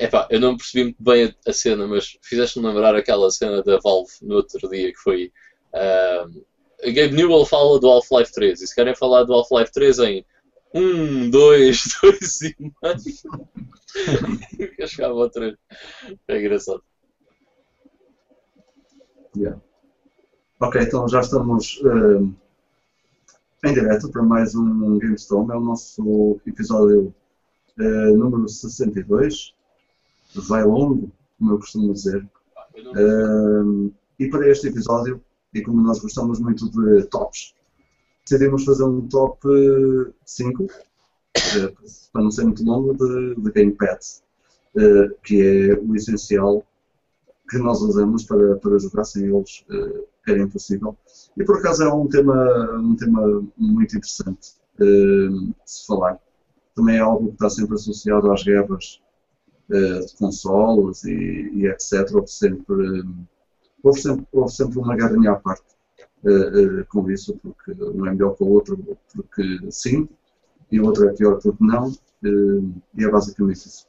Epá, eu não percebi muito bem a, cena, mas fizeste-me lembrar aquela cena da Valve no outro dia que foi. Uh, Gabe Newell fala do Half-Life 3 e se querem falar do Half-Life 3 em 1, 2, 2 e meio. eu chegava ao 3. É engraçado. Yeah. Ok, então já estamos uh, em direto para mais um GameStorm. É o nosso episódio uh, número 62 vai longo, como eu costumo dizer. E para este episódio, e como nós gostamos muito de tops, decidimos fazer um top 5, uh, para não ser muito longo, de, de Gamepad, uh, que é o essencial que nós usamos para, para jogar sem eles uh, era impossível. E por acaso é um tema, um tema muito interessante uh, de se falar. Também é algo que está sempre associado às guerras uh, de consoles e, e, etc. Houve sempre, houve sempre, houve sempre uma guerrinha à parte uh, uh, com isso, porque um é melhor que o outro porque sim, e o outro é pior porque não, e é basicamente isso.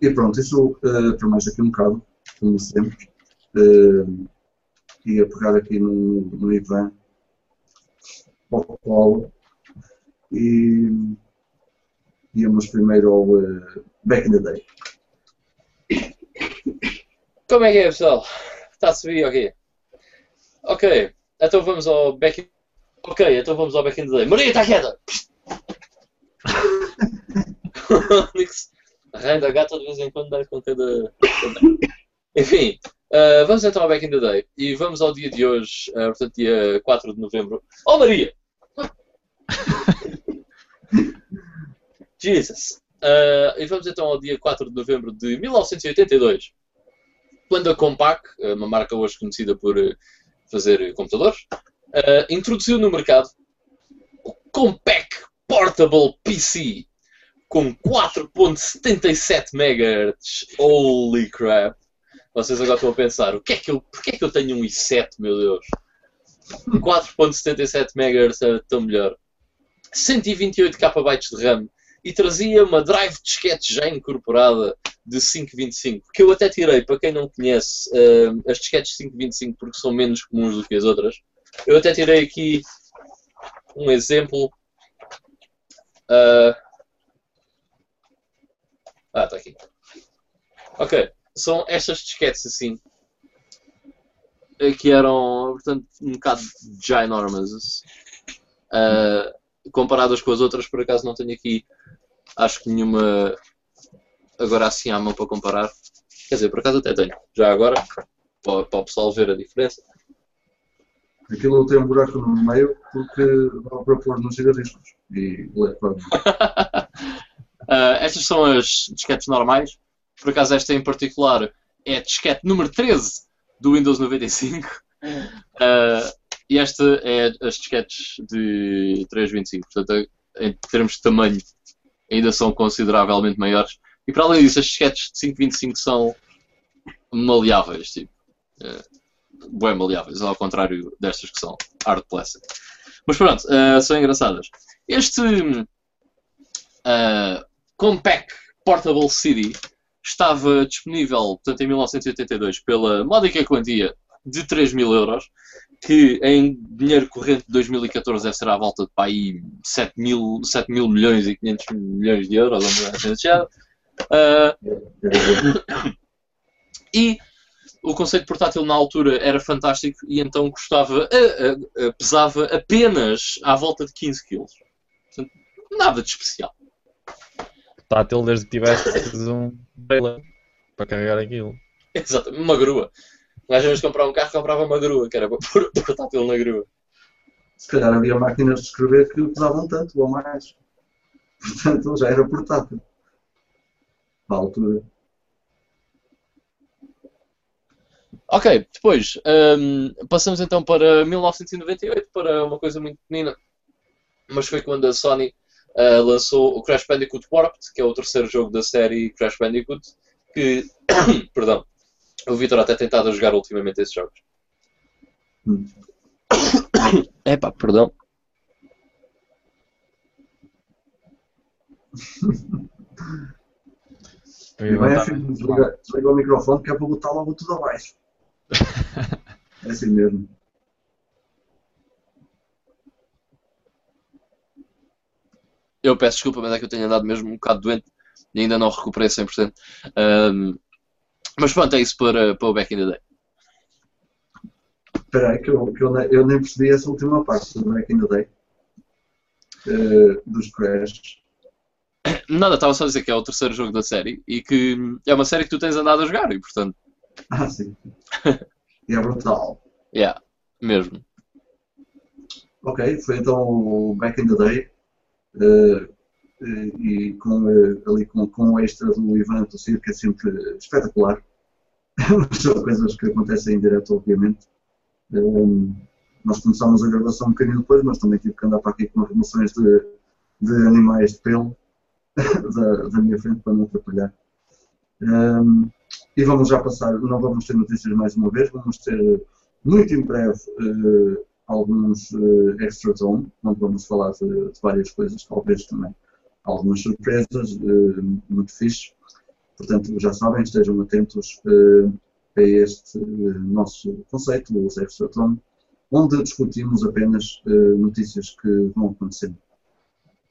E pronto, isso para mais aqui um bocado, como sempre. ia pegar aqui no, no Ivan, ao colo, e íamos primeiro ao uh, Back in the Day. Como é que é, pessoal? Está a subir aqui? Ok, então vamos ao Back in... Ok, então vamos ao Back in the Day. Maria, está quieta! a rainha da gata de vez em quando dá conta da... Enfim, uh, vamos então ao Back in the Day. E vamos ao dia de hoje, uh, portanto, dia 4 de novembro. Oh, Maria! Jesus. Uh, e vamos então ao dia 4 de novembro de 1982, quando a Compaq, uma marca hoje conhecida por eh, fazer computadores, uh, introduziu no mercado o Compaq Portable PC com 4.77 MHz. Holy crap! Vocês agora estão a pensar, o que é que eu, porquê é que eu tenho um i7, meu Deus? 4.77 MHz é tão melhor. 128 KB de RAM e trazia uma drive de disquete já incorporada de 525, que eu até tirei, para quem não conhece, uh, as disquetes 525 porque são menos comuns do que as outras. Eu até tirei aqui um exemplo. Uh... Ah, está aqui. Ok, são estas disquetes assim, que eram, portanto, um bocado ginormous. Uh, comparadas com as outras, por acaso não tenho aqui acho que nenhuma agora assim à mão para comparar. Quer dizer, por acaso até tenho. Já agora, para, para o pessoal ver a diferença. Aquilo tem um buraco no meio porque dá para pôr nos giradiscos e uh, Estas são as disquetes normais. Por acaso esta em particular é a disquete número 13 do Windows 95. Uh, e esta é as disquetes de 325. Portanto, em termos de tamanho ainda são consideravelmente maiores. E para além disso, as disquetes de 525 são maleáveis, tipo. É, bem maleáveis, ao contrário destas que são hard plastic. Mas pronto, uh, são engraçadas. Este uh, Compact Portable CD estava disponível, portanto, em 1982 pela módica quantia de 3 mil euros que em dinheiro corrente de 2014 deve ser à volta de para aí 7 mil, 7 mil milhões e 500 milhões de euros, uh, e o conceito portátil na altura era fantástico e então custava, pesava apenas à volta de 15 kg. Nada de especial. Portátil desde que tivesse um trailer para carregar aquilo. Exato, uma grua. Um gajo, comprar um carro, comprava uma grua, que era para pôr portátil na grua. Se calhar havia máquinas de escrever que pesavam tanto ou mais. Portanto, já era portátil. À altura. Ok, depois um, passamos então para 1998 para uma coisa muito pequenina, mas foi quando a Sony uh, lançou o Crash Bandicoot Warped, que é o terceiro jogo da série Crash Bandicoot, que, perdão, o Vitor até tentado jogar ultimamente esses jogos. Hum. Epá, perdão. E filho, desliga, desliga o microfone que é para botar logo tudo abaixo. É assim mesmo. Eu peço desculpa, mas é que eu tenho andado mesmo um bocado doente e ainda não recuperei 100%. Ahm, mas pronto, é isso para, para o Back in the Day. Espera aí, que, eu, que eu, eu nem percebi essa última parte do Back in the Day. Eh, dos Crash. Nada, estava só a dizer que é o terceiro jogo da série e que é uma série que tu tens andado a jogar e portanto, Ah, sim. E é brutal. yeah, mesmo. Ok, foi então o Back in the Day. eh, e com, eh, ali com, com o extra do Ivan do que é sempre espetacular. São coisas que acontecem em direto, obviamente. Um, nós começámos a gravação um bocadinho depois, mas também tive que andar para aqui com as remoções de, de animais de pelo da, da minha frente para não atrapalhar. Um, e vamos já passar, não vamos ter notícias mais uma vez, vamos ter muito em breve eh, alguns eh, extra zone, onde vamos falar de, de várias coisas, talvez também algumas surpresas, eh, muito fixe. Portanto, já sabem, estejam atentos eh, a este eh, nosso conceito, extra zone, onde discutimos apenas notícias que vão acontecendo.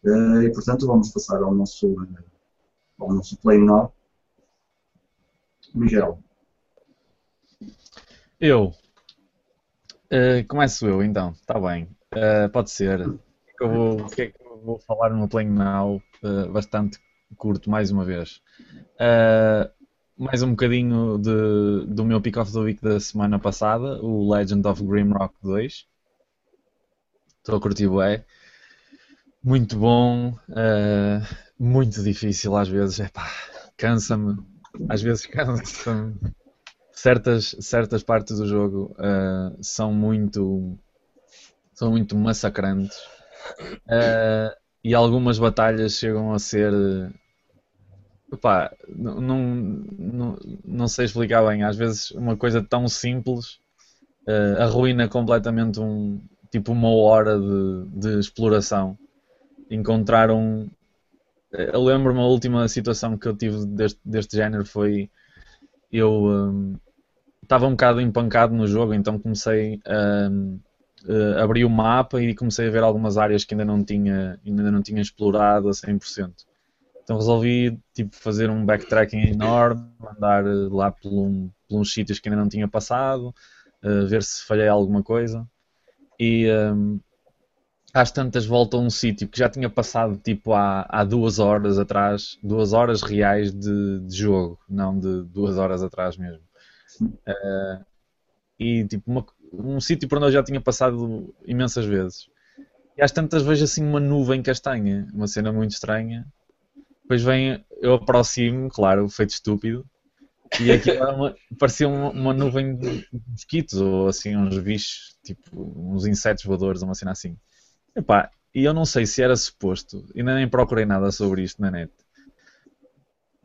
E, portanto, vamos passar ao nosso, ao nosso Play Now. Miguel, Eu. Eh, começo eu então, está bem. Eh, pode ser. O que é que vou, é falar no Playing Now eh, bastante curto mais uma vez. Eh, mais um bocadinho de, do meu Pick of the Week da semana passada, o Legend of Grimrock 2. Estou a curtir bué. Muito bom, eh, muito difícil às vezes. Epá, cansa-me. Às vezes cansa-me certas, certas partes do jogo uh, são muito são muito massacrantes Uh, e algumas batalhas chegam a ser epá, não, não, não, sei explicar bem. Às vezes uma coisa tão simples uh, arruína completamente um tipo uma hora de, de exploração. Encontrar um eu lembro-me a última situação que eu tive deste, deste género foi eu um, estava um bocado empancado no jogo, então comecei a, a abrir o mapa e comecei a ver algumas áreas que ainda não tinha, ainda não tinha explorado a 100%. Então resolvi tipo, fazer um backtracking enorme, andar lá por, um, por uns sítios que ainda não tinha passado, uh, ver se falhei alguma coisa. E um, às tantas volto a um sítio que já tinha passado tipo há, há duas horas atrás, duas horas reais de, de jogo, não de duas horas atrás mesmo. Uh, e tipo uma, um sítio por onde eu já tinha passado imensas vezes. E às tantas vejo assim uma nuvem castanha, uma cena muito estranha. Depois vem, eu aproximo, claro, feito estúpido, e aquilo uma, parecia uma, uma, nuvem de mosquitos ou assim, uns bichos, tipo uns insetos voadores, uma cena assim. E eu não sei se era suposto, ainda nem procurei nada sobre isto na net.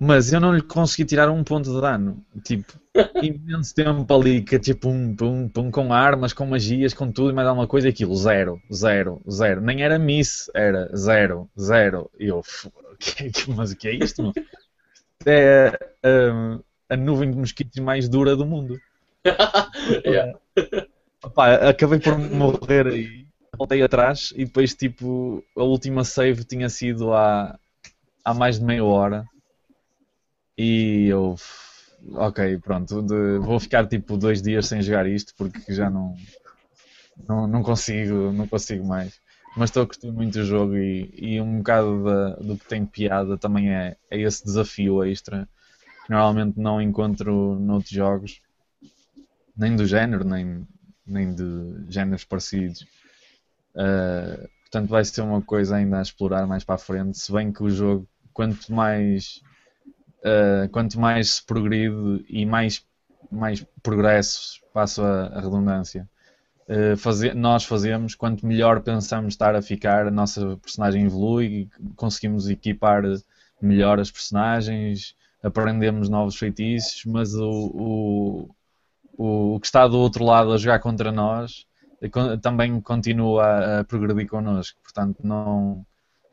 Mas eu não lhe consegui tirar um ponto de dano. Tipo, imenso tempo ali, que tipo, um, pum, pum, com armas, com magias, com tudo e mais alguma coisa, e aquilo, zero, zero, zero. Nem era miss, era zero, zero. E eu, mas o que é isto, mano? É a, a nuvem de mosquitos mais dura do mundo. yeah. Opa, acabei por morrer aí, voltei atrás e depois, tipo, a última save tinha sido há, há mais de meia hora. E eu, ok, pronto, de, vou ficar tipo dois dias sem jogar isto porque já não, não, não consigo, não consigo mais. Mas estou a curtir muito o jogo e, e um bocado da, do que tem piada também é, é esse desafio extra que normalmente não encontro noutros jogos, nem do género, nem, nem de géneros parecidos. Uh, portanto, vai ser uma coisa ainda a explorar mais para a frente. Se bem que o jogo, quanto mais Uh, quanto mais se progride e mais, mais progressos, passo a, a redundância, uh, nós fazemos, quanto melhor pensamos estar a ficar, a nossa personagem evolui, conseguimos equipar melhor as personagens, aprendemos novos feitiços, mas o, o, o que está do outro lado a jogar contra nós também continua a, a progredir connosco, portanto não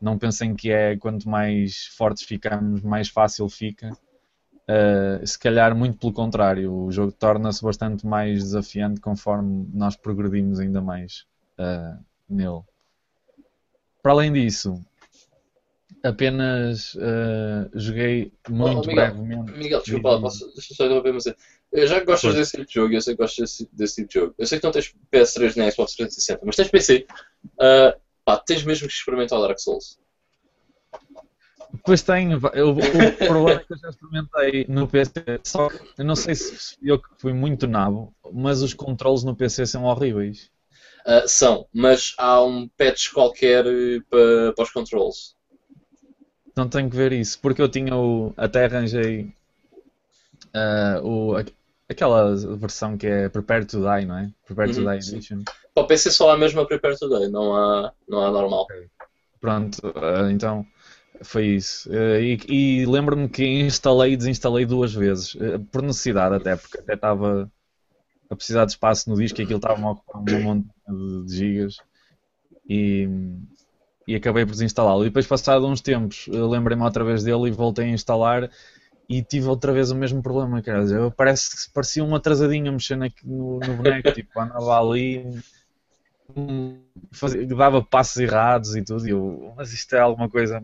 não pensem que é quanto mais fortes ficamos, mais fácil fica. Uh, se calhar, muito pelo contrário, o jogo torna-se bastante mais desafiante conforme nós progredimos ainda mais uh, nele. Para além disso, apenas uh, joguei muito oh, Miguel, brevemente. Miguel, desculpa, posso, deixa só interromper, mas eu já que gostas pois. desse tipo de jogo, eu sei que gostas desse, desse, tipo de jogo. Eu sei que não tens PS3 nem Xbox 360, mas tens PC. Uh, pá, tens mesmo que experimentar o Dark Souls. Pois tenho, eu, o problema é que eu já experimentei no PC, só que eu não sei se eu que fui muito nabo, mas os controles no PC são horríveis. Uh, são, mas há um patch qualquer eh, para, para os controls. Não tenho que ver isso, porque eu tinha o. Até arranjei uh, o, aquela versão que é Prepare to Die, não é? Prepare to uhum, Die Edition. Para o PC só há mesmo a Prepare to Die, não há, não há normal. Okay. Pronto, uh, então foi isso. Uh, e, e lembro-me que instalei e desinstalei duas vezes, por necessidade até, porque até estava a precisar de espaço no disco e aquilo estava a ocupar um monte de gigas. E, e acabei por desinstalá-lo. E depois, passado uns tempos, lembrei-me outra vez dele e voltei a instalar e tive outra vez o mesmo problema, quer dizer, parece parecia um atrasadinho a mexer no, no boneco, tipo, andava ali, fazia, dava passos errados e tudo, e eu, mas isto é alguma coisa,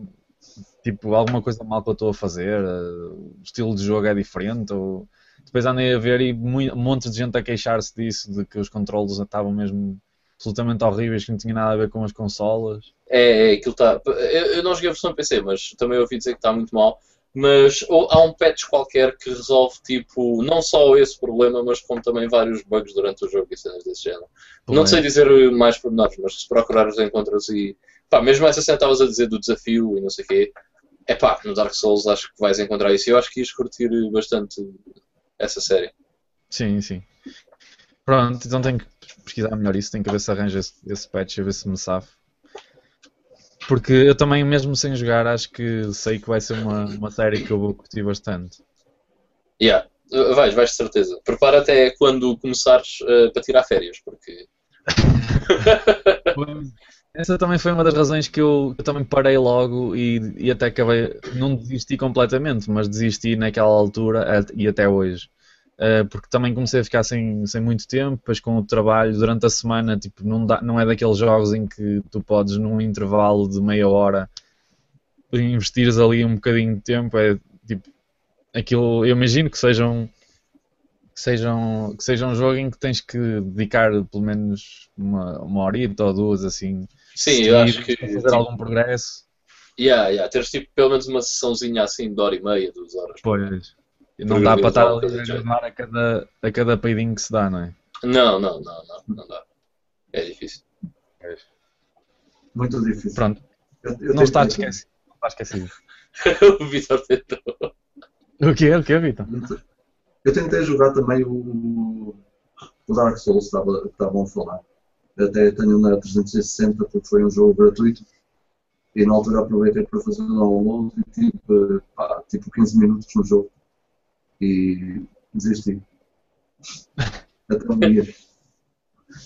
tipo, alguma coisa mal que eu estou a fazer, o estilo de jogo é diferente, ou... depois andei a ver e muito, um monte de gente a queixar-se disso, de que os controles estavam mesmo absolutamente horríveis, que não tinha nada a ver com as consolas. É, é aquilo está. Eu, eu, não joguei a versão PC, mas também ouvi dizer que está muito mal. Mas ou, há um patch qualquer que resolve tipo não só esse problema, mas como também vários bugs durante o jogo e cenas desse género. Não sei dizer mais pormenores, mas se procurares encontras e. Pá, mesmo essa cena estavas a dizer do desafio e não sei o quê. É pá, no Dark Souls acho que vais encontrar isso. Eu acho que ias curtir bastante essa série. Sim, sim. Pronto, então tenho que pesquisar melhor isso, tenho que ver se arranja esse, esse patch, a ver se me sabe. Porque eu também, mesmo sem jogar, acho que sei que vai ser uma, uma série que eu vou curtir bastante. Yeah, vais, vais de certeza. Prepara até quando começares uh, para tirar férias, porque. Essa também foi uma das razões que eu, eu também parei logo e, e até acabei. Não desisti completamente, mas desisti naquela altura e até hoje. Uh, porque também comecei a ficar sem, sem muito tempo, depois com o trabalho durante a semana, tipo, não, dá, não é daqueles jogos em que tu podes, num intervalo de meia hora, investires ali um bocadinho de tempo, é tipo, aquilo, eu imagino que sejam que sejam que seja um jogo em que tens que dedicar pelo menos uma, uma horita ou duas assim sim eu acho que fazer tipo, algum progresso. Yeah, yeah, teres tipo pelo menos uma sessãozinha assim de hora e meia duas horas. Pois não dá para estar ali a gravar a cada, a cada peidinho que se dá, não é? Não, não, não, não, não dá. É difícil. É. Muito difícil. Pronto. Eu, eu não, está esquecido. não está esquecido. o Vitor tentou. O que é? O que é, Vitor? Eu tentei jogar também o, o Dark Souls, estava, estavam a falar. Eu até tenho na 360 porque foi um jogo gratuito. E na altura aproveitei para fazer um download e tipo, pá, tipo 15 minutos no jogo e desisti. Até um dia.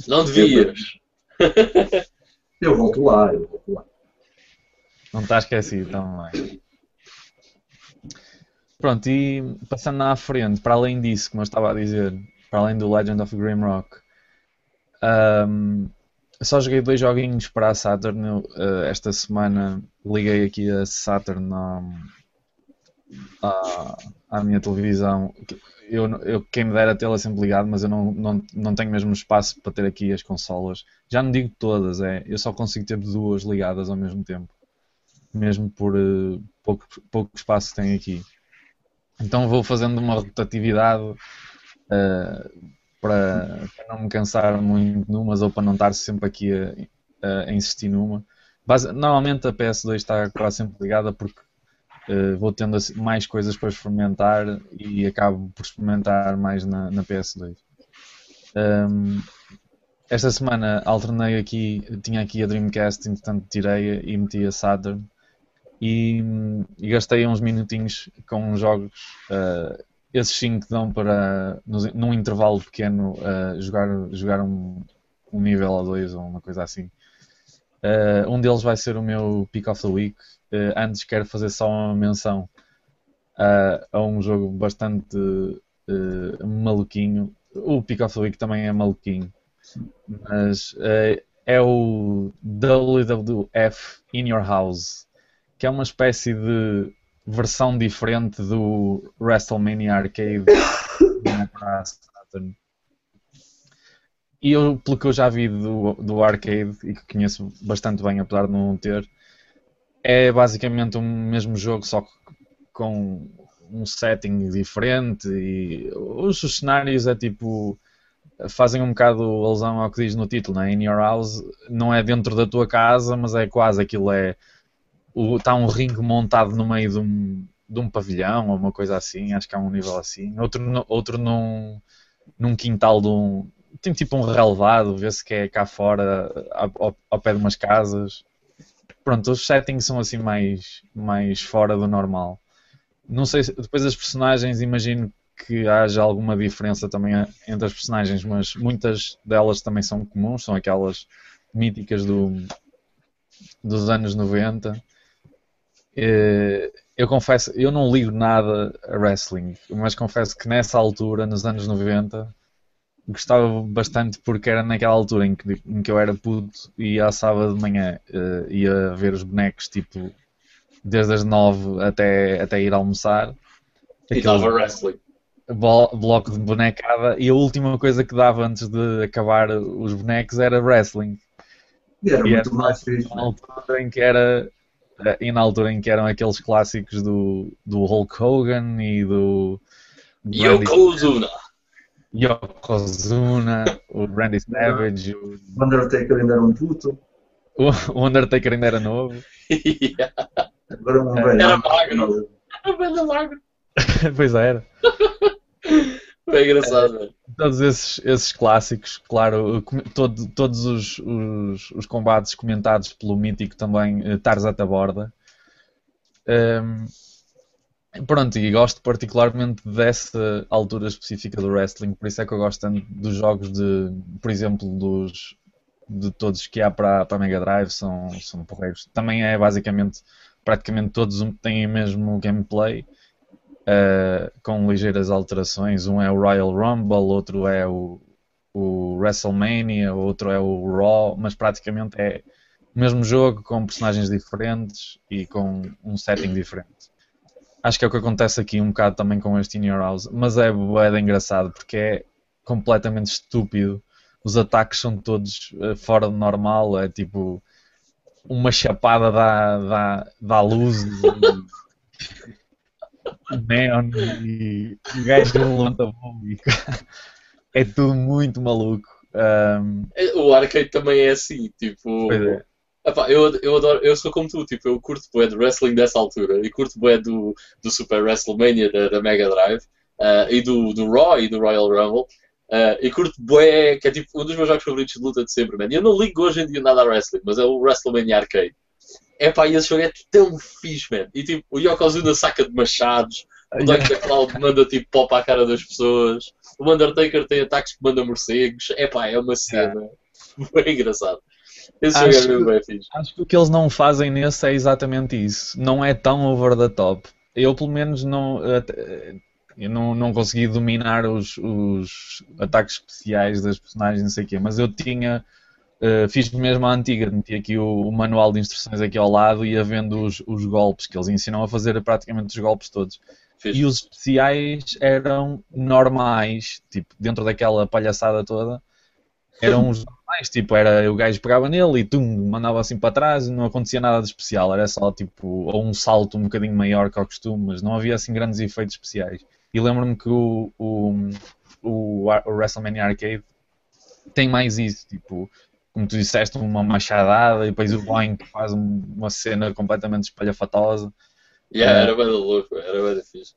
Não devias. Eu volto lá, eu volto lá. Não está esquecido também. Pronto, e passando à frente, para além disso, como eu estava a dizer, para além do Legend of Grimrock, um, só joguei dois joguinhos para a Saturn. uh, esta semana liguei aqui a Saturn um, à, à minha televisão. Eu, eu, quem me dera tê-la sempre ligado, mas eu não, não, não tenho mesmo espaço para ter aqui as consolas. Já não digo todas, é, eu só consigo ter duas ligadas ao mesmo tempo. Mesmo por uh, pouco, pouco espaço que tenho aqui. Então vou fazendo uma rotatividade uh, para, para, não me cansar muito numas ou para não estar sempre aqui a, a insistir numa. Base, normalmente a PS2 está quase sempre ligada porque uh, vou tendo mais coisas para experimentar e acabo por experimentar mais na, na PS2. Um, esta semana alternei aqui, tinha aqui a Dreamcast, entretanto tirei e meti a Saturn e, e gastei uns minutinhos com jogos, uh, esses sim que dão para, num intervalo pequeno, uh, jogar, jogar um, um nível ou dois ou uma coisa assim. Uh, um deles vai ser o meu Pick of the Week, Uh, antes quero fazer só uma menção a, a um jogo bastante uh, maluquinho. O Pick of the Week também é maluquinho, mas é o WWF In Your House, que é uma espécie de versão diferente do WrestleMania Arcade para Saturn. E eu, pelo que eu já vi do, do arcade e que conheço bastante bem, apesar de não ter, é basicamente o mesmo jogo, só com um setting diferente e os, os cenários é tipo fazem um bocado alusão ao que diz no título, né? In Your House não é dentro da tua casa, mas é quase aquilo é está um ringue montado no meio de um, de um pavilhão ou uma coisa assim, acho que há um nível assim. Outro, outro num, num quintal de um. Tem tipo um relevado, vê-se que é cá fora, ao, ao, pé de umas casas. Pronto, os settings são assim mais, mais fora do normal. Não sei se depois as personagens, imagino que haja alguma diferença também entre as personagens, mas muitas delas também são comuns, são aquelas míticas do, dos anos 90. Eh, eu confesso, eu não ligo nada a wrestling, mas confesso que nessa altura, nos anos 90, gostava bastante porque era naquela altura em que, em que eu era puto e à sábado de manhã uh, ia ver os bonecos tipo desde as 9 até, até ir almoçar. E dava wrestling. Bloco de bonecada e a última coisa que dava antes de acabar os bonecos era wrestling. E era e muito era mais fixe. Na altura em que era eh, e na altura em que eram aqueles clássicos do, do Hulk Hogan e do Yokozuna. Yokozuna, o Randy Savage, o Undertaker ainda era um puto. O Undertaker ainda era novo. yeah. Agora não velho. Era magro. Era velho magro. pois era. Foi engraçado, velho. Todos esses, esses clássicos, claro, todo, todos os, os, os, combates comentados pelo mítico também uh, Tarzan à borda. Um, pronto, e gosto particularmente dessa altura específica do wrestling, por isso é que eu gosto tanto dos jogos de, por exemplo, dos de todos que há para, para Mega Drive, são, são porreiros. Também é basicamente, praticamente todos têm o mesmo gameplay uh, com ligeiras alterações. Um é o Royal Rumble, outro é o, o WrestleMania, outro é o Raw, mas praticamente é o mesmo jogo com personagens diferentes e com um setting diferente. Acho que é o que acontece aqui um bocado também com este In Your House, mas é é engraçado porque é completamente estúpido. Os ataques são todos uh, fora do normal, é tipo uma chapada da, da, da luz neon e o gajo levanta voo é tudo muito maluco. Um... O arcade também é assim, tipo. É. Epá, eu, eu adoro, eu sou como tu, tipo, eu curto bué do wrestling dessa altura e curto bué do, do Super WrestleMania da, da Mega Drive uh, e do, do Raw e do Royal Rumble uh, e curto bué, que é tipo um dos meus jogos favoritos de luta de sempre, man. Eu não ligo hoje em dia nada a wrestling, mas é o WrestleMania Arcade. É pá, e esse jogo é tão fixe, man. E tipo, o Yokozuna saca de machados, o Dark the Cloud manda tipo pó para a cara das pessoas. O Undertaker tem ataques que manda morcegos. É pá, é uma cena. É. engraçado. Esse acho, jogo é mesmo bem fixe. Acho que o que eles não fazem nesse é exatamente isso. Não é tão over the top. Eu, pelo menos, não. Eu não, não consegui dominar os, os ataques especiais das personagens, não sei o quê, mas eu tinha. Uh, fiz mesmo a antiga, meti aqui o, o, manual de instruções aqui ao lado e ia vendo os, os golpes que eles ensinam a fazer praticamente os golpes todos. E os especiais eram normais, tipo, dentro daquela palhaçada toda, eram os normais, tipo, era o gajo pegava nele e tum, mandava assim para trás e não acontecia nada de especial, era só tipo, ou um salto um bocadinho maior que ao costume, mas não havia assim grandes efeitos especiais. E lembro-me que o, o, o, o WrestleMania Arcade tem mais isso, tipo, como tu disseste, uma machadada e depois o Boeing faz uma cena completamente espalhafatosa. Yeah, era bem louco, era bem fixe.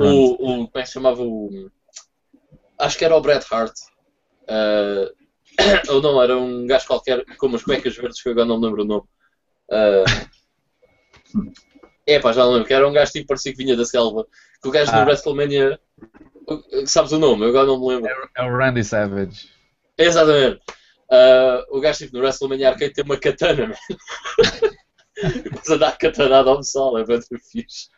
O, o, como é que se chamava o. Acho que era o Bret Hart. Uh, ou não, era um gajo qualquer com umas cuecas verdes que eu agora não me lembro o nome. Uh, é pá, já não lembro, que era um gajo tipo parecia que vinha da selva. Que o gajo ah. no WrestleMania. Sabes o nome? Eu agora não me lembro. É, o Randy Savage. Exatamente. Uh, o gajo tipo no WrestleMania Arcade tem uma katana, man. Depois andar catanado ao sol, é bem fixe.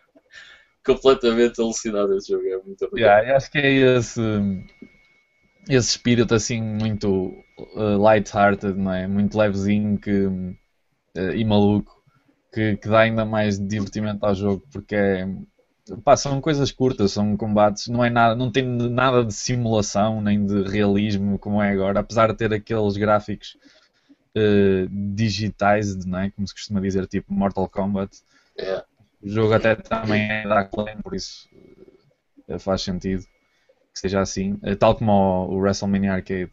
completamente alucinado esse jogo. É muito bom. Yeah, acho que é esse, esse espírito assim muito uh, light-hearted, não é? Muito levezinho que, uh, e maluco que, que dá ainda mais divertimento ao jogo porque é, pá, são coisas curtas, são combates, não é nada, não tem nada de simulação nem de realismo como é agora, apesar de ter aqueles gráficos uh, digitais, não é? como se costuma dizer, tipo Mortal Kombat. É. O jogo até também é da Acclaim, por isso uh, faz sentido que seja assim, uh, tal como o, o, WrestleMania Arcade.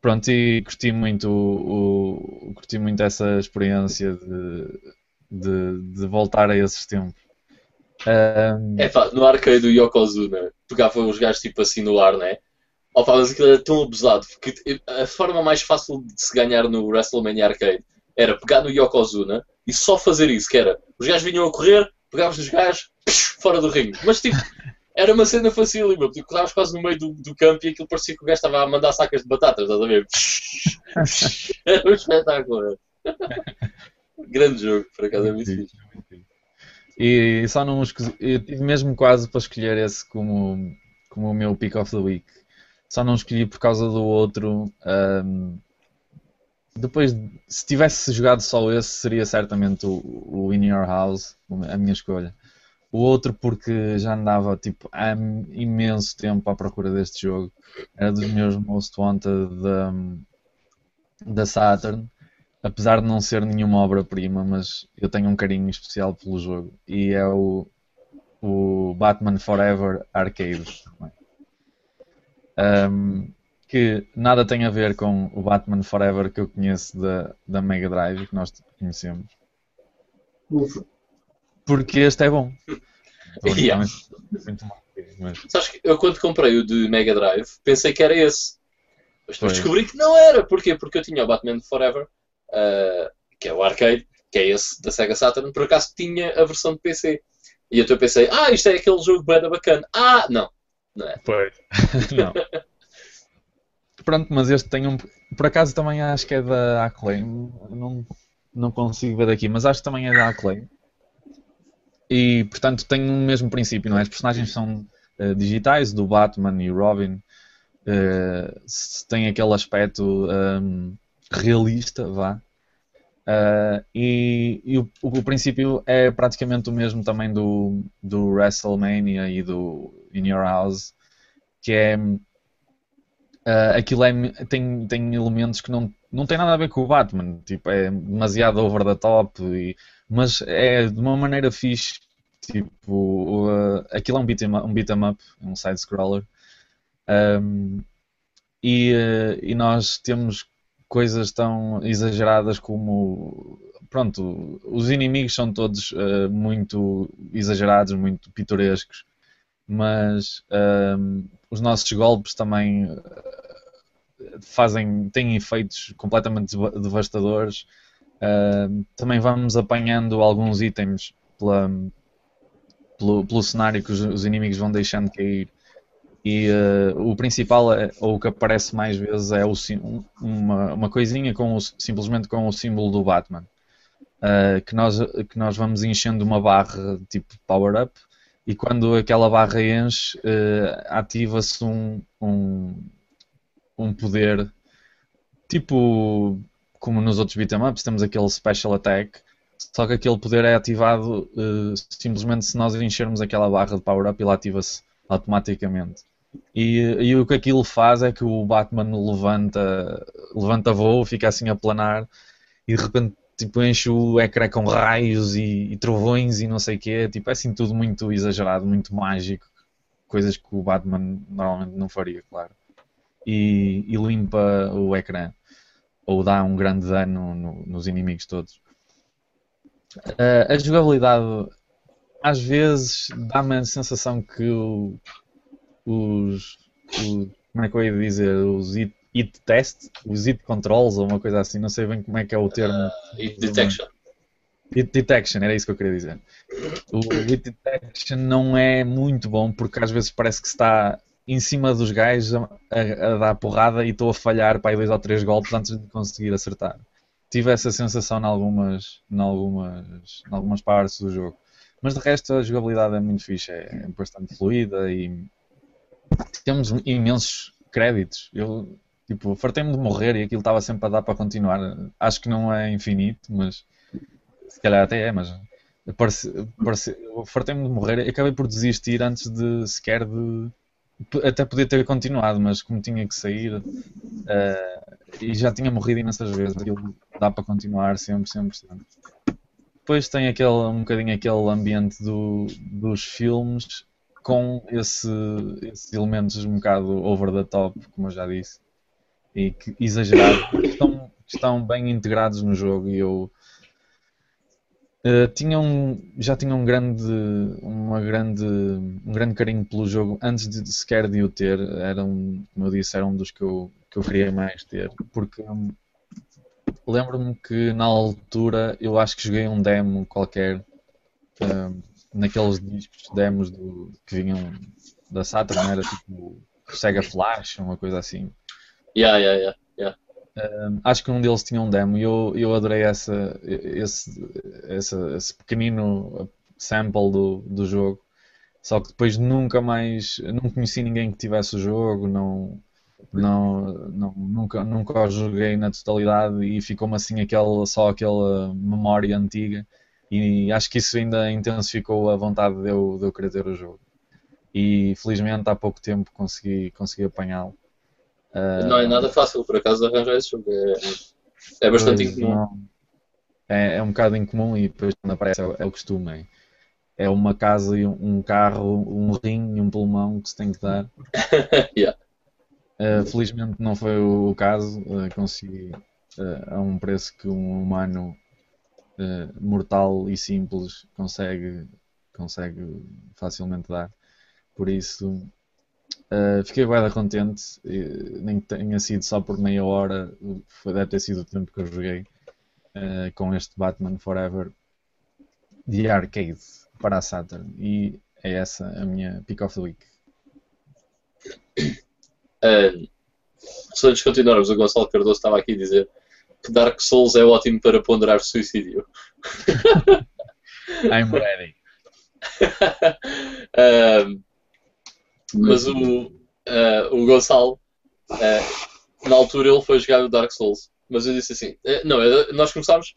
Pronto, e curti muito, o, o, curti muito essa experiência de, de, de voltar a esses tempos. Um... É pá, no arcade do Yokozuna, pegava os gajos tipo assim no ar, né? Pá, mas aquilo era tão abusado, porque a forma mais fácil de se ganhar no WrestleMania Arcade era pegar no Yokozuna e só fazer isso, que era, os gajos vinham a correr, pegavas nos gajos, psh, fora do ringue. Mas tipo, era uma cena facílima, porque corravas quase no meio do, do campo e aquilo parecia que o gajo estava a mandar sacas de batatas, estás a ver? era um espetáculo. Grande jogo, por acaso é muito fixe. E só não eu tive mesmo quase para escolher esse como, como o meu pick of the week. Só não escolhi por causa do outro. Um, depois, se tivesse jogado só esse, seria certamente o, o In Your House, a minha escolha. O outro porque já andava tipo, há imenso tempo à procura deste jogo. Era dos meus most wanted da, da Saturn apesar de não ser nenhuma obra-prima, mas eu tenho um carinho especial pelo jogo e é o, o Batman Forever Arcade. Um, que nada tem a ver com o Batman Forever que eu conheço da, da Mega Drive, que nós conhecemos. Ufa. Porque este é bom. Yeah. Muito mal. Mas... Sabes que eu quando comprei o de Mega Drive pensei que era esse. Mas depois descobri que não era. Porquê? Porque eu tinha o Batman Forever uh, que é o arcade, que é esse da Sega Saturn, por acaso tinha a versão de PC. E então eu pensei, ah, isto é aquele jogo bem bacana. Ah, não, não é. Pois. não. Pronto, mas este tem um. Por acaso também acho que é da Acclaim. Não, não consigo ver daqui, mas acho que também é da Acclaim. E portanto tem o mesmo princípio, não é? As personagens são uh, digitais, do Batman e Robin. Uh, tem aquele aspecto um, realista, vá. Uh, e, e o, o, princípio é praticamente o mesmo também do, do WrestleMania e do In Your House, que é uh, aquilo é, tem, tem elementos que não, não tem nada a ver com o Batman, tipo, é demasiado over the top, e, mas é de uma maneira fixe, tipo, uh, aquilo é um beat'em um beat up, um side-scroller, um, e, e nós temos coisas tão exageradas como pronto, os inimigos são todos uh, muito exagerados, muito pitorescos, mas uh, os nossos golpes também uh, fazem, têm efeitos completamente devastadores. Também vamos apanhando alguns itens pela, pelo, pelo cenário que os, os inimigos vão deixando cair e uh, o principal, é, ou o que aparece mais vezes, é o, uma, uma coisinha com o, simplesmente com o símbolo do Batman. Uh, que, nós, que nós vamos enchendo uma barra tipo power-up e quando aquela barra enche, uh, ativa-se um, um, um poder tipo como nos outros beat'em ups, temos aquele special attack, só que aquele poder é ativado uh, simplesmente se nós enchermos aquela barra de power-up, ele ativa-se automaticamente. E, e, o que aquilo faz é que o Batman levanta, levanta voo, fica assim a planar e de repente tipo, enche o ecrã com raios e, e trovões e não sei o quê. Tipo, é assim tudo muito exagerado, muito mágico. Coisas que o Batman normalmente não faria, claro. E, e limpa o ecrã. Ou dá um grande dano no, nos inimigos todos. Uh, a jogabilidade às vezes dá-me a sensação que o, os, os, como é que eu ia dizer, os it, it test, os it controls ou uma coisa assim, não sei bem como é que é o termo. Uh, it detection. It detection, era isso que eu queria dizer. O it detection não é muito bom porque às vezes parece que está em cima dos gajos a, a, a dar porrada e estou a falhar para aí dois ou três golpes antes de conseguir acertar. Tive essa sensação em algumas, em algumas, em algumas partes do jogo. Mas de resto a jogabilidade é muito fixe, é bastante fluida e temos imensos créditos. Eu tipo, fartei-me de morrer e aquilo estava sempre a dar para continuar. Acho que não é infinito, mas se calhar até é, mas fartei-me de morrer e acabei por desistir antes de sequer de até podia ter continuado, mas como tinha que sair uh, e já tinha morrido imensas vezes, aquilo dá para continuar sempre, sempre, sempre. Depois tem aquele, um bocadinho aquele ambiente do, dos filmes com esse, esses elementos um bocado over the top, como eu já disse, e que exagerados, estão, estão bem integrados no jogo e eu Uh, tinha um, já tinha um grande, uma grande, um grande carinho pelo jogo antes de sequer de o ter. Era um, como eu disse, era um dos que eu, que eu queria mais ter. Porque um, lembro-me que na altura eu acho que joguei um demo qualquer uh, naqueles discos demos do, que vinham da Saturn, era tipo Sega Flash, uma coisa assim. Yeah, yeah, yeah. Acho que um deles tinha um demo e eu, eu adorei essa, esse, esse, esse pequenino sample do, do jogo. Só que depois nunca mais. Não conheci ninguém que tivesse o jogo, não, não, não, nunca, nunca o joguei na totalidade e ficou-me assim aquele, só aquela memória antiga. E acho que isso ainda intensificou a vontade de eu, de eu querer ter o jogo. E felizmente há pouco tempo consegui, consegui apanhá-lo. Uh, não é nada fácil, por acaso, arranjar esse jogo. É, é bastante incomum. É, é, um bocado incomum e depois quando aparece é, é o costume. É, é uma casa e um, carro, um rim e um pulmão que se tem que dar. yeah. uh, felizmente não foi o, caso. Uh, consegui a um preço que um humano mortal e simples consegue, consegue facilmente dar. Por isso, Uh, fiquei bem contente, nem que tenha sido só por meia hora, foi, deve ter sido o tempo que eu joguei uh, com este Batman Forever de arcade para a Saturn. E é essa a minha pick of the week. Uh, se antes continuarmos, o Gonçalo Cardoso estava aqui a dizer que Dark Souls é ótimo para ponderar suicídio. I'm ready. Mas o, uh, o Gonçalo, uh, na altura, ele foi jogar o Dark Souls. Mas eu disse assim: uh, não, nós começámos.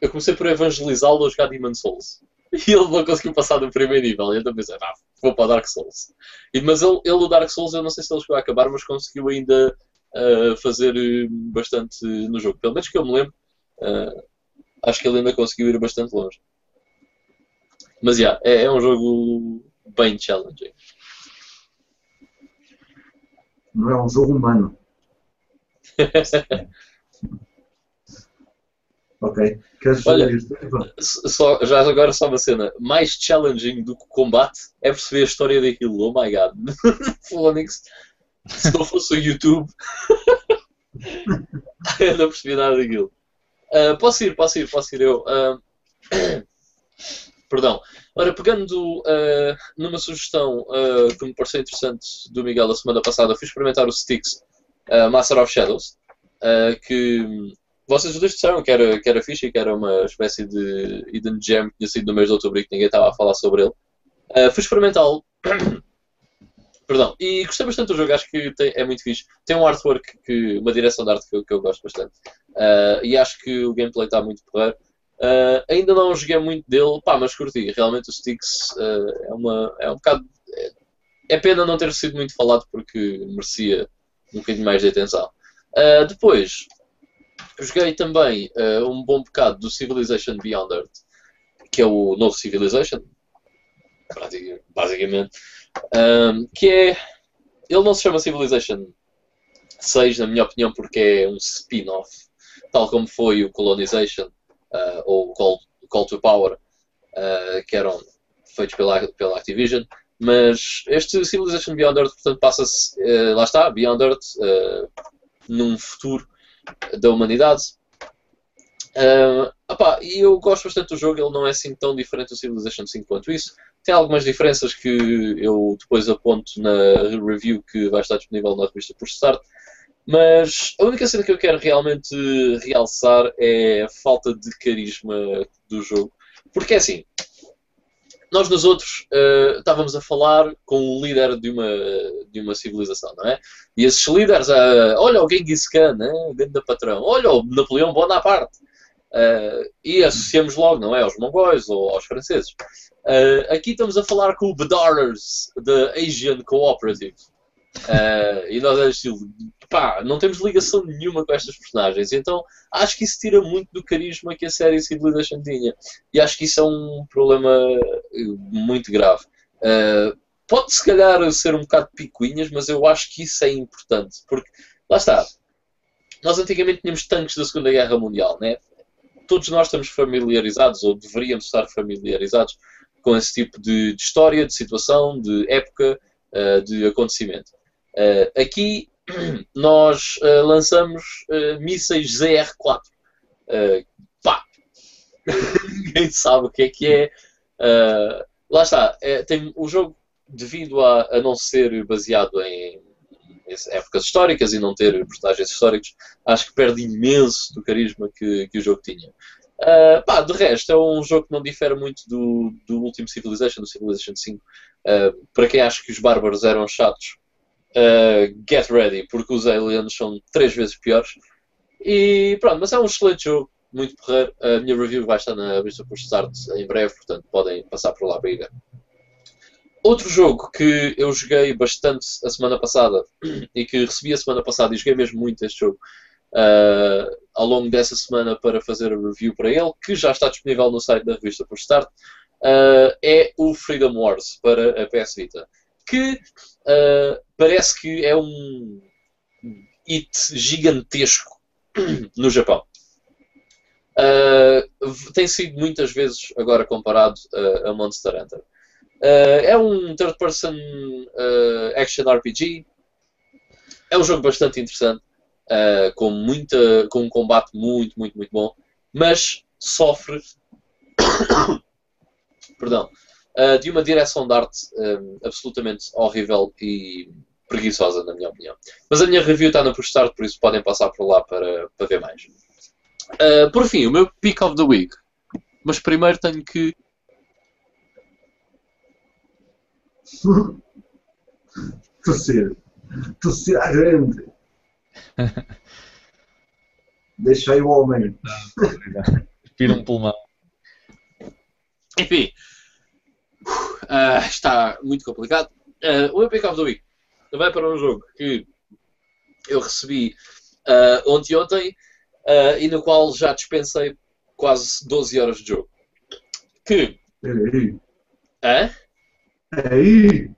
Eu comecei por evangelizá-lo a jogar Demon Souls. E ele não conseguiu passar do primeiro nível. E também pensei: ah, vou para o Dark Souls. E, mas ele, ele, o Dark Souls, eu não sei se ele chegou a acabar, mas conseguiu ainda fazer bastante no jogo. Pelo menos que eu me lembro, acho que ele ainda conseguiu ir bastante longe. Mas, yeah, é, é um jogo bem challenging não é um jogo humano. ok. Queres Olha, só, já agora só uma cena. Mais challenging do que o combate é perceber a história daquilo. Oh my god. Phonics. Se não fosse o YouTube, eu não percebi nada daquilo. Uh, posso ir, posso ir, posso ir eu. Uh, perdão. Ora, pegando uh, numa sugestão uh, que me pareceu interessante do Miguel a semana passada, fui experimentar o Styx uh, Master of Shadows, que vocês dois disseram que era, que era fixe e que era uma espécie de hidden gem que tinha sido no mês de outubro e que ninguém estava a falar sobre ele. fui experimentá-lo. Perdão, e gostei bastante do jogo, acho que tem, é muito fixe. Tem um artwork, que, uma direção de arte que eu, que eu gosto bastante. e acho que o gameplay está muito porreiro. Uh, ainda não joguei muito dele, pá, mas curti. Realmente o Styx uh, é, uma, é um bocado. É, é, pena não ter sido muito falado porque merecia um bocadinho mais de atenção. Uh, depois, joguei também um bom bocado do Civilization Beyond Earth, que é o novo Civilization, basicamente. que é. Ele não se chama Civilization 6, na minha opinião, porque é um spin-off, tal como foi o Colonization uh, ou Call, Call to Power, uh, que eram feitos pela, pela Activision. Mas este Civilization Beyond Earth, portanto, passa-se, uh, lá está, Beyond Earth, num futuro da humanidade. Uh, opá, e eu gosto bastante do jogo, ele não é assim tão diferente do Civilization 5 quanto isso. Tem algumas diferenças que eu depois aponto na review que vai estar disponível na revista por Start. Mas a única cena que eu quero realmente realçar é a falta de carisma do jogo. Porque é assim, nós nos outros uh, estávamos a falar com o líder de uma, de uma civilização, não é? E esses líderes, uh, olha o Genghis Khan, né? dentro da patrão, olha o Napoleão Bonaparte. Uh, e associamos logo, não é? Aos mongóis ou aos franceses. Aqui estamos a falar com o Bedarers, da Asian Cooperative. E nós é estilo, pá, não temos ligação nenhuma com estas personagens. Então acho que isso tira muito do carisma que a série Civilization tinha. E acho que isso é um problema muito grave. Uh, pode se calhar ser um bocado picuinhas, mas eu acho que isso é importante. Porque, lá está, nós antigamente tínhamos tanques da Segunda Guerra Mundial, né? Todos nós estamos familiarizados, ou deveríamos estar familiarizados, com esse tipo de, de história, de situação, de época, uh, de acontecimento. Uh, aqui nós uh, lançamos uh, mísseis ZR-4. pá! Ninguém sabe o que é que é. lá está. É, tem, o jogo, devido a, a, não ser baseado em, em épocas históricas e não ter personagens históricos, acho que perde imenso do carisma que, que o jogo tinha. Uh, pá, de resto, é um jogo que não difere muito do, do último Civilization, do Civilization 5. Uh, para quem acha que os bárbaros eram chatos, uh, get ready, porque os aliens são três vezes piores. E pronto, mas é um excelente jogo, muito porreiro. A minha review vai estar na vista por start em breve, portanto podem passar por lá para. Outro jogo que eu joguei bastante a semana passada e que recebi a semana passada e joguei mesmo muito este jogo uh, ao longo dessa semana para fazer a review para ele, que já está disponível no site da revista por start, uh, é o Freedom Wars para a PS Vita que uh, parece que é um hit gigantesco no Japão. Uh, tem sido muitas vezes agora comparado uh, a Monster Hunter. Uh, é um third-person action RPG. É um jogo bastante interessante, com, muita, com um combate muito, muito, muito bom, mas sofre perdão, uh, de uma direção de arte um, ah, absolutamente horrível e preguiçosa, na minha opinião. Mas a minha review está na Postart, por isso podem passar por lá para, para ver mais. Uh, por fim, o meu pick of the week. Mas primeiro tenho que. Tossir. Tossir à grande. Deixei o homem. Respira um pulmão. Enfim, Uh, está muito complicado. Uh, o meu pick of the week vai para um jogo que eu recebi uh, ontem ontem e no qual já dispensei quase 12 horas de jogo. Que. Peraí. Hã? Peraí.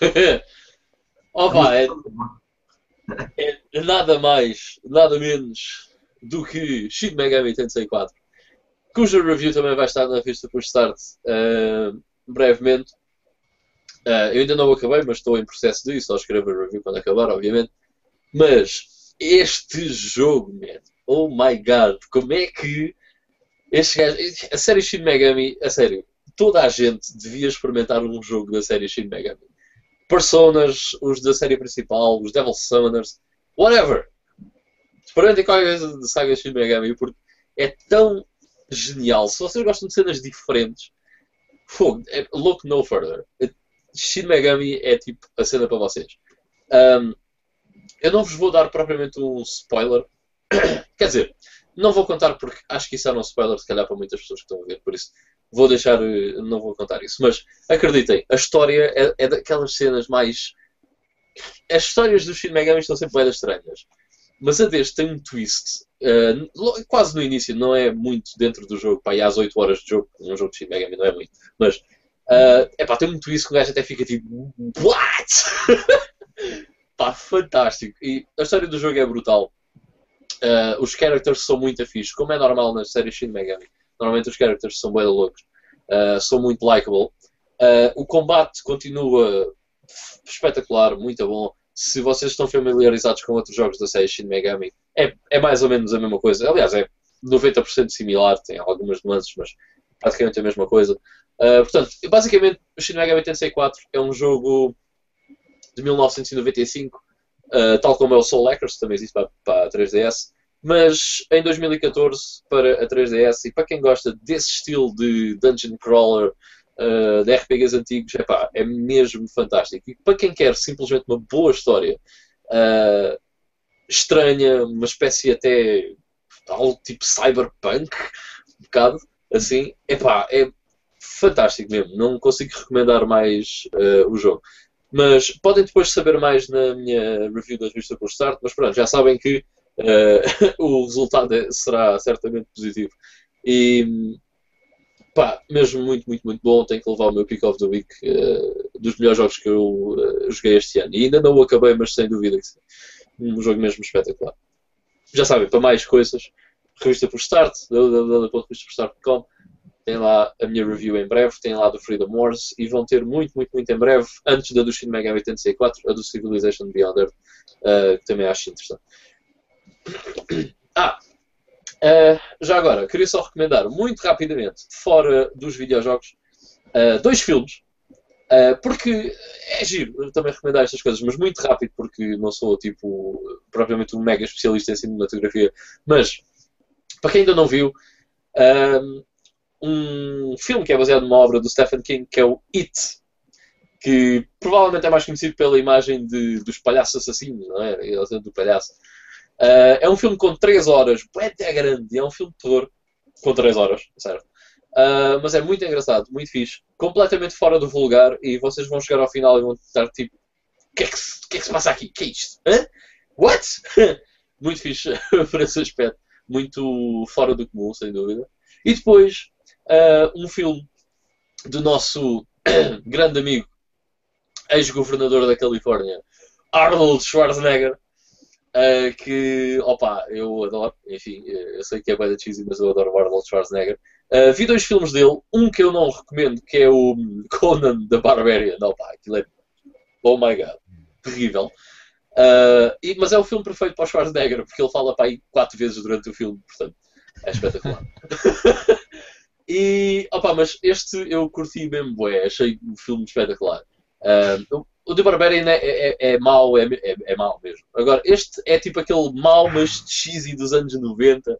Opa, é, é nada mais, nada menos do que Shin Megami Tensei 4 cuja review também vai estar na revista por start uh, brevemente. Uh, eu ainda não acabei, mas estou em processo disso, só escrevo a review quando acabar, obviamente. Mas este jogo, man, oh my god, como é que este gajo, a série Shin Megami, a sério, toda a gente devia experimentar um jogo da série Shin Megami. Personas, os da série principal, os Devil Summoners, whatever. Experimentem qualquer coisa de saga Shin Megami, porque é tão genial. Se vocês gostam de cenas diferentes, Fogo, é, look no further. Shin Megami é tipo a cena para vocês. Um, eu não vos vou dar propriamente um spoiler. Quer dizer, não vou contar porque acho que isso era um spoiler, se calhar, para muitas pessoas que estão a ver, por isso vou deixar, eh, não vou contar isso. Mas acreditem, a história é, é daquelas cenas mais. As histórias do Shin Megami estão sempre bem estranhas. Mas a deste tem um twist, uh, quase no início, não é muito dentro do jogo, pá, e às 8 horas de jogo, um jogo de Shin Megami não é muito, mas uh, epá, tem um twist que o gajo até fica tipo, what? pá, fantástico. E a história do jogo é brutal. Uh, os characters são muito afixos, como é normal nas séries Shin Megami. Normalmente os characters são bem loucos, uh, são muito likable. O combate continua espetacular, muito bom se vocês estão familiarizados com outros jogos da série Shin Megami, é, é mais ou menos a mesma coisa. Aliás, é 90% similar, tem algumas nuances, mas praticamente a mesma coisa. Uh, portanto, basicamente, o Shin Megami Tensei 4 é um jogo de 1995, uh, ah, tal como é o Soul Hackers, também existe para, para a 3DS, mas em 2014 para a 3DS, e para quem gosta desse estilo de dungeon crawler uh, de RPGs antigos, epá, é mesmo fantástico. E para quem quer simplesmente uma boa história, estranha, uma espécie até algo tipo cyberpunk, um bocado assim, epá, é fantástico mesmo. Não consigo recomendar mais uh, o jogo. Mas podem depois saber mais na minha review da revista por Start, mas pronto, já sabem que uh, o resultado é, será certamente positivo. E pá, mesmo muito, muito, muito bom. Tenho que levar o meu Pick of the Week uh, dos melhores jogos que eu joguei este ano. E ainda não o acabei, mas sem dúvida que sim. Um jogo mesmo espetacular. Já sabem, para mais coisas, revista por Start, www.revistaporstart.com. Tem lá a minha review em breve, tem lá do Freedom Wars e vão ter muito, muito, muito em breve, antes da do Shin Megami Tensei 4, a do Civilization Beyond Earth, uh, que também acho interessante. Ah, Uh, já agora, queria só recomendar muito rapidamente, fora dos videojogos, uh, dois filmes. Uh, porque é giro também recomendar estas coisas, mas muito rápido, porque não sou tipo propriamente um mega especialista em cinematografia. Mas, para quem ainda não viu, um filme que é baseado numa obra do Stephen King, que é o It, que provavelmente é mais conhecido pela imagem de, dos palhaços assassinos, não é? Do palhaço. Uh, é um filme com 3 horas, é grande, é um filme de terror com 3 horas, certo? Uh, mas é muito engraçado, muito fixe, completamente fora do vulgar e vocês vão chegar ao final e vão estar tipo: o que, é que, que, é que se passa aqui? Que é isto? Hã? What? muito fixe por esse aspecto, muito fora do comum, sem dúvida. E depois, uh, um filme do nosso grande amigo, ex-governador da Califórnia, Arnold Schwarzenegger Uh, que, opa, eu adoro, enfim, eu sei que é bem cheesy, mas eu adoro o Arnold Schwarzenegger. Uh, vi dois filmes dele, um que eu não recomendo, que é o Conan the Barbarian. Opa, aquilo é, oh my god, terrível. Uh, e, mas é o filme perfeito para o Schwarzenegger, porque ele fala para aí quatro vezes durante o filme, portanto, é espetacular. e, opa, mas este eu curti mesmo, bué, achei o filme espetacular. Uh, o The Barbarian é, é, é, é mau, é, é, é mau mesmo. Agora, este é tipo aquele mau, mas cheesy dos anos 90.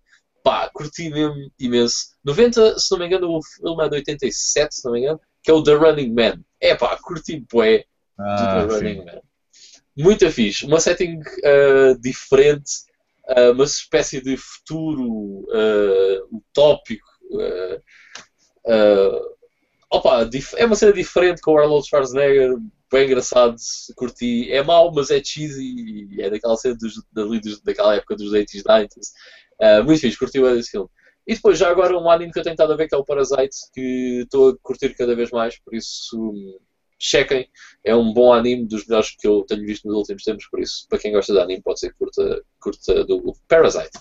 Pá, curti mesmo imenso. 90, se não me engano, o filme é de 87, se não me engano, que é o The Running Man. É pá, curti bué ah, do The Running sim. Man. Muito fixe. Uma setting uh, diferente, uh, uma espécie de futuro uh, utópico. opa, é uma cena diferente com o Arnold Schwarzenegger bem engraçado, curti. É mau, mas é cheesy é daquela cena dos, dos, daquela época dos 80s, 90s. Muito fixe, curti esse filme. E depois, já agora, um anime que eu tenho estado a ver que é o Parasite, que estou a curtir cada vez mais, por isso chequem. É um bom anime, dos melhores que eu tenho visto nos últimos tempos, por isso, para quem gosta de anime, pode ser curta, curta do Parasite.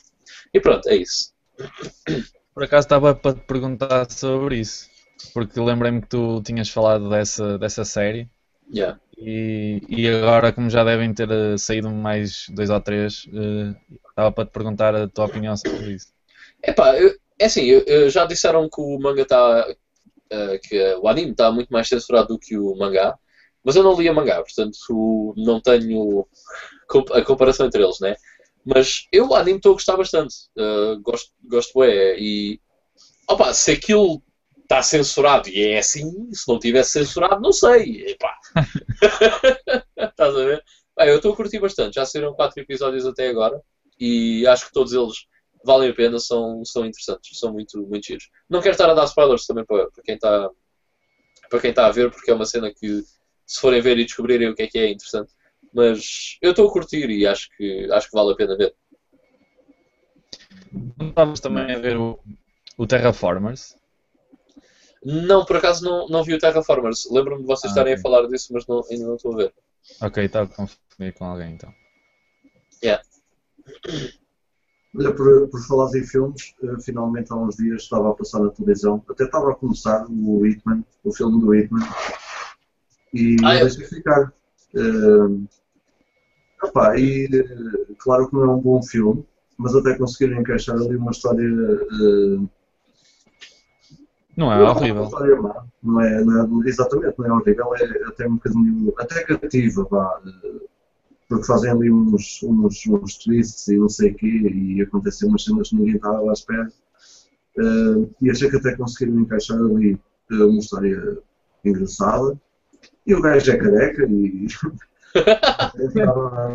E pronto, é isso. Por acaso estava para te perguntar sobre isso, porque lembrei-me que tu tinhas falado dessa, dessa série Yeah. E, e agora, como já devem ter uh, saído mais dois ou três, uh, estava para te perguntar a tua opinião sobre isso. Epá, eu, é assim, eu, eu já disseram que o manga está. Uh, que o anime está muito mais censurado do que o mangá, mas eu não li a mangá, portanto não tenho a comparação entre eles, né? Mas eu o anime estou a gostar bastante, uh, gosto, gosto é, e opa, se aquilo está censurado e é assim, se não tivesse censurado, não sei. Epá. Estás a ver? Bem, eu estou a curtir bastante, já saíram quatro episódios até agora e acho que todos eles valem a pena, são, são interessantes, são muito, muito giros. Não quero estar a dar spoilers também para, para quem está para quem está a ver, porque é uma cena que se forem ver e descobrirem o que é que é, interessante. Mas eu estou a curtir e acho que, acho que vale a pena ver. Estavas também a ver o, o Terraformers? Não, por acaso não, não vi o Terraformers. Lembro-me de vocês ah, estarem okay. a falar disso, mas não, ainda não estou a ver. Ok, está a confundir com alguém então. Yeah. Olha, por, por falar em filmes, uh, finalmente há uns dias estava a passar na televisão, até estava a começar o Hitman, o filme do Hitman, e ah, é? deixei ficar. Uh, opa, e uh, claro que não é um bom filme, mas até conseguiram encaixar ali uma história uh, não é horrível. Não é, não é, exatamente, não é horrível, é até um bocadinho, até cativa, vá, porque fazem ali uns, uns, uns twists e não sei o quê, e acontecem umas cenas que ninguém estava à espera. Uh, e achei que até conseguiram encaixar ali uh, uma história engraçada. E o gajo é careca e. estava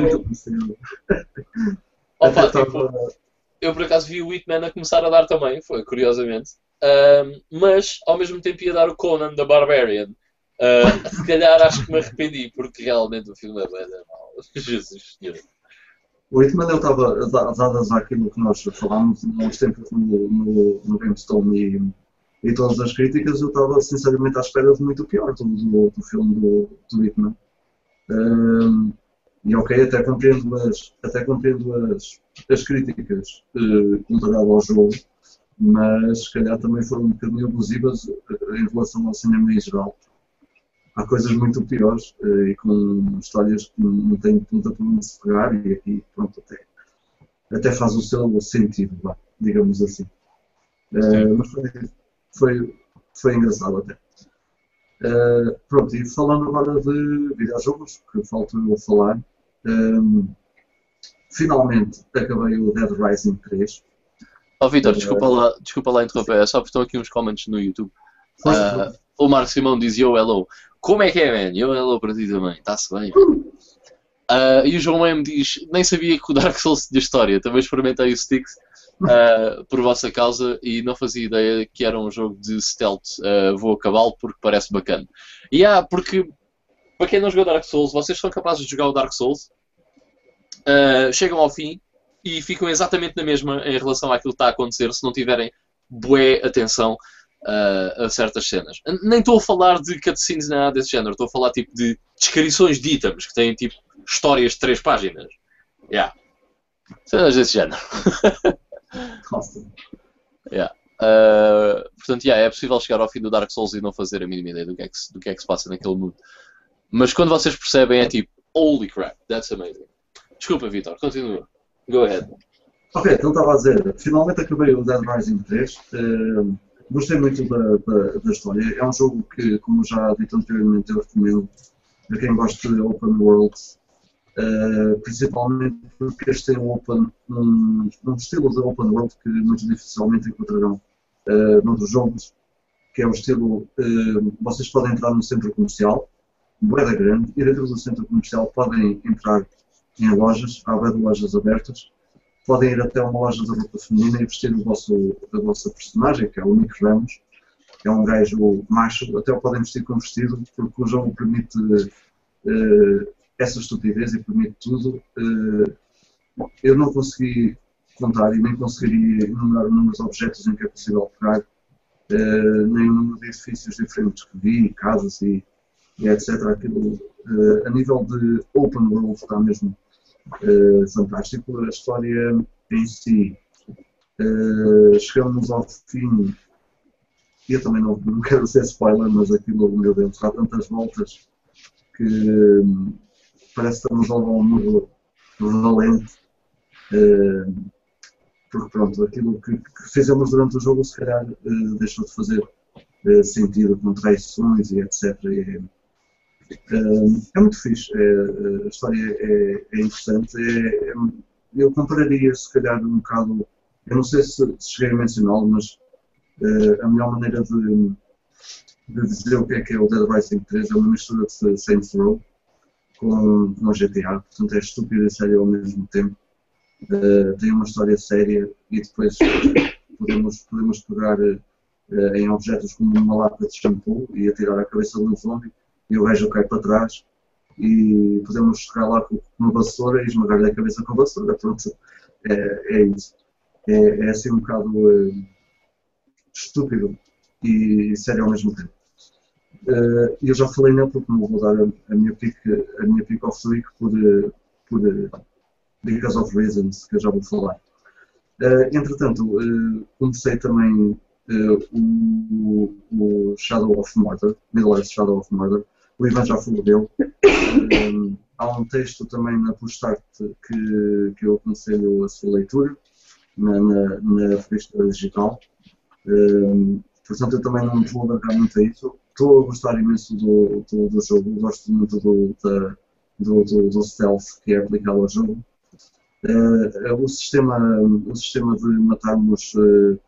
muito. Opa, Até tipo, eu por acaso vi o Whitman a começar a dar também, foi curiosamente. Mas ao mesmo tempo ia dar o Conan da Barbarian. Ah, se calhar acho que me arrependi, porque realmente o filme é bem mau. Jesus Senhor. O Hitman eu estava, dadas àquilo que nós falámos há uns tempos no, no, no e, e todas as críticas, eu estava sinceramente à espera de muito pior do, do, do filme do, do Hitman. Ahm, e ok, até compreendo as, até compreendo as, as críticas uh, comparado ao jogo, mas se calhar também foram um bocadinho abusivas eh, em relação ao cinema em geral. Há coisas muito piores eh, e com histórias que não têm tanta por onde se pegar e aqui, pronto, até, até faz o seu sentido, vá, digamos assim. Eh, mas foi, foi, foi engraçado até. Eh, pronto, e falando agora de videojogos, que falta eu falar, ehm, finalmente acabei o Dead Rising 3. Ó Vitor, desculpa lá, desculpa lá interromper, é só porque estão aqui uns comments no YouTube. Ah, o Marco Simão diz Yo Hello. Como é que é, man? Yo Hello para ti também, está-se bem. Ah, e o João M diz: Nem sabia que o Dark Souls tinha história, também experimentei o Styx ah, por vossa causa e não fazia ideia que era um jogo de stealth voo a cavalo porque parece bacana. E há, porque para quem não jogou Dark Souls, vocês são capazes de jogar o Dark Souls, chegam ao fim e ficam exatamente na mesma em relação àquilo que está a acontecer se não tiverem bué atenção uh, a certas cenas. Nem estou a falar de cutscenes nem nada desse género, estou a falar tipo de descrições de itens que têm tipo histórias de três páginas. Yeah. Cenas desse género. Awesome. Uh, portanto, yeah, é possível chegar ao fim do Dark Souls e não fazer a mínima ideia do que é que se, do que é que se passa naquele mundo. Mas quando vocês percebem é tipo, holy crap, that's amazing. Desculpa, Vitor, continua. Go ahead. Ok, então estava a dizer, finalmente acabei o Dead Rising 3. eh, gostei muito da, da, da história. É um jogo que, como já dito anteriormente, eu recomendo a quem gosta de open worlds. eh, principalmente porque este tem um, open, um, um estilo de open world que muito dificilmente encontrarão uh, noutros jogos, que é o estilo, eh, vocês podem entrar num centro comercial, moeda grande, e dentro do centro comercial podem entrar em lojas, há web lojas abertas, podem ir até uma loja de roupa feminina e vestir o vosso, a vossa personagem, que é o Nick Ramos, que é um gajo macho, até o podem vestir com vestido, porque o jogo permite eh, essa estupidez e permite tudo. Eh, eu não consegui contar e nem conseguiria enumerar o número de objetos em que é possível pegar, eh, nem o número de edifícios diferentes que vi, casas e, e etc. Aquilo, eh, a nível de open world está mesmo eh, fantástico. A história em si, eh, chegamos ao fim, eu também não, não quero ser spoiler, mas aquilo, meu Deus, dá tantas voltas que hum, parece que estamos a um muro valente. eh, porque pronto, aquilo que, que fizemos durante o jogo se calhar eh, deixou de fazer sentido com traições e etc. E, é, é muito fixe, é, a história é, é interessante. É, é- eu compararia, se calhar, um bocado. Eu não sei se, se cheguei a mencioná-lo, mas eh, a melhor maneira de, de dizer o que é que é o Dead Rising 3 é uma mistura de Saints Row com, com GTA. Portanto, é estúpido e sério ao mesmo tempo. Eh, tem uma história séria e depois podemos, podemos pegar eh, em objetos como uma lata de shampoo e atirar a cabeça de um zombie e o gajo cai para trás e podemos chegar lá com uma vassoura e esmagar-lhe a cabeça com a vassoura. Pronto, é, é isso. É, é assim um bocado eh, estúpido e sério ao mesmo tempo. Eh, eu já falei nele porque não vou dar a, a minha pick, a minha pick of the week por, eh, por because of reasons que eu já vou falar. Eh, entretanto, eh, comecei também eh, o, o Shadow of Murder, Middle Earth Shadow of Murder. O Ivan já falou dele. Eh, há um texto também na Postart que, que eu aconselho a sua leitura, na, na, na revista digital. Eh, portanto, eu também não vou agarrar muito a isso. Estou a gostar imenso do, do, do jogo, gosto muito do, da, do, do, do stealth que é aplicado ao jogo. Eh, o, sistema, o sistema de matarmos eh,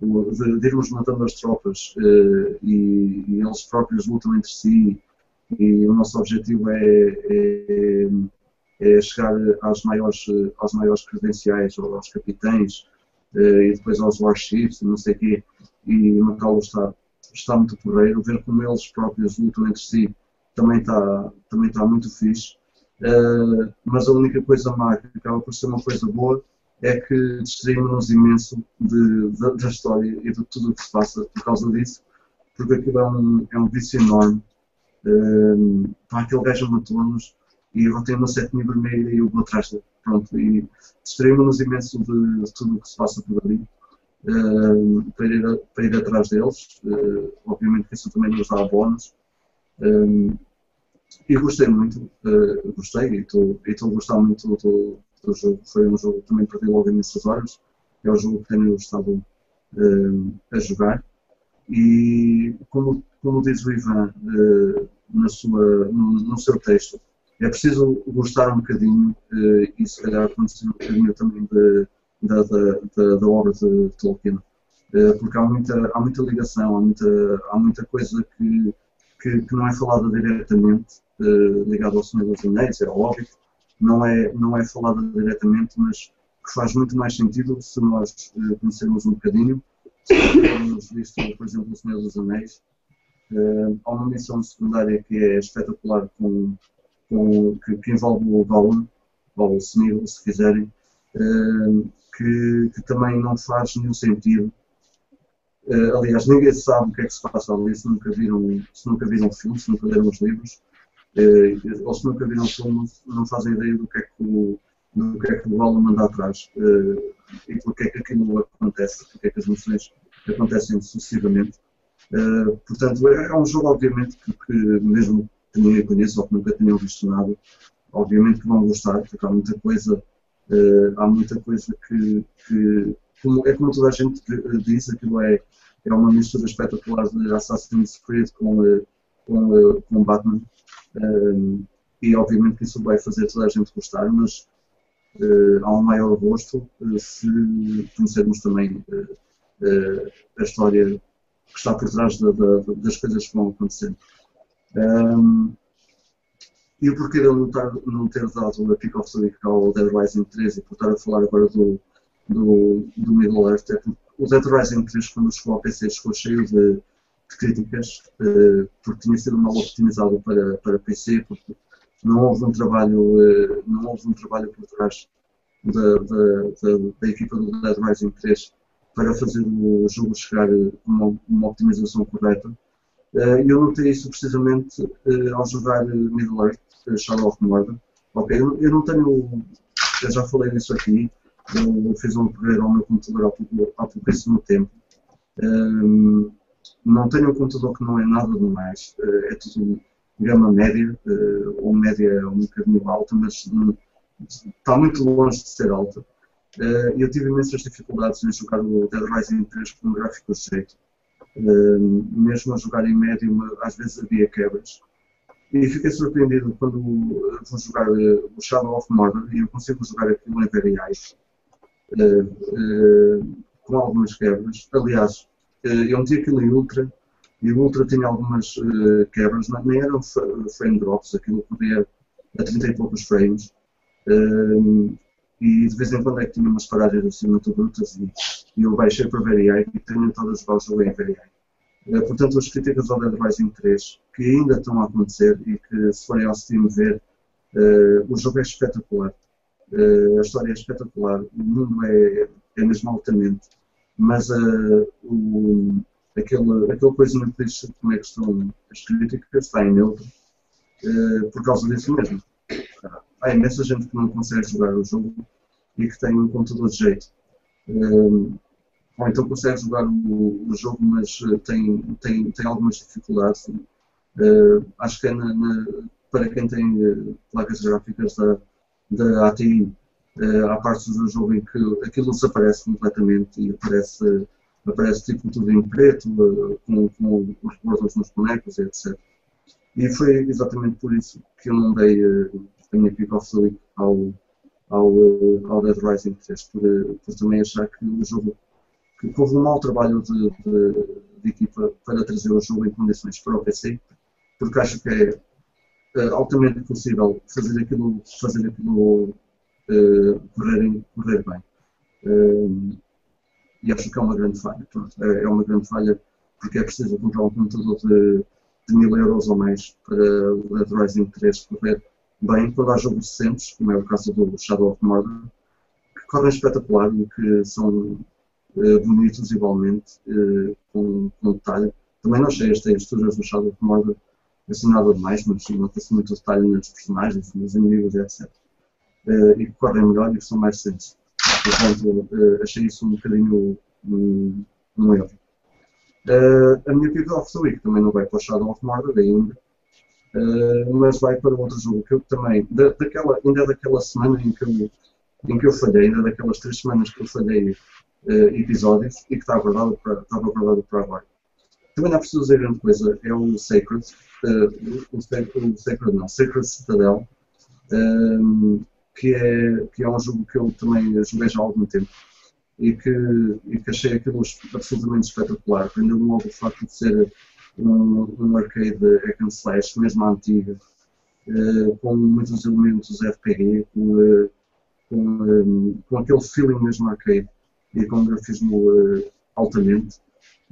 de, de irmos matando as tropas uh, e, e, eles próprios lutam entre si e o nosso objetivo é, é, é chegar às maiores, às maiores credenciais, aos capitães uh, e depois aos warships, não sei o quê, e matá-los está, está muito porreiro, ver como eles próprios lutam entre si também está, também está muito fixe. Uh, mas a única coisa má que acaba por ser uma coisa boa é que distraímos-nos imenso de, de, da história e de tudo o que se passa por causa disso, porque aquilo é um, é um vício enorme. Pá, aquele gajo matou-nos e eu tenho uma setinha vermelha e eu vou atrás dele. Pronto, e distraímos-nos imenso de, tudo o que se passa por ali. Para, ir, para ir atrás deles, uh, obviamente que isso também nos dá bónus. Um, e gostei muito, uh, gostei e estou a gostar muito do, do, jogo. Foi um jogo que também perdi logo imensas horas. É o jogo que tenho gostado a jogar. E como, como diz o Ivan uh, na sua, no, no, seu texto, é preciso gostar um bocadinho e se calhar conhecer um bocadinho também de, da, da, da, obra de Tolkien. porque há muita, há muita ligação, há muita, há muita coisa que que, que não é falada diretamente, uh, ligada ao Senhor dos Anéis, é óbvio, não é, não é falada diretamente, mas que faz muito mais sentido se nós conhecermos um bocadinho. Se tivermos visto, por exemplo, o Senhor dos Anéis, há uma missão secundária que é espetacular, com, com, que, que envolve o Gollum, ou o Smeagol, se quiserem, uh, que, que também não faz nenhum sentido Uh, aliás, ninguém sabe o que é que se passa ali se nunca viram, se nunca viram filme, se nunca leram os livros, uh, ou se nunca viram filme, não fazem ideia do que é que o, do que é que o manda atrás e porque é que aquilo acontece, porque é que as missões acontecem sucessivamente. Portanto, é, é, um jogo, obviamente, que, que, mesmo que ninguém conheça ou que nunca tenham visto nada, obviamente que vão gostar, porque há muita coisa, há muita coisa que, que como, é como toda a gente diz, aquilo é, é uma mistura espetacular de Assassin's Creed com, eh, com, eh, com Batman. E obviamente que isso vai fazer toda a gente gostar, mas uh, há um maior gosto uh, se conhecermos também uh, a história que está por trás da, da, das coisas que vão acontecendo. Um, e o porquê de eu não, não ter dado a Pick of the Week ao Dead Rising 3 e por estar a falar agora do, do, do Middle Earth é porque o Dead Rising 3, quando chegou ao PC, chegou cheio de, de críticas, uh, porque tinha sido mal optimizado para, para PC, porque não houve um trabalho, uh, não houve um trabalho por trás da, da, da, da, equipa do Dead Rising 3 para fazer o jogo chegar a uma, uma optimização correta. Uh, eu notei isso precisamente uh, ao jogar Middle Earth, Shadow of Mordor. Ok, eu, eu não tenho, eu já falei nisso aqui, eu fiz um upgrade ao meu computador há pouquíssimo tempo. Um, não tenho um computador que não é nada demais, é tudo gama média, ou média um bocadinho alta, mas está muito longe de ser alta. Uh, eu tive imensas dificuldades em jogar o Dead Rising 3 com gráficos de jeito. Uh, mesmo a jogar em médio, às vezes havia quebras. E fiquei surpreendido quando vou jogar uh, o Shadow of Mordor e eu consigo jogar aquilo em. Eh, eh, com algumas quebras. Aliás, eh, eu meti aquilo em Ultra e o Ultra tinha algumas quebras, nem eram frame drops, aquilo podia a 30 e poucos frames. E de vez em quando é que tinha umas paragens assim muito brutas e, e eu baixei para VRI e tenho todas as balas em VRI. portanto, as críticas ao Dead Rising 3, que ainda estão a acontecer e que se forem ao Steam ver, o jogo é espetacular. Uh, a história é espetacular, o mundo é, é mesmo altamente, mas uh, o, aquele, aquele coisa não diz como é que estão as críticas, está em neutro, uh, por causa disso mesmo. Há imensa gente que não consegue jogar o jogo e que tem um computador de jeito. ou então consegue jogar o, o jogo, mas tem, tem, tem algumas dificuldades. acho que é na, na, para quem tem placas gráficas da da ATI, uh, há partes do jogo em que aquilo desaparece completamente e aparece, aparece tipo tudo em preto, uh, com, com os bordos nos bonecos, etc. E foi exatamente por isso que eu não dei uh, a minha pick of the week ao, ao, ao Dead Rising 3, por, por também achar que o jogo, que houve um mau trabalho de, de, de, equipa para trazer o jogo em condições para o PC, porque acho que é uh, altamente possível fazer aquilo, fazer aquilo uh, correr, correr bem. Uh, e acho que é uma grande falha. Pronto, é, é, uma grande falha porque é preciso comprar um computador de, de 1000 euros ou mais para o Dead Rising 3 correr bem, quando há jogos recentes, como é o caso do Shadow of Mordor, que correm espetacular e que são uh, bonitos igualmente, uh, com, com detalhe. Também não achei as texturas do Shadow of Mordor assim nada demais, mas nota-se muito detalhe nos personagens, nos inimigos, etc. Uh, e que correm melhor e que são mais recentes. Portanto, achei isso um bocadinho um, um erro. a minha pick of the week também não vai para o Shadow of Mordor ainda, Uh, mas vai para outro jogo que eu também, da, daquela, ainda daquela semana em que, eu, em que eu falhei, ainda daquelas três semanas que eu falhei uh, episódios e que estava guardado para, estava para agora. Também não preciso dizer grande coisa, é o Sacred, uh, o, o, Sacred não, Sacred Citadel, um, que, é, que é um jogo que eu também joguei já há algum tempo e que, e que achei aquilo absolutamente espetacular. Prendeu-me logo o facto de ser um, um arcade hack and slash, mesmo antiga, uh, com muitos elementos RPG, com, uh, com, um, eh, com, aquele feeling mesmo arcade e com um grafismo uh, altamente.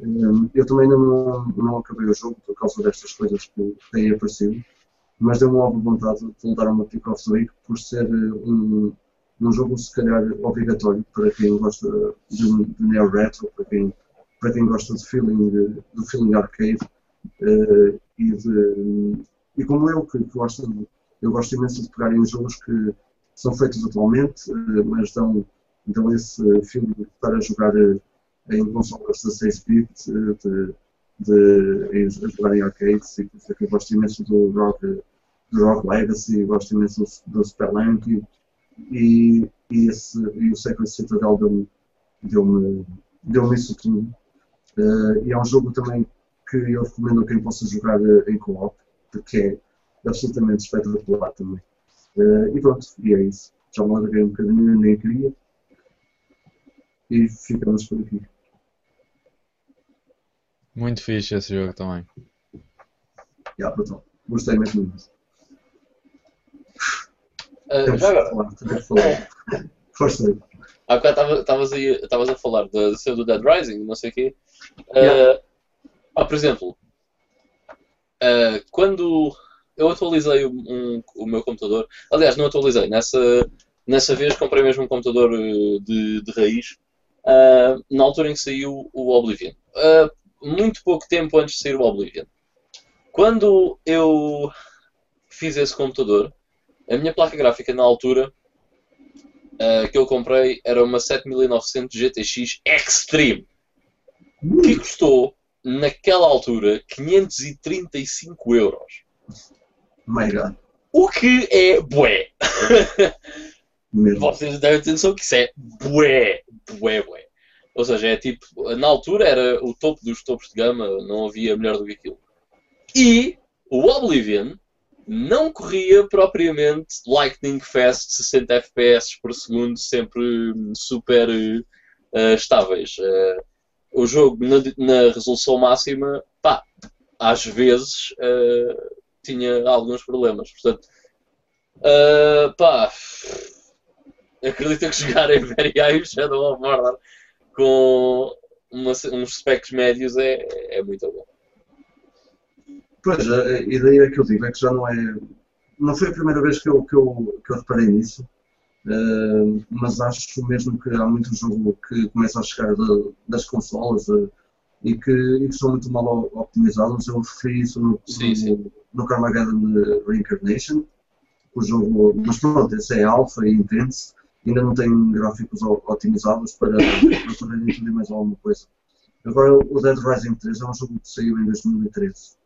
Um, eu também não, não acabei o jogo por causa destas coisas que têm aparecido, mas deu-me logo vontade de voltar a uma Pick of the Week por ser um, um jogo se calhar obrigatório para quem gosta de, de neo retro, para quem para quem gosta de feeling, do feeling arcade uh, e, de, e como eu, que, que gosto eu gosto imenso de pegar em jogos que são feitos atualmente, uh, mas dão, dão esse feeling de estar a jogar uh, em consoles 16-bit, de, de, de, jogar em arcades, e por que eu gosto imenso do Rock, do Rock Legacy, gosto imenso do, do Spelunky, e, e, esse, e o Sacred Citadel deu-me deu deu isso tudo. Uh, e é um jogo também que eu recomendo a quem possa jogar uh, em co-op, porque é absolutamente espetacular também. Uh, e pronto, e é isso. Já me larguei um bocadinho, nem queria. E ficamos por aqui. Muito fixe esse jogo também. Já, yeah, brutal. Gostei mesmo disso. Uh, já agora. Força aí. Há bocado estavas a falar da cena do Dead Rising, não sei o quê. Uh, yeah. ah, por exemplo, uh, quando eu atualizei um, o meu computador, aliás, não atualizei, nessa, nessa vez comprei mesmo um computador de, de raiz, uh, na altura em que saiu o Oblivion. muito pouco tempo antes de sair o Oblivion. Quando eu fiz esse computador, a minha placa gráfica na altura uh, que eu comprei era uma 7900 GTX Extreme que custou naquela altura 535 euros. My God. O que é bué. Vocês devem ter noção que isso é bué, bué, bué. Ou seja, é tipo, na altura era o topo dos topos de gama, não havia melhor do que aquilo. E o Oblivion não corria propriamente Lightning Fast 60 FPS por segundo, sempre super uh, estáveis. Uh, o jogo na, na, resolução máxima, pá, às vezes uh, tinha alguns problemas. Portanto, pá, acredito que jogar em Very Shadow of Mordor com uma, uns specs médios é, é muito bom. Pois, a ideia que eu digo é que já não é. Não foi a primeira vez que eu, que eu, que eu reparei nisso, uh, mas acho mesmo que há muito jogo que começa a chegar de, das consolas uh, e, que, e, que, são muito mal optimizados. Eu referi isso no, sim, sim. no, Carmageddon Reincarnation, o jogo, mas pronto, esse é alfa e intense, ainda não tem gráficos otimizados para, para poder entender mais alguma coisa. Agora, o Dead Rising 3 é um jogo que saiu em 2013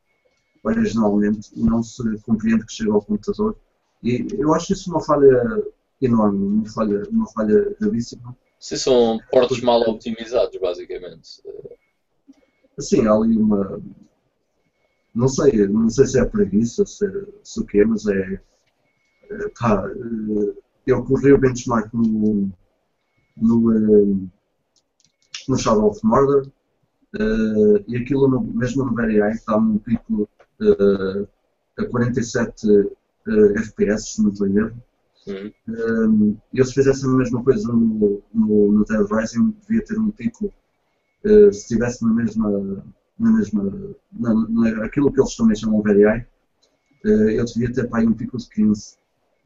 originalmente não se compreende que chega ao computador. E eu acho isso uma falha enorme, uma falha, uma falha gravíssima. Sim, são portos mal optimizados, basicamente. Sim, há ali uma. Não sei, não sei se é preguiça, se, é, se o quê, mas é. Tá, eu corri o benchmark no. no no Shadow of Mordor, uh, e aquilo no, mesmo no High está num pico uh, a 47 uh, FPS, se não estou em erro. Uhum. Um, e se fizessem a mesma coisa no, no, no Dead Rising, devia ter um pico, uh, se estivesse na mesma, na mesma na, na, aquilo que eles também chamam Very High, uh, eu devia ter para aí um pico de 15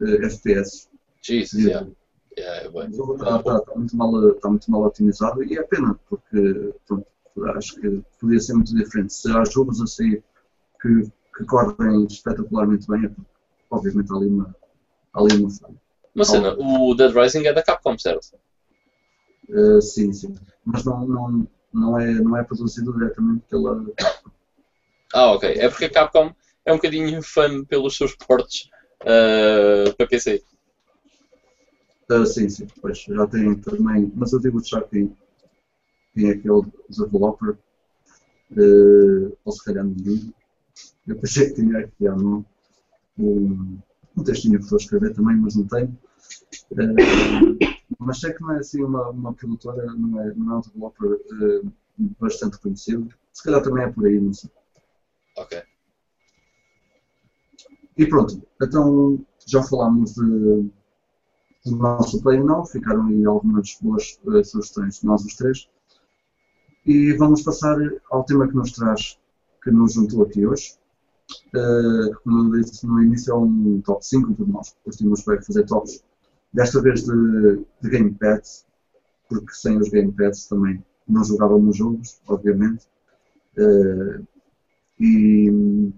uh, FPS. Jesus, Devia yeah. Yeah, é. Está, está- está muito mal, está muito mal otimizado e é pena, porque pronto, acho que podia ser muito diferente. Se há jogos assim que, que correm espetacularmente bem, é porque, obviamente há ali uma, há ali uma falha. Cena, o Dead Rising é da Capcom, certo? Uh, sim, sim. Mas não, não, não, é, não é produzido diretamente pela. Ah, ok. É porque a Capcom é um bocadinho infame pelos seus portes ah, para PC. Uh, sim, sim, pois já tem também. Mas eu digo já quem, quem é aquele developer. Uh, ou se calhar não digo. Eu pensei que tinha aqui à mão um, um textinho que estou a escrever também, mas não tenho. Uh, mas sei que não é assim uma, uma produtora, não é, não é um developer uh, bastante conhecido. Se calhar também é por aí, não sei. Ok. E pronto, então já falámos de, do nosso Play Now, ficaram aí algumas boas eh, sugestões nós os três. E vamos passar ao tema que nos traz, que nos juntou aqui hoje. Eh, como eu disse no início, é um top 5 de nós, curtimos bem fazer tops. Desta vez de, de gamepads, porque sem os gamepads também não jogávamos jogos, obviamente. Eh, e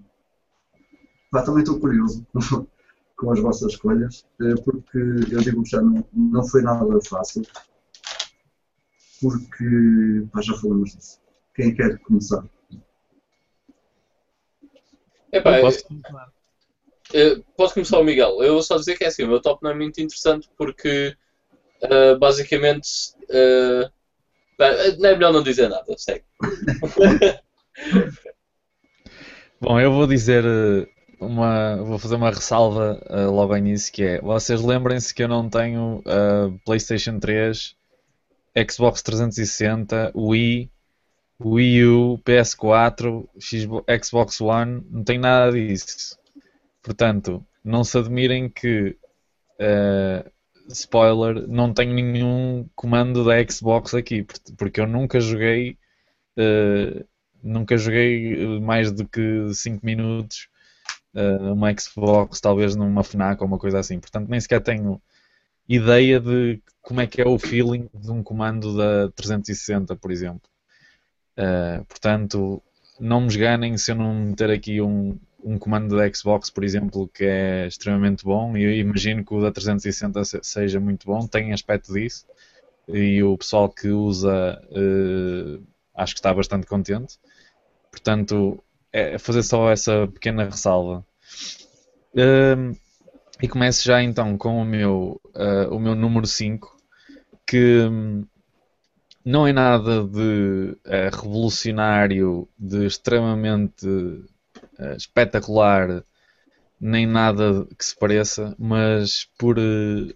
Pá, também estou curioso com, as vossas escolhas, eh, porque eu digo já não, não foi nada fácil, porque pá, já falamos disso. Quem quer começar? Epá, Eu posso começar. Eh, Pode começar o Miguel. Eu vou só dizer que é assim, o meu top não é muito interessante porque eh, basicamente pá, não é melhor não dizer nada, segue. Bom, eu vou dizer uma. Vou fazer uma ressalva eh, logo ao início que é. Vocês lembrem-se que eu não tenho eh, PlayStation 3, Xbox 360, Wii, Wii U, PS4, Xbox- One, não tenho nada disso. Portanto, não se admirem que. eh, spoiler, não tenho nenhum comando da Xbox aqui, por- porque eu nunca joguei. eh, nunca joguei mais do que 5 minutos eh, uma Xbox, talvez numa FNAC ou uma coisa assim. Portanto, nem sequer tenho ideia de como é que é o feeling de um comando da 360, por exemplo. Eh, portanto, não me esganem se eu não meter aqui um, um comando da Xbox, por exemplo, que é extremamente bom, e eu imagino que o da 360 se- seja muito bom, tem aspecto disso, e o pessoal que usa eh, acho que está bastante contente. Portanto, é fazer só essa pequena ressalva. Hum, e começo já então com o meu, ah, o meu número 5, que hum, não é nada de ah, revolucionário, de extremamente ah, espetacular, nem nada que se pareça, mas por. eh,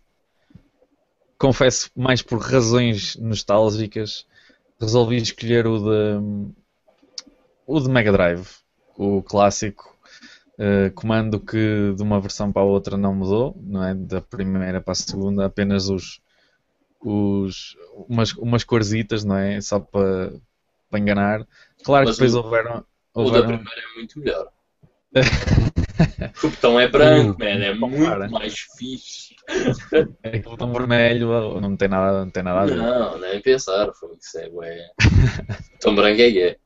confesso, mais por razões nostálgicas, resolvi escolher o de, o de Mega Drive, o clássico eh, comando que de uma versão para a outra não mudou, não é? Da primeira para a segunda, apenas os, os umas, umas corzitas, não é? Só para, para enganar. Claro Mas que depois o- houveram. O da houveram primeira é muito melhor. o botão é branco, Uh, man, é muito mais fixe. é que o botão vermelho não tem nada, não tem nada a ver. Não, nem pensar, foi isso é, ué. Tão branco é que é.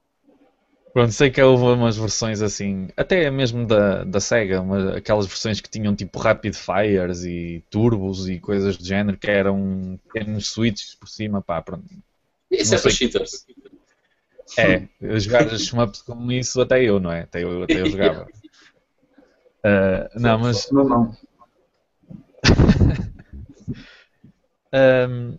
Pronto, sei que houve umas versões assim, até mesmo da, da Sega, mas aquelas versões que tinham tipo Rapid Fires e turbos e coisas do género, que eram pequenos switches por cima, pá, pronto. Isso Não é para cheaters. É, jogar as shmups como isso, até eu, não é? Até eu, até eu jogava. Ah, não, mas Não, não. Ahm,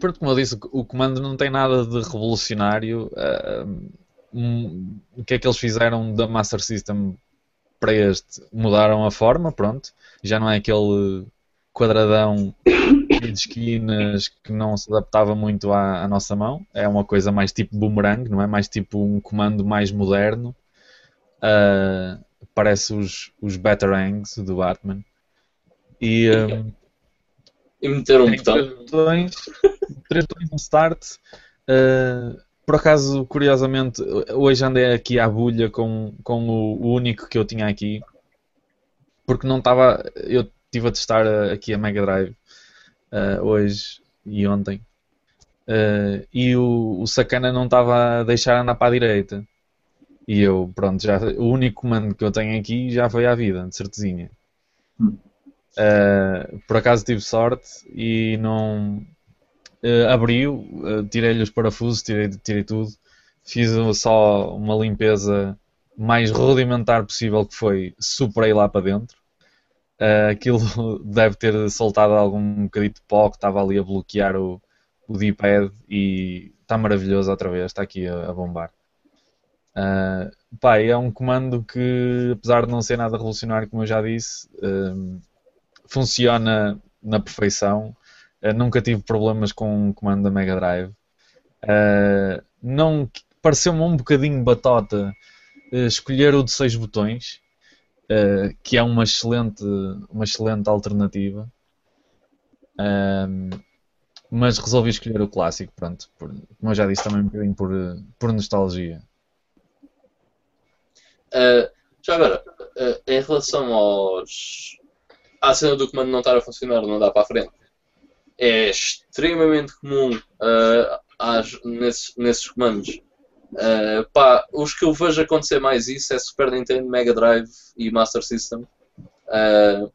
pronto, como eu disse, o comando não tem nada de revolucionário. Ahm, um, o que é que eles fizeram da Master System para este? Mudaram a forma, pronto. Já não é aquele quadradão de esquinas que não se adaptava muito à, à, nossa mão. É uma coisa mais tipo boomerang, não é? Mais tipo um comando mais moderno. Uh, parece os, os Batarangs do Batman. E, um, e meter um botão. Três botões, três botões, um start. Uh, por acaso, curiosamente, hoje andei aqui à bulha com, com o, único que eu tinha aqui. Porque não estava. Eu estive a testar aqui a Mega Drive uh, hoje e ontem. Uh, e o, o sacana não estava a deixar andar para a direita. E eu, pronto, já, o único comando que eu tenho aqui já foi à vida, de certezinha. Uh, por acaso tive sorte e não. Uh, abriu, uh, tirei-lhe os parafusos, tirei, tirei tudo. Fiz só uma limpeza mais rudimentar possível, que foi superei lá para dentro. Uh, aquilo deve ter soltado algum bocadinho de pó que estava ali a bloquear o, o D-pad e está maravilhoso outra vez, está aqui a, a bombar. Uh, pá, é um comando que, apesar de não ser nada revolucionário, como eu já disse, funciona na perfeição. Uh, nunca tive problemas com o comando da Mega Drive. Uh, não pareceu-me um bocadinho batota escolher o de 6 botões, que é uma excelente, uma excelente alternativa. mas resolvi escolher o clássico, pronto, por, como eu já disse, também um bocadinho por, por nostalgia. Uh, já agora, uh, em relação aos. à cena do comando não estar a funcionar, não dá para a frente, é extremamente comum uh, às, nesses, nesses comandos. Uh, pá, os que eu vejo acontecer mais isso é Super Nintendo, Mega Drive e Master System. Uh,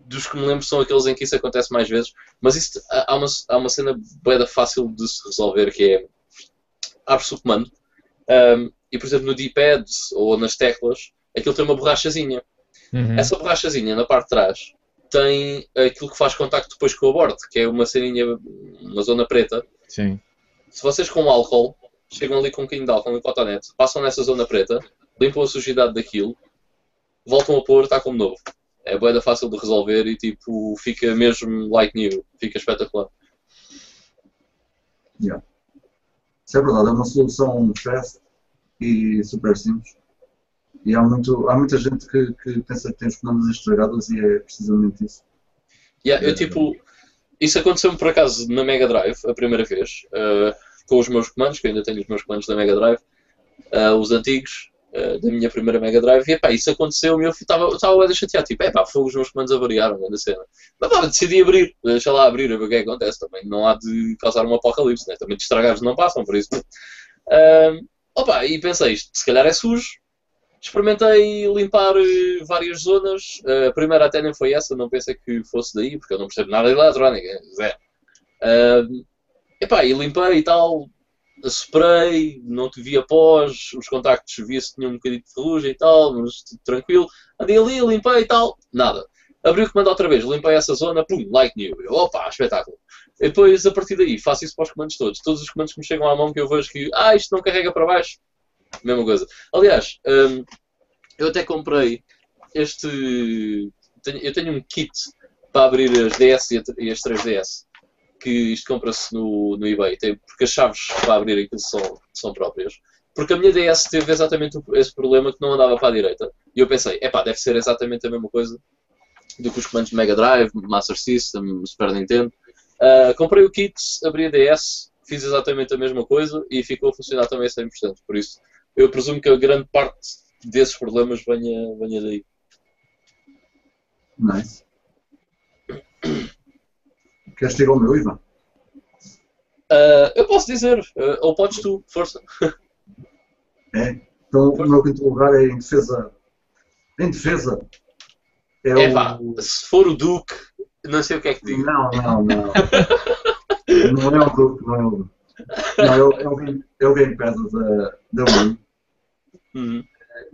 dos que me lembro são aqueles em que isso acontece mais vezes. Mas isso, há, uma, há uma cena bem fácil de se resolver que é abre-se o comando. Um, e, por exemplo, no D-pad ou nas teclas, aquilo tem uma borrachazinha. Uhum. Essa borrachazinha, na parte de trás, tem aquilo que faz contacto depois com o bordo, que é uma ceninha, uma zona preta. Sim. Se vocês com álcool, chegam ali com um bocadinho de álcool em cotonete, passam nessa zona preta, limpam a sujidade daquilo, voltam a pôr, está como novo. É boeda fácil de resolver e tipo, fica mesmo like new, fica espetacular. Yeah. Isso é verdade, é uma solução fast e super simples. E há, muito, há muita gente que, que pensa que tem os comandos estragados e é precisamente isso. Yeah, eu tipo, isso aconteceu-me por acaso na Mega Drive a primeira vez, uh, com os meus comandos, que ainda tenho os meus comandos da Mega Drive, uh, os antigos, uh, da minha primeira Mega Drive, e epá, isso aconteceu e eu estava a chatear, tipo, epá, foi os meus comandos avariaram na cena. Mas pá, decidi abrir, deixa lá abrir, a ver o que é que acontece também. Não há de causar um apocalipse, né? também de estragados não passam, por isso. Uh, Opa, e pensei, se calhar é sujo. Experimentei limpar eh, várias zonas. A primeira até nem foi essa, não pensei que fosse daí, porque eu não percebo nada de eletrónica, zero. Uh, epá, e limpei e tal, spray, não te via pós, os contactos via-se tinham um bocadinho de ferrugem e tal, mas tranquilo. Andei ali, limpei e tal, nada. Abri o comando outra vez, limpei essa zona, pum, like new. Eu, opa, espetáculo. E depois, a partir daí, faço isso para os comandos todos. Todos os comandos que me chegam à mão que eu vejo que, ah, isto não carrega para baixo, mesma coisa. Aliás, um, eu até comprei este. Eu tenho um kit para abrir as DS e as 3DS. Que isto compra-se no, no eBay, porque as chaves para abrir aquilo são, são próprias. Porque a minha DS teve exatamente esse problema que não andava para a direita. E eu pensei, epá, deve ser exatamente a mesma coisa do que os comandos de Mega Drive, Master System, Super Nintendo. Uh, comprei o kit, abri a DS, fiz exatamente a mesma coisa e ficou a funcionar também 100%. Por isso, eu presumo que a grande parte desses problemas venha, venha daí. Nice. Queres ter o meu, Ivan? Uh, eu posso dizer, uh, ou podes tu, força. É? Então força. o meu quinto lugar é em defesa. Em defesa. É, é o... pá, se for o Duke, não sei o que é que digo. Não, não, não. não é o Duke, não é o Duke. Não, é o, é o, game, é o Gamepad da, da Wii. Uhum.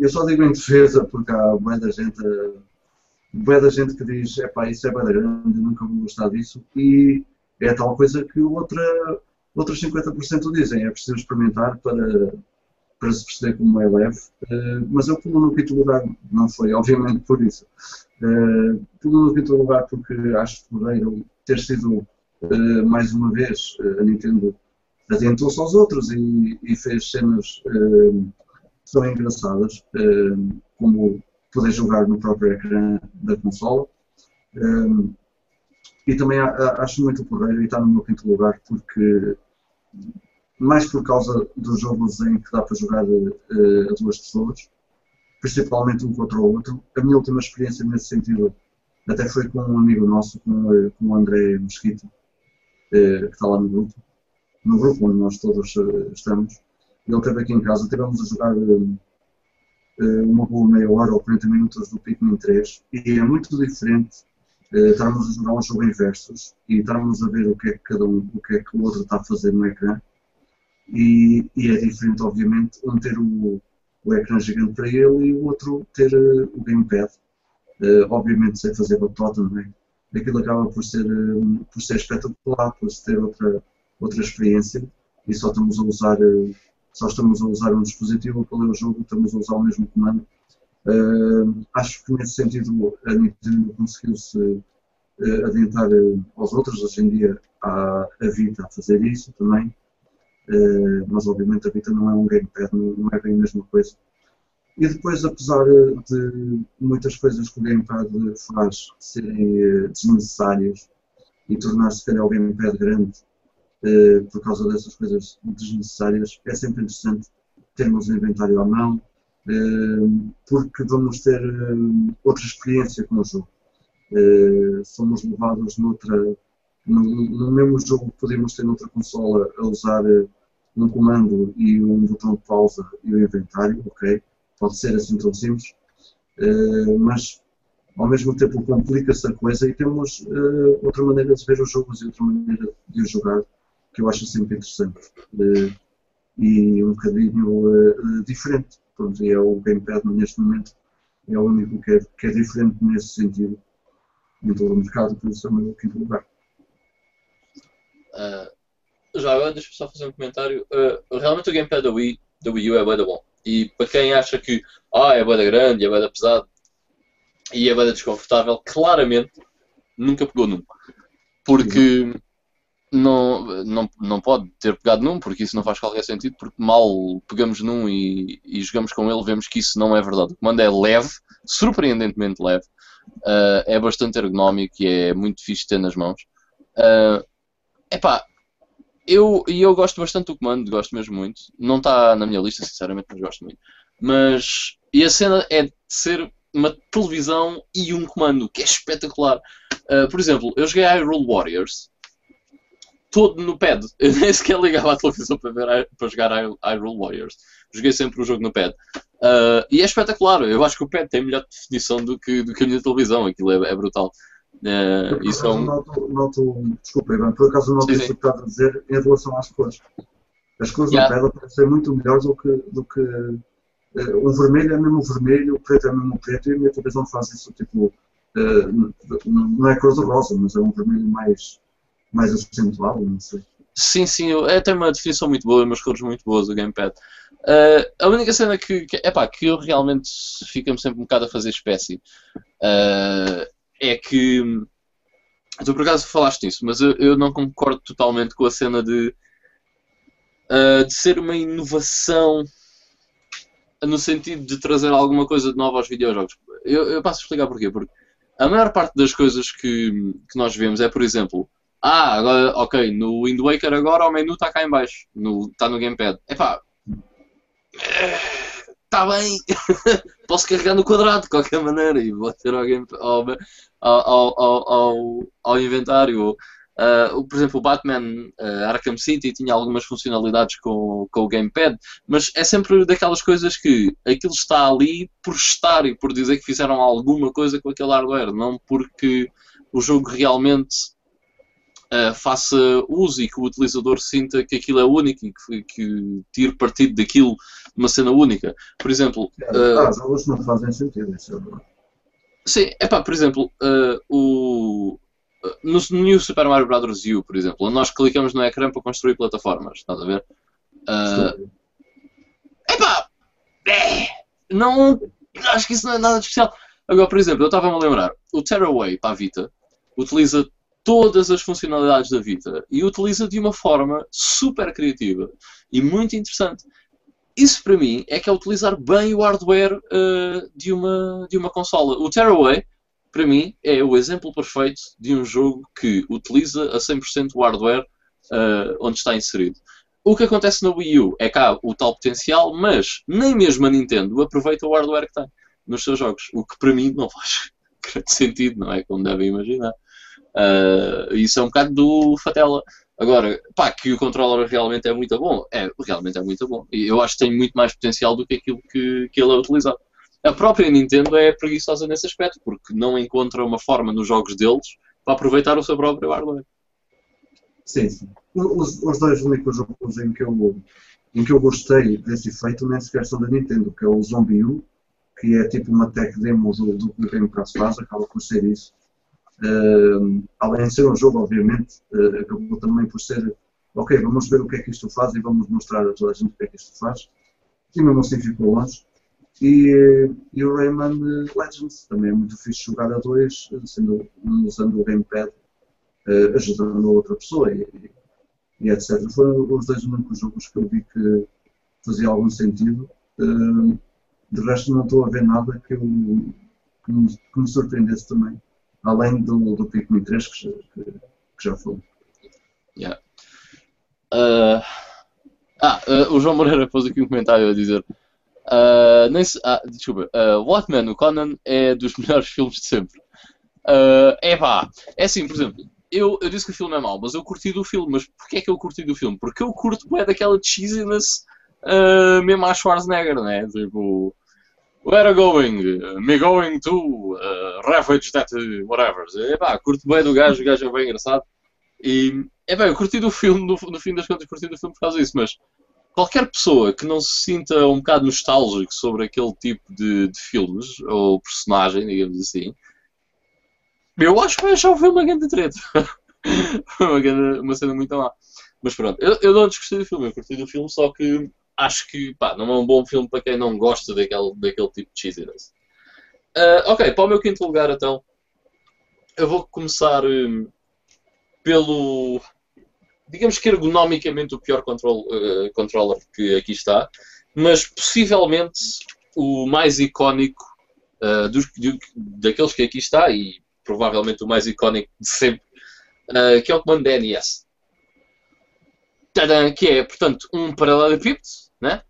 Eu só digo em defesa porque há boa da gente, boa da gente que diz epá, isso é bem grande, nunca vou gostar disso e é tal coisa que outra, outros 50% dizem, é preciso experimentar para, para se perceber como é leve, uh, mas eu pulo no quinto lugar, não foi obviamente por isso. Uh, pulo no quinto lugar porque acho que ter sido, uh, mais uma vez, a Nintendo adiantou-se aos outros e, e fez cenas uh, são engraçadas, como poder jogar no próprio ecrã da consola. e também acho muito porreiro e está no meu quinto lugar porque mais por causa dos jogos em que dá para jogar uh, a duas pessoas, principalmente um contra o outro. A minha última experiência nesse sentido até foi com um amigo nosso, com, eh, com o André Mosquito, uh, que está lá no grupo, no grupo onde nós todos estamos. Ele esteve aqui em casa, estivemos a jogar uma boa meia hora ou 40 minutos do Pikmin 3 e é muito diferente estarmos a jogar um jogo em versos e estarmos a ver o que é que cada um, o que é que o outro está a fazer no ecrã e, e é diferente, obviamente, um ter o, o ecrã gigante para ele e o outro ter uh, o gamepad. Uh, obviamente, sem fazer batota, não é? Aquilo acaba por ser, uh, por ser espetacular, por ter outra, outra experiência e só estamos a usar, só estamos a usar um dispositivo para ler o jogo, estamos a usar o mesmo comando. acho que nesse sentido a Nintendo conseguiu-se adiantar aos outros. Hoje em dia há a Vita a fazer isso também. Uh, mas obviamente a Vita não é um gamepad, não, é bem a mesma coisa. E depois, apesar de muitas coisas que o gamepad faz serem uh, desnecessárias e tornar-se, se calhar, o gamepad grande uh, por causa dessas coisas desnecessárias, é sempre interessante termos o inventário à mão, porque vamos ter outra experiência com o jogo. somos levados noutra no, mesmo jogo podemos ter noutra consola a usar eh, um comando e um botão de pausa e o inventário, ok? Pode ser assim tão simples, mas ao mesmo tempo complica-se a coisa e temos outra maneira de ver os jogos e outra maneira de os jogar que eu acho sempre interessante uh, e um bocadinho diferente. Pronto, e é o Gamepad neste momento é o único que é, que é diferente nesse sentido em todo o mercado, por isso é o meu quinto lugar. Uh, já agora deixa-me só fazer um comentário. Uh, realmente o gamepad da Wii, da Wii U é bem bom. E para quem acha que ah, é bem grande, é bem pesado e é bem desconfortável, claramente nunca pegou num. Porque não, não, não pode ter pegado num, porque isso não faz qualquer sentido, porque mal pegamos num e, e jogamos com ele, vemos que isso não é verdade. O comando é leve, surpreendentemente leve, uh, é bastante ergonómico e é muito fixe de ter nas mãos. Uh, Epá, eu, e eu gosto bastante do comando, gosto mesmo muito. Não está na minha lista, sinceramente, mas gosto muito. Mas. E a cena é de ser uma televisão e um comando, que é espetacular. Uh, por exemplo, eu joguei Hyrule Warriors todo no pad. Eu nem sequer ligava a televisão para, ver, para jogar Hyrule Warriors. Joguei sempre o jogo no pad. Uh, e é espetacular. Eu acho que o pad tem melhor definição do que, do que a minha televisão. Aquilo é, é brutal. Uh, isso é um... noto, noto, desculpa, Ivan, por acaso noto isso que estás a dizer em relação às cores. As cores yeah. da pedra parecem muito melhores do que, do que uh, o vermelho é mesmo vermelho, o preto é mesmo preto, e a minha televisão faz isso, tipo, uh, não é cor de rosa, mas é um vermelho mais, mais acentuado, não sei. Sim, sim, é, tem uma definição muito boa, umas cores muito boas o Gamepad. Uh, a única cena que, que, epá, que eu realmente fico-me sempre um bocado a fazer espécie uh, é que. Tu por acaso falaste nisso, mas eu, eu não concordo totalmente com a cena de, uh, de ser uma inovação no sentido de trazer alguma coisa de nova aos videojogos. Eu, eu passo a explicar porquê. Porque a maior parte das coisas que, que nós vemos é, por exemplo, ah, ok, no Wind Waker agora o menu está cá em baixo, está no gamepad. Epá, está bem, posso carregar no quadrado de qualquer maneira e vou ter ao, game, ao, ao, ao, ao inventário. Uh, por exemplo, o Batman uh, Arkham City tinha algumas funcionalidades com, com o Gamepad, mas é sempre daquelas coisas que aquilo está ali por estar e por dizer que fizeram alguma coisa com aquele hardware, não porque o jogo realmente uh, faça uso e que o utilizador sinta que aquilo é único e que, que tire partido daquilo de uma cena única. Por exemplo. Uh, ah, jogos não fazem sentido, isso é. Sim, é pá, por exemplo, uh, o, no New Super Mario Bros. U, por exemplo, nós clicamos no ecrã para construir plataformas, estás a ver? Uh, epá, é, não, acho que isso não é nada de especial. Agora, por exemplo, eu estava-me a lembrar, o Terraway para a Vita utiliza todas as funcionalidades da vida e utiliza de uma forma super criativa e muito interessante. Isso para mim é que é utilizar bem o hardware uh, de, uma, de uma consola. O Tearaway, para mim, é o exemplo perfeito de um jogo que utiliza a 100% o hardware uh, onde está inserido. O que acontece na Wii U é cá o tal potencial, mas nem mesmo a Nintendo aproveita o hardware que tem nos seus jogos, o que para mim não faz grande sentido, não é? Como devem imaginar. Uh, isso é um bocado do Fatela. Agora, pá, que o controller realmente é muito bom, é, realmente é muito bom. E eu acho que tem muito mais potencial do que aquilo que, que ele é utilizado. A própria Nintendo é preguiçosa nesse aspecto, porque não encontra uma forma nos jogos deles para aproveitar o seu próprio hardware. Sim, sim. Os, os dois únicos jogos em que, eu, em que eu gostei desse efeito nem sequer são da Nintendo, que é o Zombie U, que é tipo uma tech demo do, do que o Game Pass faz, acaba por ser isso. Uh, além de ser um jogo, obviamente, uh, acabou também por ser ok, vamos ver o que é que isto faz e vamos mostrar a toda a gente o que é que isto faz. E mesmo assim ficou longe. E, e o Rayman Legends também é muito fixe jogar a dois, sendo, usando o Gamepad uh, ajudando a outra pessoa e, e, etc. Foram os dois únicos jogos que eu vi que fazia algum sentido. De resto, não estou a ver nada que, eu, que, me, que me surpreendesse também, além do, do Pikmin 3 que, que, que já foi. Yeah. Uh, ah, uh, o João Moreira pôs aqui um comentário a dizer. Uh, nem se, ah, desculpa, uh, Watman, o Conan, é dos melhores filmes de sempre. Uh, é pá, é assim, por exemplo, eu, eu disse que o filme é mau, mas eu curti do filme. Mas porquê é que eu curti do filme? Porque eu curto é daquela cheesiness uh, mesmo a Schwarzenegger, né? Tipo, where are going? Me going to uh, ravage that whatever. Epá, curto bem do gajo, o gajo é bem engraçado. E, epá, eu curti do filme, no, no fim das contas, curti do filme por causa disso, mas qualquer pessoa que não se sinta um bocado nostálgico sobre aquele tipo de, de filmes, ou personagem, digamos assim, eu acho que vai achar o filme uma grande treta. uma, grande, uma cena muito má. Mas pronto, eu, eu não desgostei do filme, eu curti do filme, só que acho que pá, não é um bom filme para quem não gosta daquele, daquele tipo de cheesiness. Uh, ok, para o meu quinto lugar então, eu vou começar um, pelo. Digamos que ergonomicamente o pior control, uh, controller que aqui está, mas possivelmente o mais icónico uh, dos, de, daqueles que aqui está, e provavelmente o mais icónico de sempre, que é o comando DNS. Que é, portanto, um paralelepípedo, né?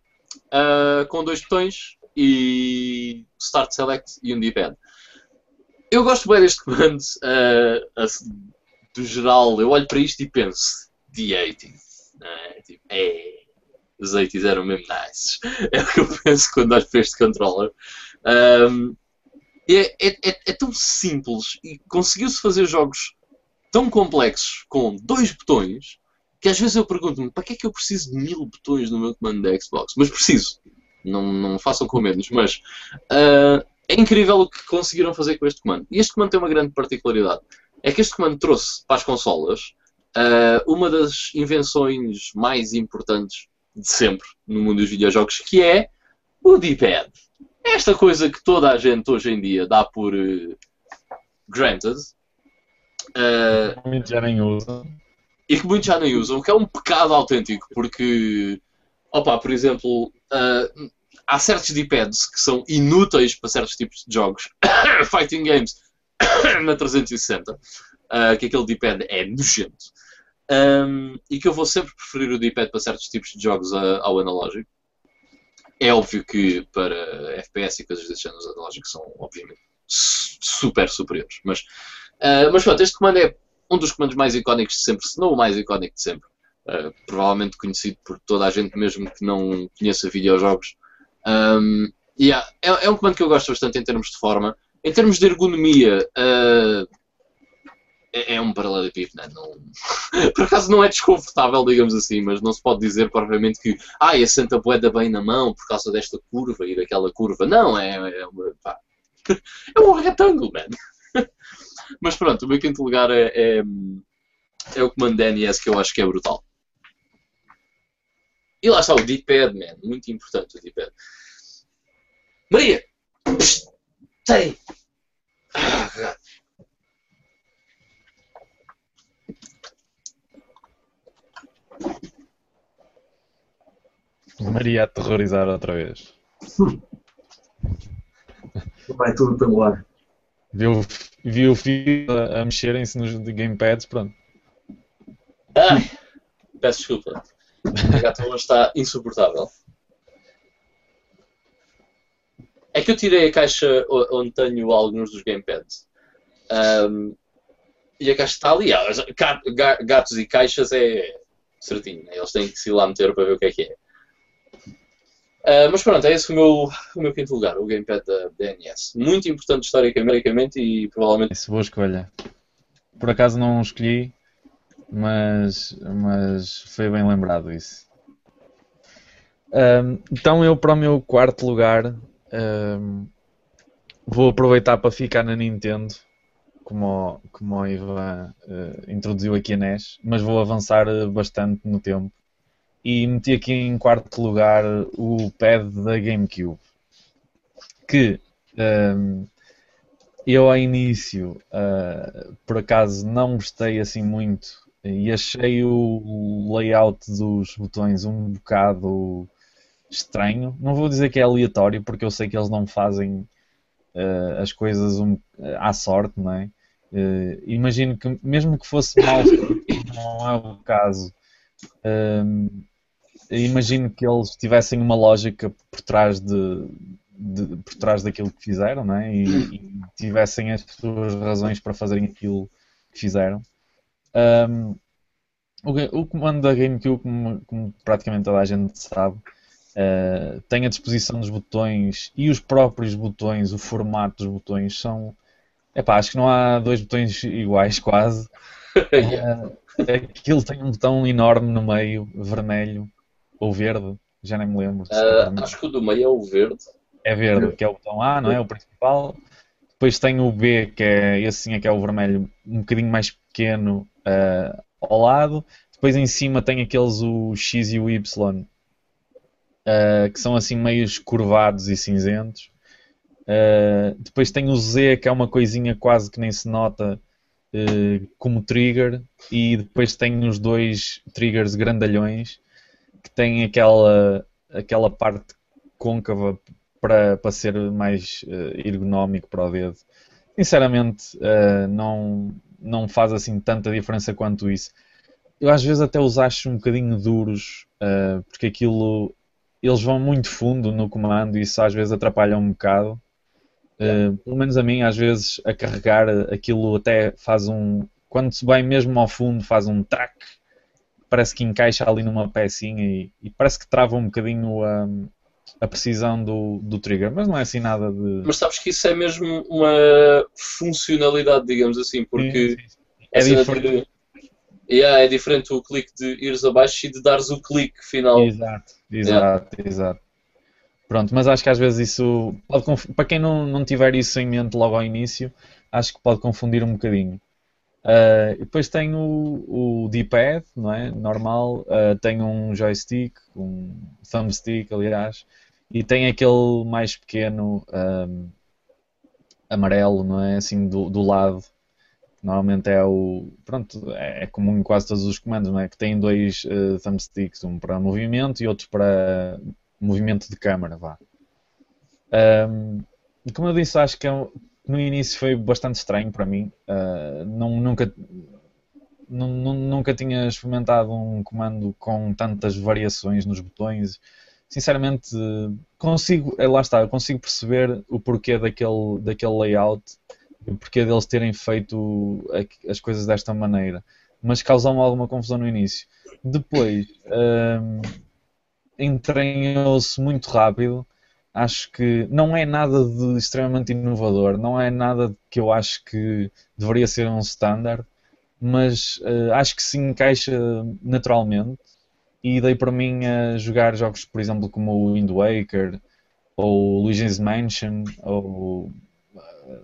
Uh, com dois botões e Start Select e um D-pad. Eu gosto bem deste comando, uh, assim, do geral, eu olho para isto e penso, The 80 né? tipo, é, os 80 eram mesmo nice. É o que eu penso quando olho para este controller. Um, é, é, é, é tão simples e conseguiu-se fazer jogos tão complexos com dois botões que às vezes eu pergunto-me para que é que eu preciso de mil botões no meu comando da Xbox? Mas preciso. Não, não façam com menos. Mas uh, é incrível o que conseguiram fazer com este comando. E este comando tem uma grande particularidade. É que este comando trouxe para as consolas uh, uma das invenções mais importantes de sempre no mundo dos videojogos, que é o D-pad. Esta coisa que toda a gente hoje em dia dá por uh, granted. Uh, já nem usa. E que muitos já nem usam, o que é um pecado autêntico, porque, opa, por exemplo, uh, há certos D-pads que são inúteis para certos tipos de jogos, fighting games, na 360, uh, que aquele D-pad é nojento. Um, e que eu vou sempre preferir o D-pad para certos tipos de jogos ao analógico. É óbvio que para FPS e coisas desse género, os analógicos são, obviamente, super superiores. Mas, uh, mas pronto, este comando é um dos comandos mais icónicos de sempre, se não o mais icónico de sempre. Uh, provavelmente conhecido por toda a gente, mesmo que não conheça videojogos. Um, yeah, é, é, um comando que eu gosto bastante em termos de forma. Em termos de ergonomia, uh, é, é, um paralelepípedo, né? não Por acaso não é desconfortável, digamos assim, mas não se pode dizer propriamente que ah, assenta a boeda bem na mão por causa desta curva e daquela curva. Não, é, é, é um retângulo, man. Mas pronto, o meu quinto lugar é, é, é o comando DNS que eu acho que é brutal. E lá está o D-pad, man. Muito importante o D-pad. Maria! Tem! Ah, Maria aterrorizar outra vez. Vai tudo pelo ar. Viu, viu o filho a, a mexerem-se nos gamepads, pronto. Ai, peço desculpa. A gata hoje está insuportável. É que eu tirei a caixa onde tenho alguns dos gamepads. Ahm, e a caixa está ali. Ah, ga- ga- Gatos e caixas é certinho. né? Eles têm que se ir lá meter para ver o que é que é. Ah, mas pronto, é esse o meu, o meu quinto lugar, o gamepad da DNS. Muito importante historicamente e provavelmente Isso, boa escolha. Por acaso não escolhi, mas, mas foi bem lembrado isso. Ahm, então eu para o meu quarto lugar ahm, vou aproveitar para ficar na Nintendo, como, o- como o Ivan eh, introduziu aqui a NES, mas vou avançar bastante no tempo. E meti aqui em quarto lugar o pad da GameCube. Que ahm, eu ao início, ah, por acaso, não gostei assim muito e achei o layout dos botões um bocado estranho. Não vou dizer que é aleatório, porque eu sei que eles não fazem ah, as coisas um- à sorte, não é? Eh, imagino que, mesmo que fosse mal, não é o caso. Ahm, imagino que eles tivessem uma lógica por trás de, de- por trás daquilo que fizeram, não é? E, e tivessem as suas razões para fazerem aquilo que fizeram. Ahm, o, o comando da GameCube, como, como praticamente toda a gente sabe, eh, tem a disposição dos botões e os próprios botões, o formato dos botões são. Epá, acho que não há dois botões iguais quase. Eh, aquilo tem um botão enorme no meio, vermelho ou verde, já nem me lembro. vermelho. acho que o do meio é o verde. É verde, que é o botão A, não é? O principal. Depois tem o B, que é esse sim é que é o vermelho, um bocadinho mais pequeno ah, ao lado. Depois em cima tem aqueles o X e o Y, ah, que são assim meio curvados e cinzentos. Ah, depois tem o Z, que é uma coisinha quase que nem se nota como trigger. E depois tem os dois triggers grandalhões, que têm aquela, aquela parte côncava para, para ser mais eh, ergonómico para o dedo. Sinceramente, eh, não, não faz assim tanta diferença quanto isso. Eu às vezes até os acho um bocadinho duros, eh, porque aquilo eles vão muito fundo no comando e isso às vezes atrapalha um bocado. Eh, pelo menos a mim, às vezes, a carregar aquilo até faz um. Quando se vai mesmo ao fundo, faz um track. Parece que encaixa ali numa pecinha e, e parece que trava um bocadinho a, a precisão do, do trigger, mas não é assim nada de. Mas sabes que isso é mesmo uma funcionalidade, digamos assim, porque Sim, sim, sim. É diferente. de- Yeah, é diferente o clique de ires abaixo e de dares o clique final. Exato, exato, exato. Pronto, mas acho que às vezes isso pode para quem não, não tiver isso em mente logo ao início, acho que pode confundir um bocadinho. Ah, e depois tem o, o D-pad, não é? Normal, ah, tem um joystick, um thumbstick, aliás, e tem aquele mais pequeno ahm, amarelo, não é? Assim do, do lado. Normalmente é o. Pronto, é é comum em quase todos os comandos, não é? Que tem dois eh, thumbsticks, um para movimento e outro para movimento de câmara, vá. Ahm, como eu disse, acho que é um- no início foi bastante estranho para mim. Ah, não, nunca, nu- nu- nunca tinha experimentado um comando com tantas variações nos botões. Sinceramente, consigo, eh, lá está, consigo perceber o porquê daquele, daquele layout, o porquê deles terem feito as coisas desta maneira, mas causou-me alguma confusão no início. Depois, ahm, entranhou-se muito rápido. Acho que não é nada de extremamente inovador, não é nada que eu acho que deveria ser um standard, mas eh, acho que se encaixa naturalmente e dei para mim a jogar jogos, por exemplo, como o Wind Waker ou Luigi's Mansion ou eh,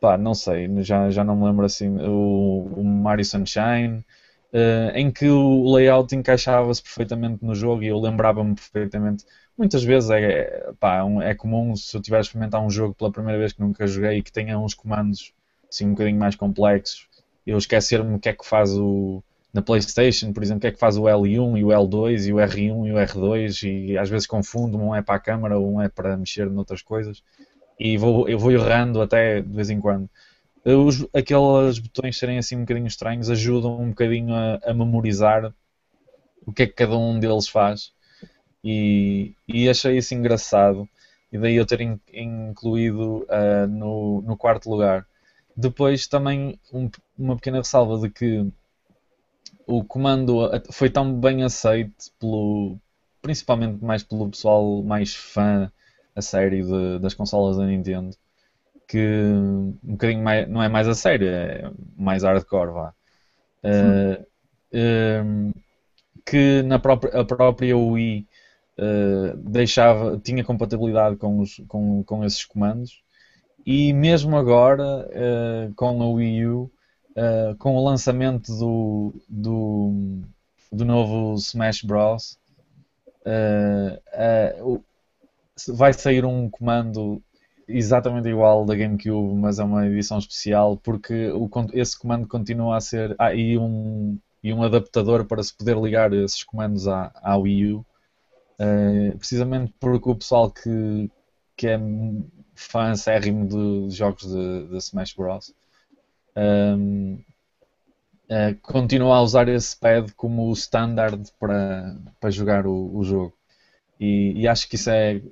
pá, não sei, já, já não me lembro assim, o, o Mario Sunshine, eh, em que o layout encaixava-se perfeitamente no jogo e eu lembrava-me perfeitamente. Muitas vezes é, pá, um- é comum se eu estiver a experimentar um jogo pela primeira vez que nunca joguei e que tenha uns comandos assim, um bocadinho mais complexos, eu esquecer-me o que é que faz o na PlayStation, por exemplo, o que é que faz o L1 e o L2 e o R1 e o R2 e às vezes confundo, um é para a câmera, um é para mexer noutras coisas e vou, eu vou errando até de vez em quando. Os, aqueles botões serem assim um bocadinho estranhos ajudam um bocadinho a, a memorizar o que é que cada um deles faz e, e achei isso engraçado e daí eu ter in, incluído uh, no, no quarto lugar. Depois também um, uma pequena ressalva de que o comando foi tão bem aceito pelo principalmente mais pelo pessoal mais fã a série de, das consolas da Nintendo que um bocadinho mais, não é mais a sério, é mais hardcore vá. Uh, um, que na própria, a própria Wii uh, deixava, tinha compatibilidade com, os, com, com esses comandos e mesmo agora uh, com a Wii U uh, com o lançamento do, do, do novo Smash Bros. Uh, vai sair um comando exatamente igual da GameCube, mas é uma edição especial porque o, esse comando continua a ser. Ah, e um, e um adaptador para se poder ligar esses comandos à, à Wii U. Uh, precisamente porque o pessoal que, que é fã acérrimo de, de jogos de, de Smash Bros. Um, uh, continua a usar esse pad como o standard para, para jogar o, o jogo. E, e, acho que isso é,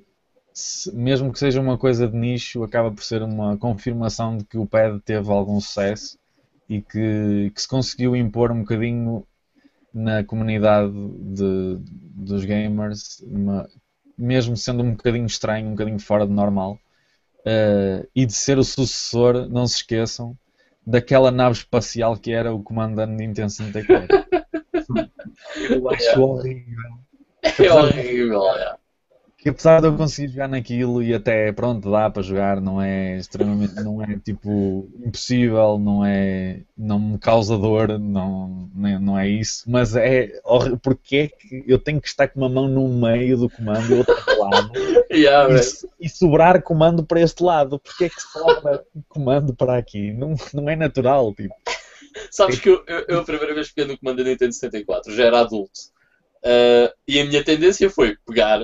mesmo que seja uma coisa de nicho, acaba por ser uma confirmação de que o pad teve algum sucesso e que, que se conseguiu impor um bocadinho na comunidade de, dos gamers, uma, mesmo sendo um bocadinho estranho, um bocadinho fora de normal. Uh, e de ser o sucessor, não se esqueçam, daquela nave espacial que era o comando da Nintendo 64. Eu acho é. horrível. É horrível, é. Que apesar de eu conseguir jogar naquilo e até pronto dá para jogar, não é extremamente, não é tipo impossível, não é, não me causa dor, não, não é isso, mas é horrível, porque é que eu tenho que estar com uma mão no meio do comando e outra do lado? Yeah, e, e, sobrar comando para este lado, porque é que sobra comando para aqui? Não, não é natural, tipo. Sabes que eu, eu, eu, a primeira vez peguei no comando da Nintendo 64, já era adulto, uh, e a minha tendência foi pegar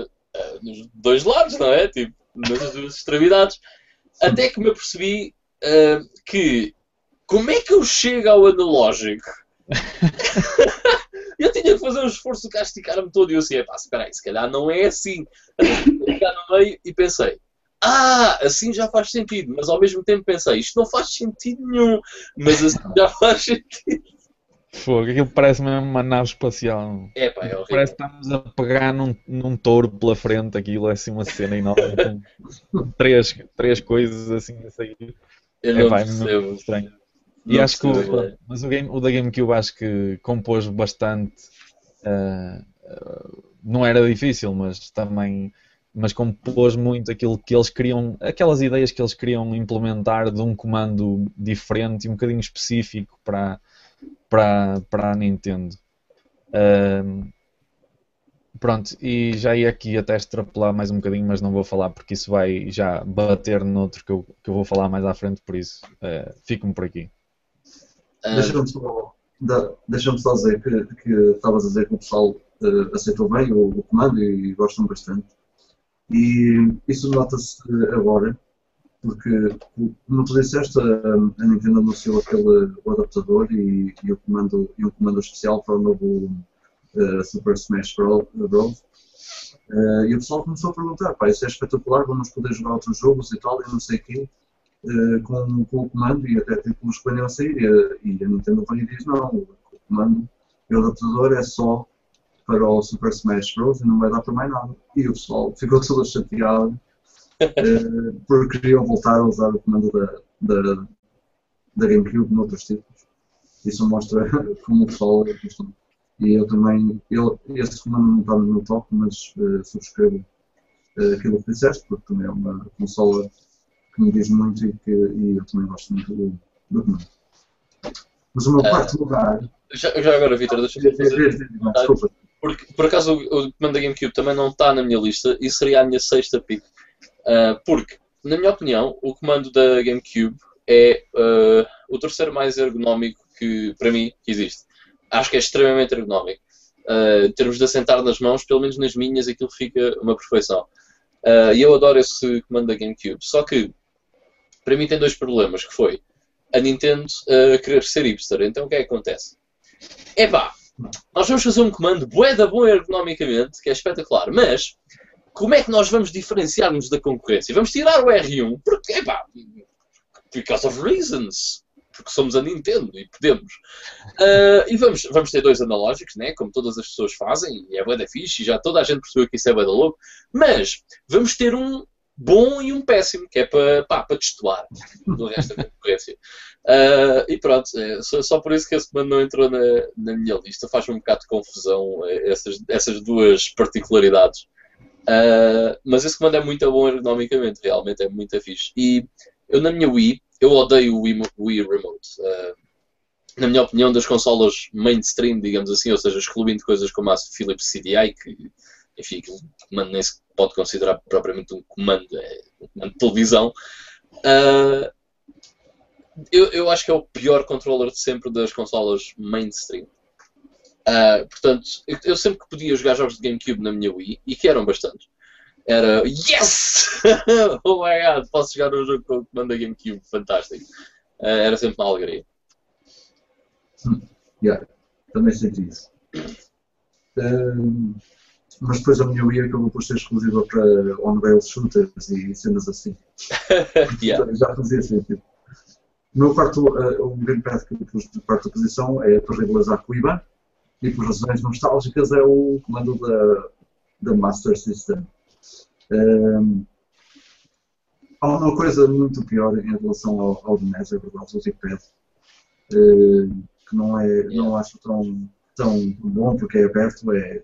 nos dois lados, não é? Tipo, nas duas extremidades. Até que me apercebi uh, que como é que eu chego ao analógico? eu tinha que fazer um esforço de castigar-me todo e eu assim, pá, espera aí, se calhar não é assim. Ficar no meio e pensei, ah, assim já faz sentido, mas ao mesmo tempo pensei, isto não faz sentido nenhum, mas assim já faz sentido. Fogo, aquilo parece mesmo uma nave espacial. É, pá, é Parece que estamos a pegar num, num touro pela frente, aquilo é assim uma cena enorme, com três, três coisas assim a sair. Eu é, não pá, é percebo. estranho. Não e acho que o, é. mas o, game, o da GameCube acho que compôs bastante. Uh, uh, não era difícil, mas também mas compôs muito aquilo que eles queriam, aquelas ideias que eles queriam implementar de um comando diferente e um bocadinho específico para, para, para a Nintendo. Um, pronto, e já ia aqui até extrapolar mais um bocadinho, mas não vou falar porque isso vai já bater noutro que eu, que eu vou falar mais à frente, por isso uh, fico-me por aqui. Deixa-me só, deixa só dizer que, que estavas a dizer que o pessoal uh, aceitou bem o, o, comando e gostam bastante. E isso nota-se agora, porque, como tu disseste, a, Nintendo anunciou aquele o adaptador e, e, o comando, e um comando especial para o novo uh, Super Smash Bros. Uh, e o pessoal começou a perguntar, pá, isso é espetacular, vamos poder jogar outros jogos e tal, e não sei o quê, uh, com, com, o comando, e até tipo os a sair, e, e a Nintendo veio e diz, não, o comando e o adaptador é só para o Super Smash Bros. e não vai dar para mais nada. E o pessoal ficou todo chateado porque queriam voltar a usar o comando da, da, da GameCube noutros títulos. Isso mostra como o pessoal é. E eu também, eu, esse comando não está no meu top, mas uh, subscrevo uh, aquilo que disseste, porque também é uma consola que me diz muito e que e eu também gosto muito do, do comando. Mas o meu quarto lugar. Já, já agora, Vitor, deixa-me fazer. Desculpa. Porque, por acaso, o, o comando da GameCube também não está na minha lista e seria a minha sexta pick. Uh, porque, na minha opinião, o comando da GameCube é uh, o terceiro mais ergonómico que, para mim, que existe. acho que é extremamente ergonómico. Uh, em termos de assentar nas mãos, pelo menos nas minhas, aquilo fica uma perfeição. E eu adoro esse comando da GameCube. Só que, para mim, tem dois problemas, que foi a Nintendo querer ser hipster. Então, o que é que acontece? Epá, nós vamos fazer um comando bué da bom ergonomicamente, que é espetacular, mas como é que nós vamos diferenciar-nos da concorrência? Vamos tirar o R1, porque, epá, because of reasons porque somos a Nintendo e podemos. Uh, e vamos, vamos ter dois analógicos, né? como todas as pessoas fazem, e é bué da fixe, e já toda a gente percebeu que isso é bué da louco, mas vamos ter um bom e um péssimo, que é para, pá, para destoar do resto da concorrência. Uh, e pronto, é, só, só, por isso que esse comando não entrou na, na minha lista. Faz-me um bocado de confusão é, essas, essas duas particularidades. Uh, mas esse comando é muito bom ergonomicamente, realmente é muito fixe. E eu na minha Wii eu odeio o Wii, Wii Remote. Uh, na minha opinião, das consolas mainstream, digamos assim, ou seja, excluindo coisas como a Philips CDI, que, enfim, aquilo comando nem se pode considerar propriamente um comando, é um comando de televisão. Uh, eu, eu acho que é o pior controller de sempre das consolas mainstream. Uh, portanto, eu, sempre que podia jogar jogos de GameCube na minha Wii, e que eram bastantes, era Yes! oh my god, posso jogar um jogo com o comando da GameCube, fantástico. Uh, era sempre uma alegria. Yeah, também senti isso. Uh, mas depois a minha Wii acabou por ser exclusiva para on-rail shooters e cenas assim. yeah. Já fazia sentido. O meu quarto, uh, o gamepad que eu pus de quarta posição é a Torre de Lazar Cuiba e por razões nostálgicas é o comando da, da Master System. Um, há uma coisa muito pior em relação ao, ao NES, é verdade, o Zipad, uh, que não, é, não acho tão, tão bom porque é aberto, é,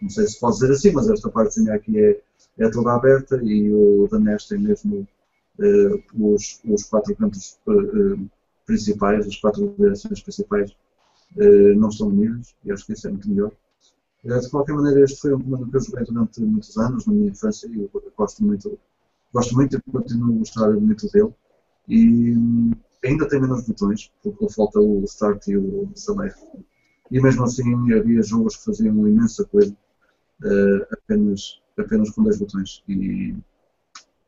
não sei se pode dizer assim, mas esta partezinha aqui é, é toda aberta e o da NES tem mesmo uh, os, os quatro cantos uh, principais, as quatro direções principais não estão unidos e acho que isso é muito melhor. Eh, de qualquer maneira, este foi um comando que eu joguei durante muitos anos, na minha infância, e eu gosto muito, gosto muito e continuo a gostar muito dele. E hum, ainda tem menos botões, porque falta o Start e o Select. E mesmo assim, havia jogos que faziam imensa coisa uh, apenas, apenas com dois botões. E,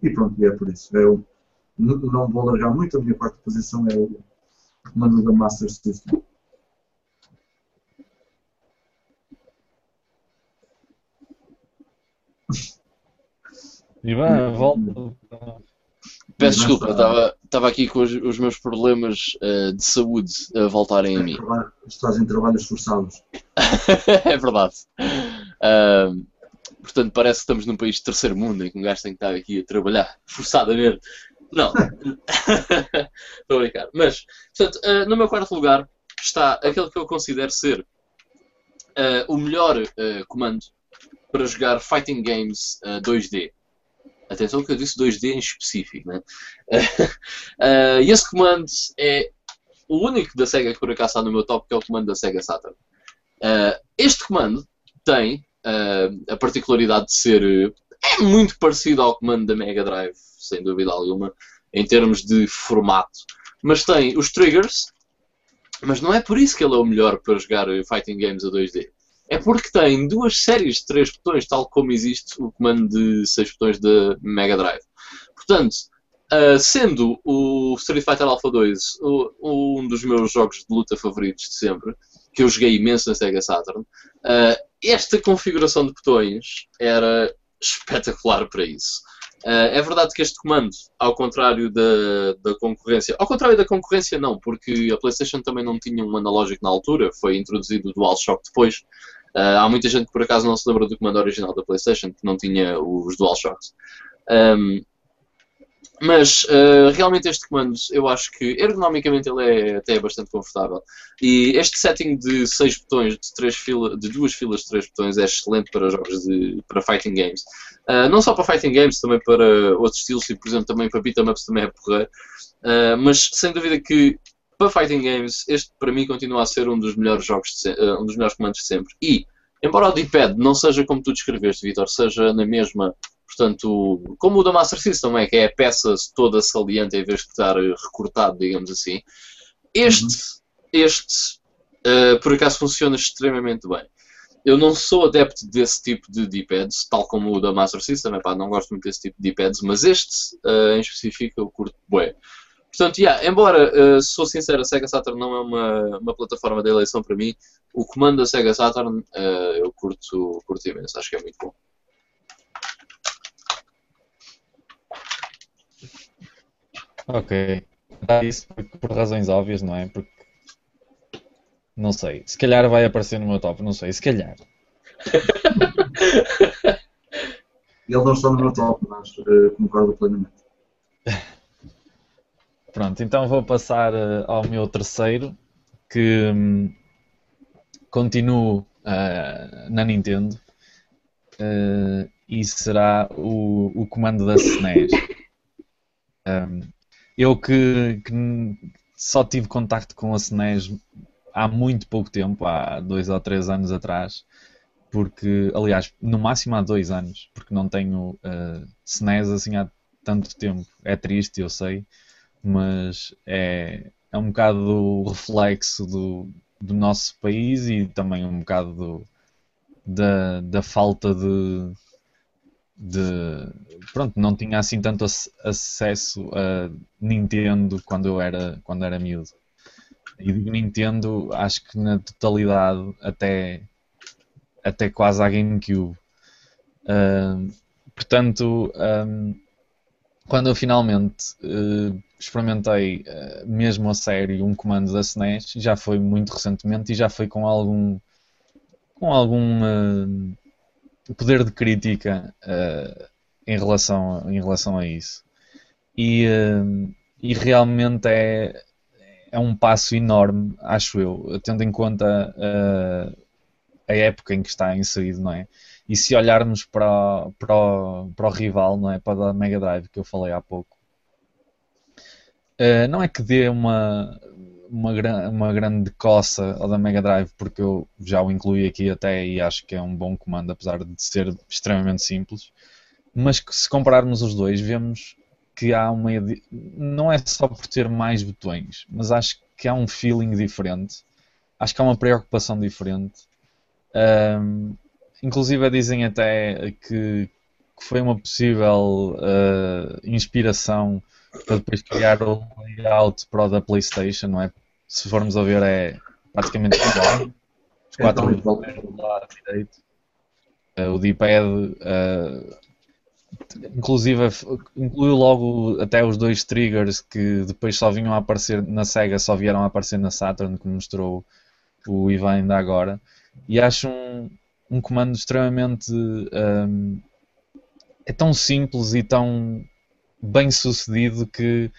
e pronto, é por isso. Eu não vou largar muito, a minha quarta posição é o comando da Master System. Ivan, volta. Peço desculpa, estava aqui com os, os meus problemas uh, de saúde a voltarem a mim. Estás em trabalhos forçados. é verdade. Uh, portanto, parece que estamos num país de terceiro mundo em que um gajo tem que estar aqui a trabalhar forçadamente. Não. Estou a brincar. Mas, portanto, uh, no meu quarto lugar está aquele que eu considero ser o melhor comando para jogar fighting games 2D. Atenção que eu disse 2D em específico, né? uh, e esse comando é o único da SEGA que por acaso está no meu top, que é o comando da SEGA Saturn. Uh, este comando tem uh, a particularidade de ser é muito parecido ao comando da Mega Drive, sem dúvida alguma, em termos de formato. Mas tem os triggers, mas não é por isso que ele é o melhor para jogar fighting games a 2D é porque tem duas séries de três botões, tal como existe o comando de seis botões da Mega Drive. Portanto, uh, sendo o Street Fighter Alpha 2 o, um dos meus jogos de luta favoritos de sempre, que eu joguei imenso na Sega Saturn, uh, esta configuração de botões era espetacular para isso. Uh, é verdade que este comando, ao contrário da, da concorrência, ao contrário da concorrência não, porque a PlayStation também não tinha um analógico na altura, foi introduzido o DualShock depois. Uh, há muita gente que por acaso não se lembra do comando original da PlayStation, que não tinha os DualShocks. Um, mas uh, realmente este comando eu acho que ergonomicamente ele é até bastante confortável. E este setting de seis botões, de, três fila, de duas filas de três botões, é excelente para jogos de para fighting games. Uh, não só para fighting games, também para outros estilos, e por exemplo também para beat'em ups também é porra. Uh, mas sem dúvida que para fighting games este para mim continua a ser um dos melhores jogos, de, um dos melhores comandos de sempre. E embora o D-pad não seja como tu descreveste, Vitor, seja na mesma Portanto, como o da Master System é que é a peça toda saliente em vez de estar recortado, digamos assim, este, uhum. este uh, por acaso funciona extremamente bem. Eu não sou adepto desse tipo de D-pads, tal como o da Master System, epá, não gosto muito desse tipo de D-pads, mas este uh, em específico eu curto bem. Portanto, yeah, embora, uh, sou sincero, a Sega Saturn não é uma, uma plataforma de eleição para mim, o comando da Sega Saturn eu curto, curto imenso, acho que é muito bom. Ok. Dá isso por, razões óbvias, não é? Porque. Não sei. Se calhar vai aparecer no meu top, não sei. Se calhar. Ele não está no meu top, mas uh, concordo plenamente. Pronto, então vou passar uh, ao meu terceiro, que um, continuo uh, na Nintendo, e será o, o comando da SNES. Um, eu que, que, só tive contacto com a SNES há muito pouco tempo, há dois ou três anos atrás, porque, aliás, no máximo há dois anos, porque não tenho uh, SNES assim há tanto tempo. É triste, eu sei, mas é, é um bocado do reflexo do, do nosso país e também um bocado do, da, da falta de, de pronto, não tinha assim tanto acesso a Nintendo quando eu era, quando era miúdo. E digo Nintendo, acho que na totalidade, até, até quase à GameCube. Uh, portanto, um, quando eu finalmente uh, experimentei uh, mesmo a sério um comando da SNES, já foi muito recentemente e já foi com algum com algum uh, poder de crítica em relação em relação a isso. E, e realmente é é um passo enorme acho eu tendo em conta a época em que está inserido não é? E se olharmos para, para, o, para o rival, não é? Para a Mega Drive que eu falei há pouco, uh, não é que dê uma, uma, uma grande coça ao da Mega Drive, porque eu já o incluí aqui até e acho que é um bom comando, apesar de ser extremamente simples. Mas que se compararmos os dois, vemos que há uma. Não é só por ter mais botões, mas acho que há um feeling diferente. Acho que há uma preocupação diferente. Um, Inclusive dizem até que, que foi uma possível uh, inspiração para depois criar o layout para o da PlayStation, não é? Se formos a ver é praticamente igual. Os quatro então, do lado direito. Uh, o D-pad uh, inclusive incluiu logo até os dois triggers que depois só vinham a aparecer na Sega, só vieram a aparecer na Saturn, que mostrou o Ivan ainda agora. E acho um, um comando extremamente. Um, é tão simples e tão bem sucedido que,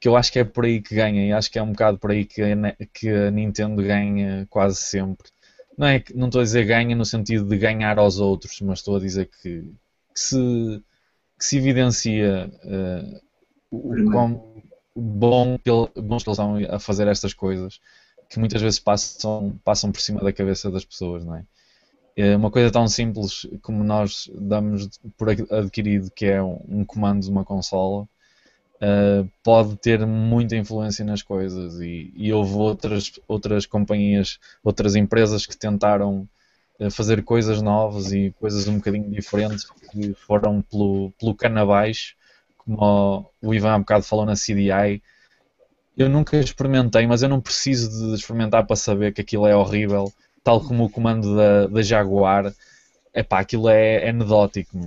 que eu acho que é por aí que ganha e acho que é um bocado por aí que a, que a Nintendo ganha quase sempre. Não, é, não estou a dizer ganha no sentido de ganhar aos outros, mas estou a dizer que, que se, que se evidencia uh, o quão bom que, bons que eles são a fazer estas coisas que muitas vezes passam, passam por cima da cabeça das pessoas, não é? É uma coisa tão simples como nós damos por adquirido, que é um comando de uma consola, uh, pode ter muita influência nas coisas. E, e, houve outras, outras companhias, outras empresas que tentaram uh, fazer coisas novas e coisas um bocadinho diferentes que foram pelo, pelo cano como o Ivan há bocado falou na CDI. Eu nunca experimentei, mas eu não preciso de experimentar para saber que aquilo é horrível tal como o comando da, da Jaguar, epá, aquilo é, é anedótico.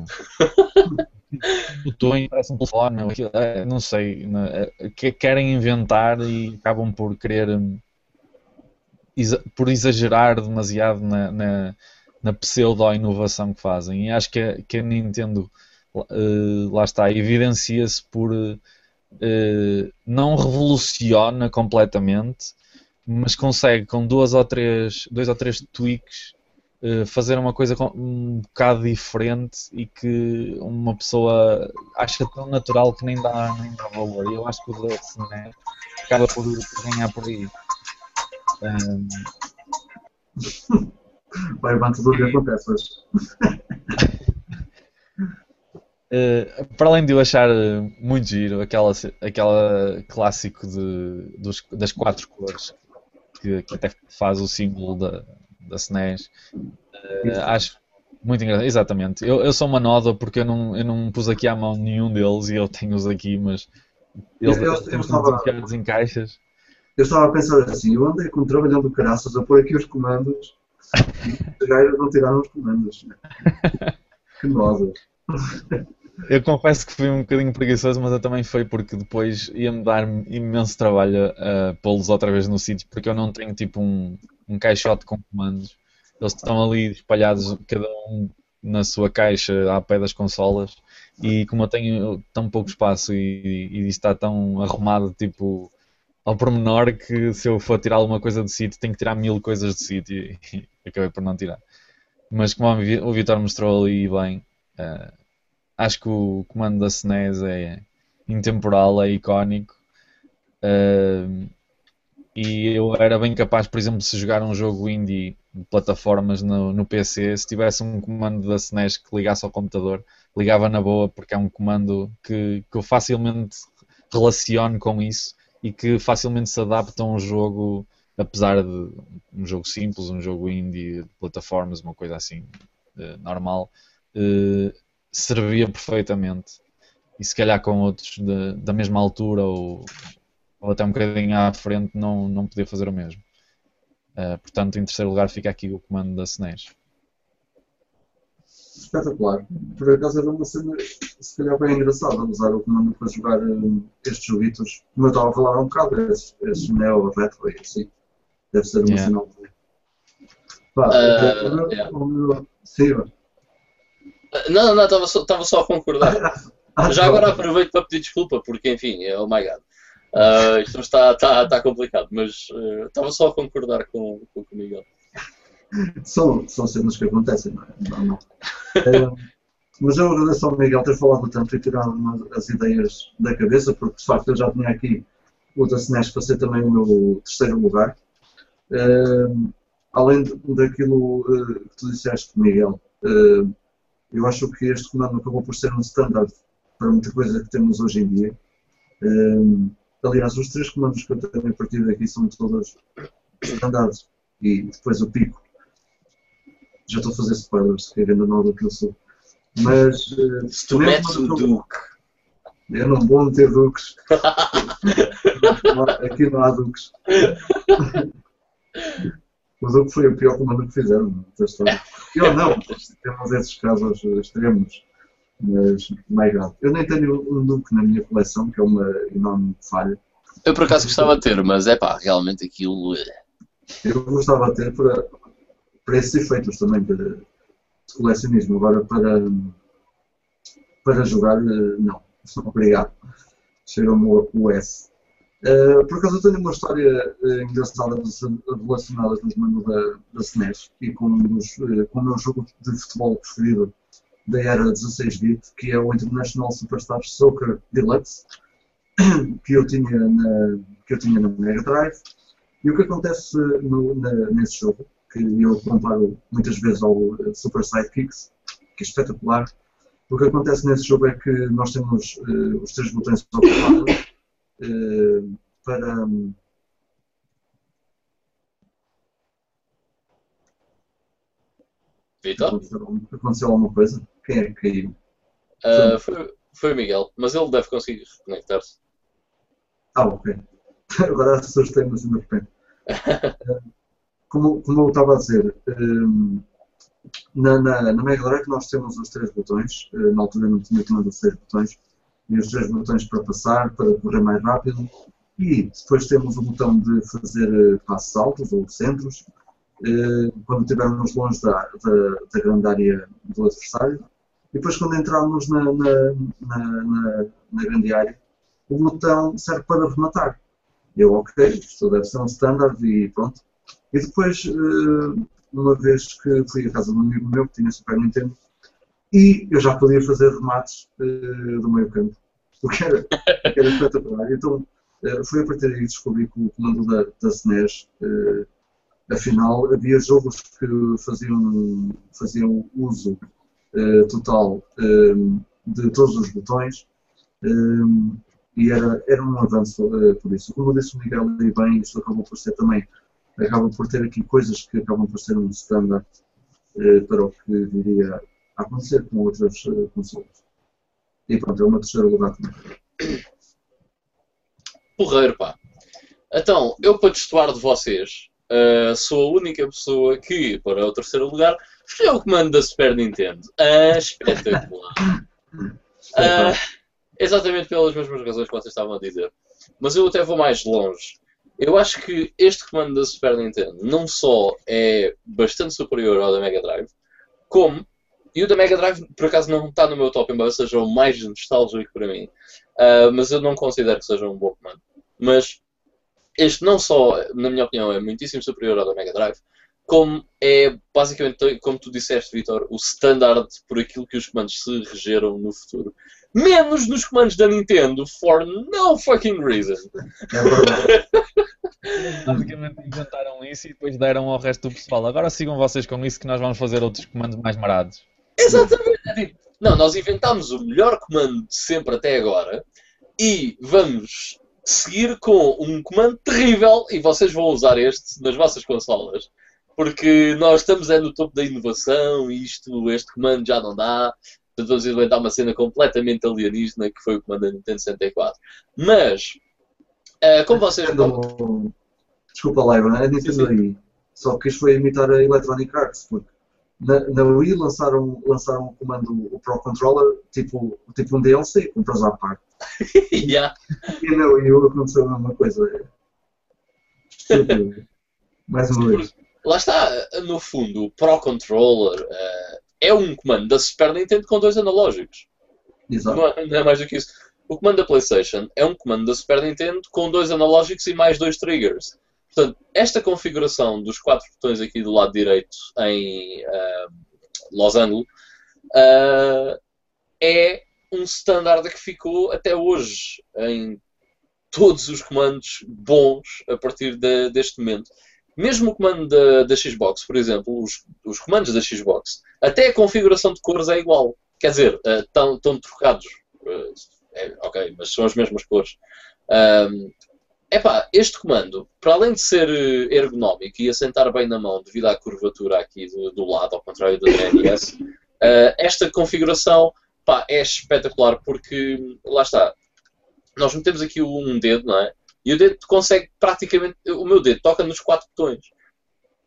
Botões, parece um telefone, é, não sei, é, que querem inventar e acabam por querer por exagerar demasiado na, na, na pseudo-inovação que fazem. E acho que a, que a Nintendo, uh, lá está, evidencia-se por uh, não revoluciona completamente, mas consegue com duas ou três, dois ou três tweaks uh, fazer uma coisa um bocado diferente e que uma pessoa acha tão natural que nem dá, nem dá valor. E eu acho que o da Cine acaba por, ganhar por aí. Um... Vai, vai tudo o que acontece hoje. Uh, para além de eu achar muito giro aquela, aquela clássico de, dos, das quatro cores que, que até faz o símbolo da, da SNES. Uh, acho muito engraçado, exatamente. Eu, eu sou uma noda porque eu não, eu não pus aqui à mão nenhum deles e eu tenho-os aqui, mas eles, Eu- eu- estava- em caixas. Eu estava a pensar assim, eu andei com um trabalhão do caraças a pôr aqui os comandos e os gajos não tiraram os comandos. Que nodas. Eu confesso que fui um bocadinho preguiçoso, mas eu também foi porque depois ia-me dar imenso trabalho a pô-los outra vez no sítio, porque eu não tenho tipo um, um caixote com comandos. Eles estão ali espalhados, cada um na sua caixa, à pé das consolas, e como eu tenho tão pouco espaço e, e está tão arrumado, tipo, ao pormenor, que se eu for tirar alguma coisa do sítio, tenho que tirar mil coisas do sítio, e acabei por não tirar. Mas como o Vi- o Vitor mostrou ali bem, eh, acho que o comando da SNES é intemporal, é icónico. Ahm, e eu era bem capaz, por exemplo, se jogar um jogo indie de plataformas no, no PC, se tivesse um comando da SNES que ligasse ao computador, ligava na boa, porque é um comando que, que eu facilmente relaciono com isso e que facilmente se adapta a um jogo, apesar de um jogo simples, um jogo indie de plataformas, uma coisa assim eh, normal, eh, servia perfeitamente. E se calhar com outros da, da mesma altura ou, ou até um bocadinho à frente não, não podia fazer o mesmo. Eh, portanto, em terceiro lugar fica aqui o comando da SNES. Espetacular. Por acaso era uma cena, se calhar bem engraçada, usar o comando para jogar hum, estes joguitos. Como eu estava a falar há um bocado, esses, esses Neo Retro e assim. Deve ser uma Yeah. cena. Pá, Ah, o meu- yeah. o meu- Sim, Não, não, estava só, estava só a concordar. Ah, Já agora aproveito para pedir desculpa, porque enfim, oh my god. Ah, isto está, está, está complicado, mas eh, estava só a concordar com, com o Miguel. São, são cenas que acontecem, não é? Não, não. Eh, mas eu agradeço ao Miguel ter falado tanto e tirado as ideias da cabeça, porque de facto eu já tinha aqui o da SNES para ser também o meu terceiro lugar. Eh, além daquilo eh, que tu disseste, Miguel, eu acho que este comando acabou por ser um standard para muita coisa que temos hoje em dia. Eh, aliás, os três comandos que eu tenho a partir daqui são todos standards. E depois o pico já estou a fazer spoilers, que é grande nova que eu sou. Mas eh, Se tu metes o Duke, eu não vou meter duques. Aqui não há duques. O Duque foi o pior comando que fizeram. Eu não, temos esses casos extremos. Mas, my God. Eu nem tenho um Duque na minha coleção, que é uma enorme falha. eu por acaso gostava de ter, mas é pá, realmente aquilo. eh, Eu gostava de ter para, para esses efeitos também, de, colecionismo. Agora, para, para jogar, eh, não. Obrigado. Cheira-me o o S. Eh, por acaso, eu tenho uma história eh, engraçada relacionada com os manos da, da SNES e com, dos, eh, com o meu jogo de futebol preferido da era 16-bit, que é o International Superstar Soccer Deluxe, que eu tinha na, que eu tinha na Mega Drive. E o que acontece no- na- nesse jogo, que eu comparo muitas vezes ao Super Sidekicks, que é espetacular, o que acontece nesse jogo é que nós temos eh, os três botões ocupados para. Vitor? Aconteceu, alguma coisa? Quem é que caiu? Ah, foi, foi o Miguel, mas ele deve conseguir reconectar-se. Ah, ok. Agora assustei-me assim de repente. Como, como eu estava a dizer, hum, na, na, na Mega Drive nós temos os três botões. eh, Na altura não tinha comando os três botões. E os três botões para passar, para correr mais rápido. E depois temos o botão de fazer eh, passos altos ou centros, eh, quando estivermos longe da, da, da grande área do adversário. E depois quando entrarmos na, na, na, na, grande área, o botão serve para rematar. Eu, ok, isto deve ser um standard e pronto. E depois, eh, uma vez que fui à casa de um amigo meu que tinha Super Nintendo, e eu já podia fazer remates do meio campo, o que era, era espetacular. Então, foi a partir daí que descobri que o comando da, da SNES, eh, afinal, havia jogos que faziam, faziam uso eh, total eh, de todos os botões. eh, e era, era um avanço eh, por isso. Como disse o Miguel e bem, isto acabou por ser também acaba por ter aqui coisas que acabam por ser um standard eh, para o que viria a acontecer com outras eh, consoles. E pronto, é o meu terceiro lugar também. Porreiro, pá. Então, eu para destoar de vocês, uh, sou a única pessoa que, para o terceiro lugar, escolheu o comando da Super Nintendo. Uh, espetacular. Uh, exatamente pelas mesmas razões que vocês estavam a dizer. Mas eu até vou mais longe. Eu acho que este comando da Super Nintendo não só é bastante superior ao da Mega Drive, como, e o da Mega Drive por acaso não está no meu top, embora seja o mais nostálgico para mim, uh, mas eu não considero que seja um bom comando. Mas este não só, na minha opinião, é muitíssimo superior ao da Mega Drive, como é basicamente, como tu disseste, Vitor, o standard por aquilo que os comandos se regeram no futuro. Menos nos comandos da Nintendo, for no fucking reason. É. Basicamente inventaram isso e depois deram ao resto do pessoal. Agora sigam vocês com isso que nós vamos fazer outros comandos mais marados. Exatamente. Não, nós inventámos o melhor comando de sempre até agora e vamos seguir com um comando terrível e vocês vão usar este nas vossas consolas. Porque nós estamos é no topo da inovação e isto, este comando já não dá. Portanto, vamos inventar uma cena completamente alienígena que foi o comando da Nintendo 64. Mas, eh, como vocês. Desculpa lá, Ivan, é Nintendo aí. Só que isto foi imitar a Electronic Arts, porque na, na Wii lançaram, lançaram o comando, o Pro Controller, tipo, tipo um DLC, compras à parte. Yeah. E na Wii U aconteceu a mesma coisa. Mais uma vez. Lá está, no fundo, o Pro Controller eh, é um comando da Super Nintendo com dois analógicos. Exato. Não não é mais do que isso. O comando da PlayStation é um comando da Super Nintendo com dois analógicos e mais dois triggers. Portanto, esta configuração dos quatro botões aqui do lado direito em ah, losango ah, é um standard que ficou até hoje em todos os comandos bons a partir de- deste momento. Mesmo o comando da, da Xbox, por exemplo, os, os comandos da Xbox, até a configuração de cores é igual. Quer dizer, estão trocados. Eh, é, ok, mas são as mesmas cores. Ahm, epá, este comando, para além de ser eh, ergonómico e assentar bem na mão devido à curvatura aqui do, do lado, ao contrário do DNS, eh, esta configuração pá, é espetacular porque, lá está, nós metemos aqui um dedo, não é? E o dedo consegue praticamente. O meu dedo toca nos quatro botões.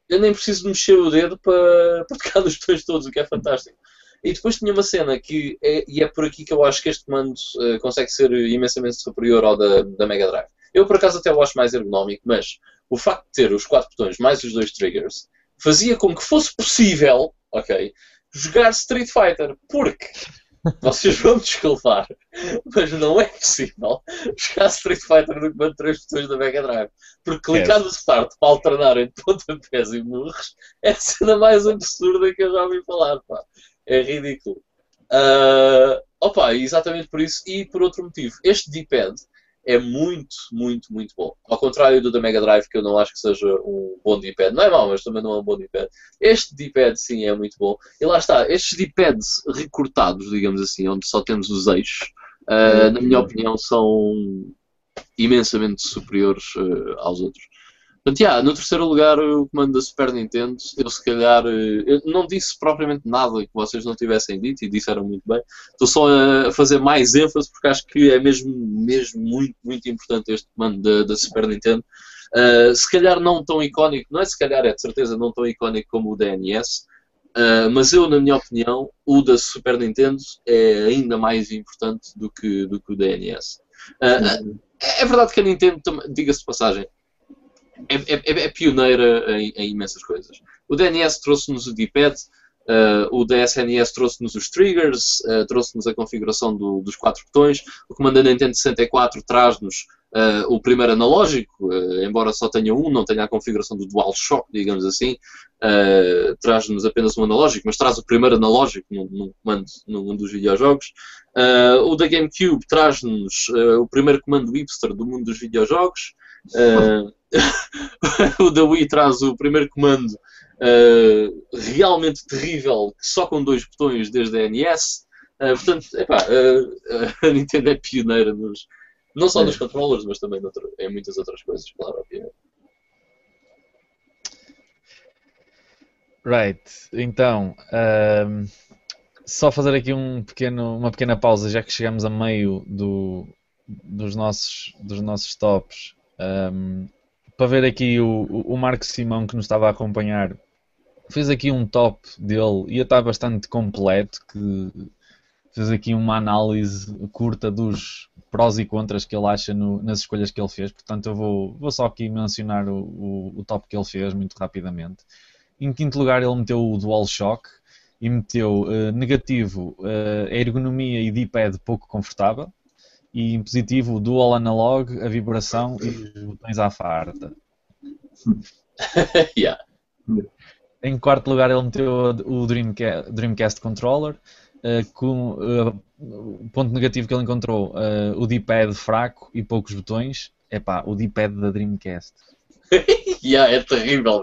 Eu nem preciso mexer o dedo para, para tocar nos botões todos, o que é fantástico. E depois tinha uma cena que é, e é por aqui que eu acho que este comando eh, consegue ser imensamente superior ao da, da Mega Drive. Eu por acaso até o acho mais ergonómico, mas o facto de ter os quatro botões mais os dois triggers fazia com que fosse possível, ok, jogar Street Fighter, porque vocês vão desculpar, mas não é possível jogar Street Fighter no comando de três botões da Mega Drive. Porque clicar no start para alternar entre pontapés e murros é a cena mais absurda que eu já ouvi falar, pá. É ridículo. Ah, opa, exatamente por isso e por outro motivo. Este D-pad é muito, muito, muito bom. Ao contrário do da Mega Drive, que eu não acho que seja um bom D-pad. Não é mau, mas também não é um bom D-pad. Este D-pad, sim, é muito bom. E lá está, estes D-pads recortados, digamos assim, onde só temos os eixos, ah, na minha opinião, são imensamente superiores ah, aos outros. Portanto, yeah, no terceiro lugar, o comando da Super Nintendo, eu se calhar, eh, eu não disse propriamente nada que vocês não tivessem dito e disseram muito bem. Estou só a fazer mais ênfase porque acho que é mesmo, mesmo muito, muito importante este comando da, da Super Nintendo. Uh, se calhar não tão icónico, não é se calhar, é de certeza não tão icónico como o DNS, uh, mas eu, na minha opinião, o da Super Nintendo é ainda mais importante do que, do que o DNS. Uh, é verdade que a Nintendo, diga-se de passagem, é, é- é pioneira em, em imensas coisas. O DNS trouxe-nos o D-pad, eh, o DSNS trouxe-nos os triggers, eh, trouxe-nos a configuração do- dos quatro botões. O comando da Nintendo 64 traz-nos eh, o primeiro analógico, eh, embora só tenha um, não tenha a configuração do DualShock, digamos assim. eh, traz-nos apenas um analógico, mas traz o primeiro analógico num, num comando num dos videojogos. O da GameCube traz-nos o primeiro comando hipster do mundo dos videojogos. Eh, o da Wii traz o primeiro comando uh, realmente terrível, só com dois botões desde a NES. Uh, portanto, epá, uh, a Nintendo é pioneira nos, não só É. nos controllers, mas também noutra- em muitas outras coisas, claro, obviamente. Right, então, ahm, só fazer aqui um pequeno, uma pequena pausa, já que chegamos a meio do, dos, nossos, dos nossos tops, ahm, para ver aqui o, o Marco Simão que nos estava a acompanhar, fez aqui um top dele e está bastante completo, que fez aqui uma análise curta dos prós e contras que ele acha no- nas escolhas que ele fez, portanto eu vou, vou só aqui mencionar o, o, o top que ele fez muito rapidamente. Em quinto lugar, ele meteu o DualShock e meteu eh, negativo eh, a ergonomia e D-pad pouco confortável. E em positivo, o Dual Analog, a vibração e os botões à farta. yeah. Em quarto lugar, ele meteu o Dreamcast, Dreamcast Controller. eh, com eh, o ponto negativo que ele encontrou, eh, o D-pad fraco e poucos botões. Epá, o D-pad da Dreamcast. yeah, é terrível.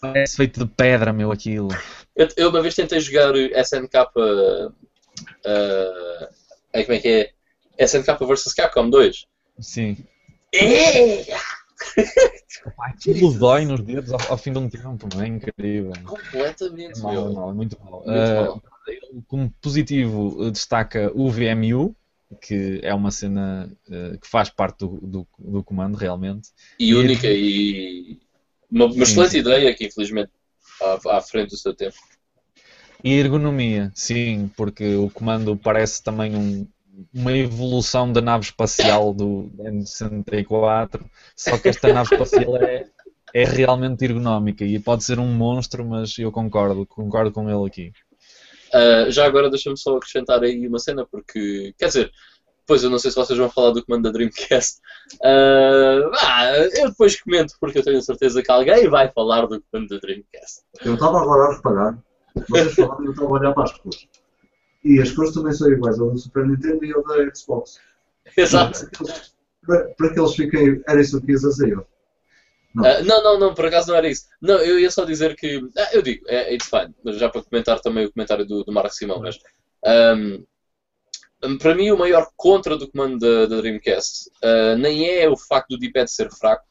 Parece feito de pedra, meu, aquilo. Eu, eu uma vez tentei jogar SNK. Uh, uh, aí como é que é? SNK vs Capcom 2. Sim. É! Aquilo dói nos dedos ao, ao fim de um tempo, não é incrível. Completamente, É mau, é meu. mau, é muito mau. Muito mau. como positivo, eh, destaca o VMU, que é uma cena eh, que faz parte do, do, do comando, realmente. E única e. Uma, uma excelente sim. ideia que infelizmente à, à frente do seu tempo. E ergonomia, sim, porque o comando parece também um- uma evolução da nave espacial do N64, só que esta nave espacial é, é realmente ergonómica e pode ser um monstro, mas eu concordo, concordo com ele aqui. Uh, já agora deixa-me só acrescentar aí uma cena, porque, quer dizer, pois eu não sei se vocês vão falar do comando da Dreamcast. Uh, ah, eu depois comento, porque eu tenho certeza que alguém vai falar do comando da Dreamcast. Eu estava agora a reparar, vocês falaram e eu estava a olhar para as cores. E as cores também são iguais ao do Super Nintendo e ao da Xbox. Exato. Para, para que eles fiquem. Era isso que eu quis dizer eu. Uh, não, não, não, por acaso não era isso. Não, eu ia só dizer que. ah, eu digo, é it's fine, mas já para comentar também o comentário do, do Marco Simão, mas. um, para mim, o maior contra do comando da, da Dreamcast uh, nem é o facto do D-pad ser fraco,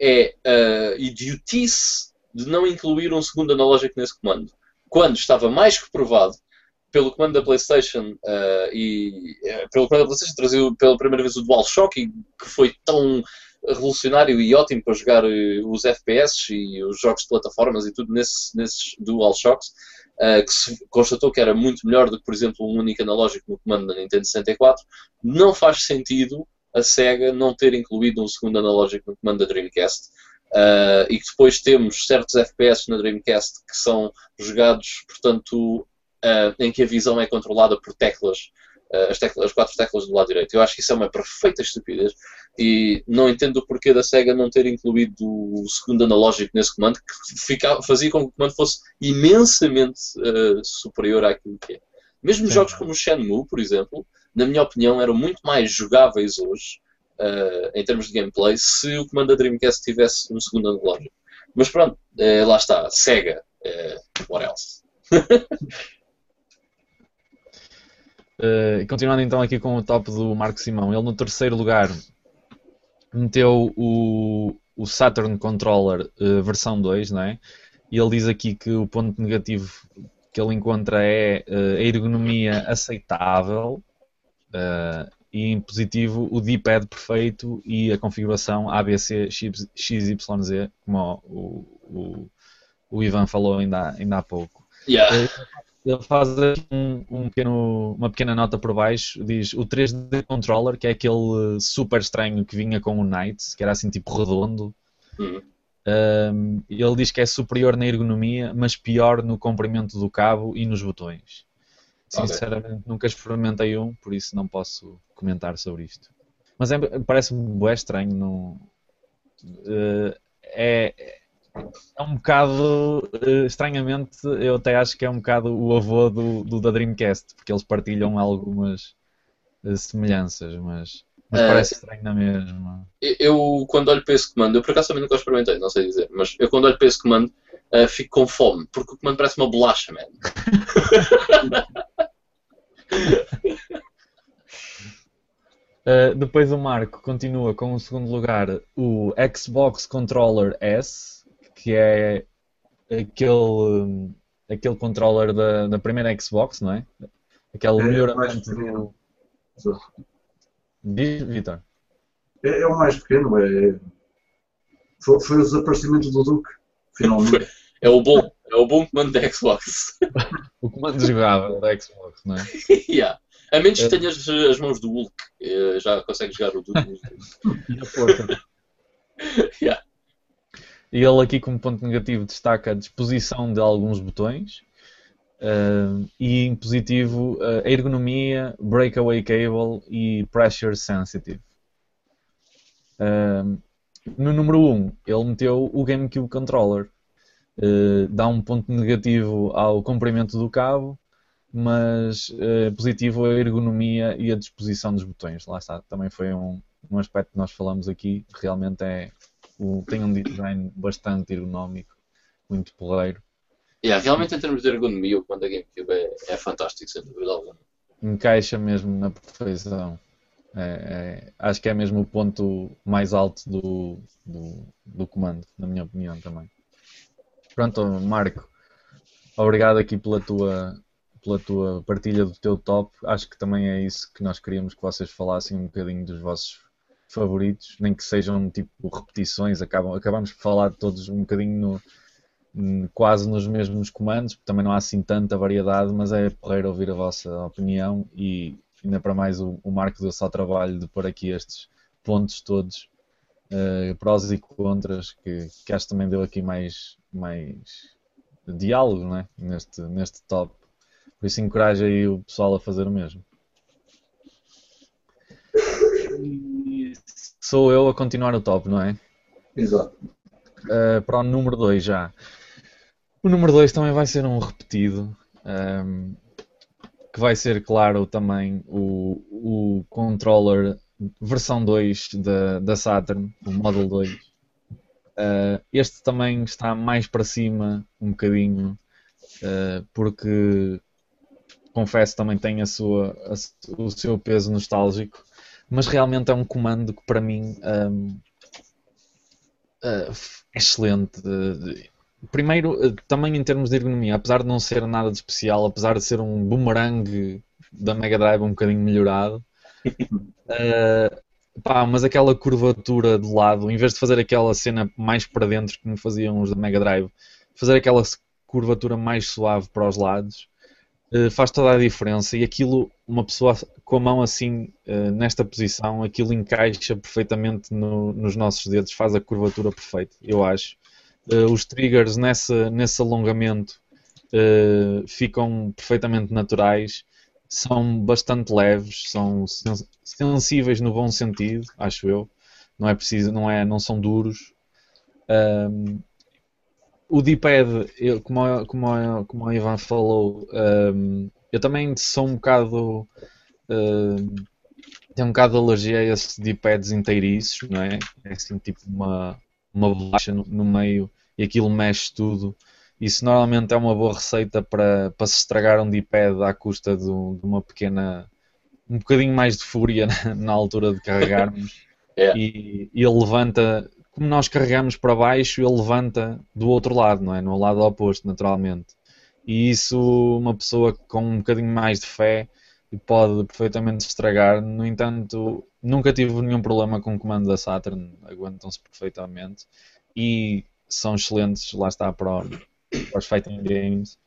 é a idiotice de não incluir um segundo analógico nesse comando. Quando estava mais que provado pelo comando da PlayStation uh, e uh, pelo comando da PlayStation traziu pela primeira vez o DualShock e que foi tão revolucionário e ótimo para jogar uh, os FPS e os jogos de plataformas e tudo nesse, nesses DualShocks, uh, que se constatou que era muito melhor do que, por exemplo, um único analógico no comando da Nintendo 64, não faz sentido a SEGA não ter incluído um segundo analógico no comando da Dreamcast. Uh, e que depois temos certos FPS na Dreamcast que são jogados, portanto, uh, em que a visão é controlada por teclas, uh, as, teclas, as quatro teclas do lado direito. Eu acho que isso é uma perfeita estupidez e não entendo o porquê da SEGA não ter incluído o segundo analógico nesse comando, que fica, fazia com que o comando fosse imensamente superior àquilo que é. Mesmo Sim. jogos como o Shenmue, por exemplo, na minha opinião, eram muito mais jogáveis hoje Uh, em termos de gameplay se o comando da Dreamcast tivesse um segundo analógico. Mas pronto, uh, lá está, Sega, uh, what else? Uh, continuando então aqui com o top do Marco Simão, ele no terceiro lugar meteu o, o Saturn Controller uh, versão 2, não é? E ele diz aqui que o ponto negativo que ele encontra é uh, a ergonomia aceitável uh, e em positivo o D-pad perfeito e a configuração ABC XYZ, como o, o, o Ivan falou ainda, ainda há pouco. Yeah. Ele faz aqui um, um pequeno, uma pequena nota por baixo, diz o 3D Controller, que é aquele super estranho que vinha com o Knights, que era assim tipo redondo. Uhum. Um, ele diz que é superior na ergonomia, mas pior no comprimento do cabo e nos botões. Sinceramente, okay. nunca experimentei um, por isso não posso comentar sobre isto. Mas é, parece-me bué estranho. Não, uh, é, é um bocado, uh, estranhamente, eu até acho que é um bocado o avô do, do da Dreamcast, porque eles partilham algumas uh, semelhanças, mas, mas parece estranho na mesma. Eu, quando olho para esse comando, eu por acaso também nunca experimentei, não sei dizer, mas eu quando olho para esse comando fico com fome, porque o comando parece uma bolacha, man. Uh, depois o Marco continua com o segundo lugar o Xbox Controller S, que é aquele, aquele controller da, da primeira Xbox, não é? Aquele É, melhoramento mais do. Diz, Vitor. É, é o mais pequeno, é. Foi, foi o desaparecimento do Duque, finalmente. É o bom, é o bom comando da Xbox. O comando jogável da Xbox, não é? yeah. A menos que É. tenhas as mãos do Hulk, eh, já consegues jogar o Duke. E a força. yeah. E ele aqui como ponto negativo destaca a disposição de alguns botões eh, e em positivo a ergonomia, breakaway cable e pressure sensitive. Eh, no número 1 ele meteu o GameCube Controller. Dá um ponto negativo ao comprimento do cabo, mas eh, positivo a ergonomia e a disposição dos botões. Lá está, também foi um, um aspecto que nós falamos aqui, realmente é tem um design bastante ergonómico, muito porreiro. Yeah, realmente, em termos de ergonomia, o comando da GameCube é, é fantástico, sem dúvida alguma. Encaixa mesmo na perfeição. É- é- acho que é mesmo o ponto mais alto do, do, do comando, na minha opinião também. Pronto, Marco, obrigado aqui pela tua, pela tua partilha do teu top. Acho que também é isso que nós queríamos que vocês falassem um bocadinho dos vossos favoritos, nem que sejam tipo repetições, acabam, acabamos por falar todos um bocadinho no- quase nos mesmos comandos, porque também não há assim tanta variedade, mas é porreiro ouvir a vossa opinião e ainda para mais o, o Marco deu só trabalho de pôr aqui estes pontos todos, eh, prós e contras, que, que acho que também deu aqui mais, mais diálogo não é? neste, neste top. Por isso encoraja aí o pessoal a fazer o mesmo. Sou eu a continuar o top, não é? Exato. Uh, para o número 2 já. O número 2 também vai ser um repetido, um, que vai ser, claro, também o, o controller versão 2 da, da Saturn, o Model 2. Uh, este também está mais para cima, um bocadinho, uh, porque confesso também tem a sua, a o seu peso nostálgico, mas realmente é um comando que para mim um, é excelente. Uh, Primeiro, uh, também em termos de ergonomia, apesar de não ser nada de especial, apesar de ser um boomerang da Mega Drive um bocadinho melhorado, uh, pá, mas aquela curvatura de lado, em vez de fazer aquela cena mais para dentro como faziam os da Mega Drive, fazer aquela curvatura mais suave para os lados, faz toda a diferença. E aquilo, uma pessoa com a mão assim, uh, nesta posição, aquilo encaixa perfeitamente no- nos nossos dedos, faz a curvatura perfeita, eu acho. Uh, os triggers nessa, nesse alongamento ficam perfeitamente naturais, são bastante leves, são sen- sensíveis no bom sentido, acho eu. Não é preciso, não é, não são duros. O D-pad, como, como, como o Ivan falou, um, eu também sou um bocado. um, tenho um bocado de alergia a esses D-pads inteiriços, não é? É assim tipo uma, uma bolacha no, no meio e aquilo mexe tudo. Isso normalmente é uma boa receita para, para se estragar um D-pad à custa de, um- de uma pequena. um bocadinho mais de fúria na, na altura de carregarmos. É. E, e ele levanta, como nós carregamos para baixo, ele levanta do outro lado, não é? No lado oposto, naturalmente. E isso, uma pessoa com um bocadinho mais de fé pode perfeitamente estragar. No entanto, nunca tive nenhum problema com o comando da Saturn, aguentam-se perfeitamente e são excelentes, lá está, para, para os fighting games.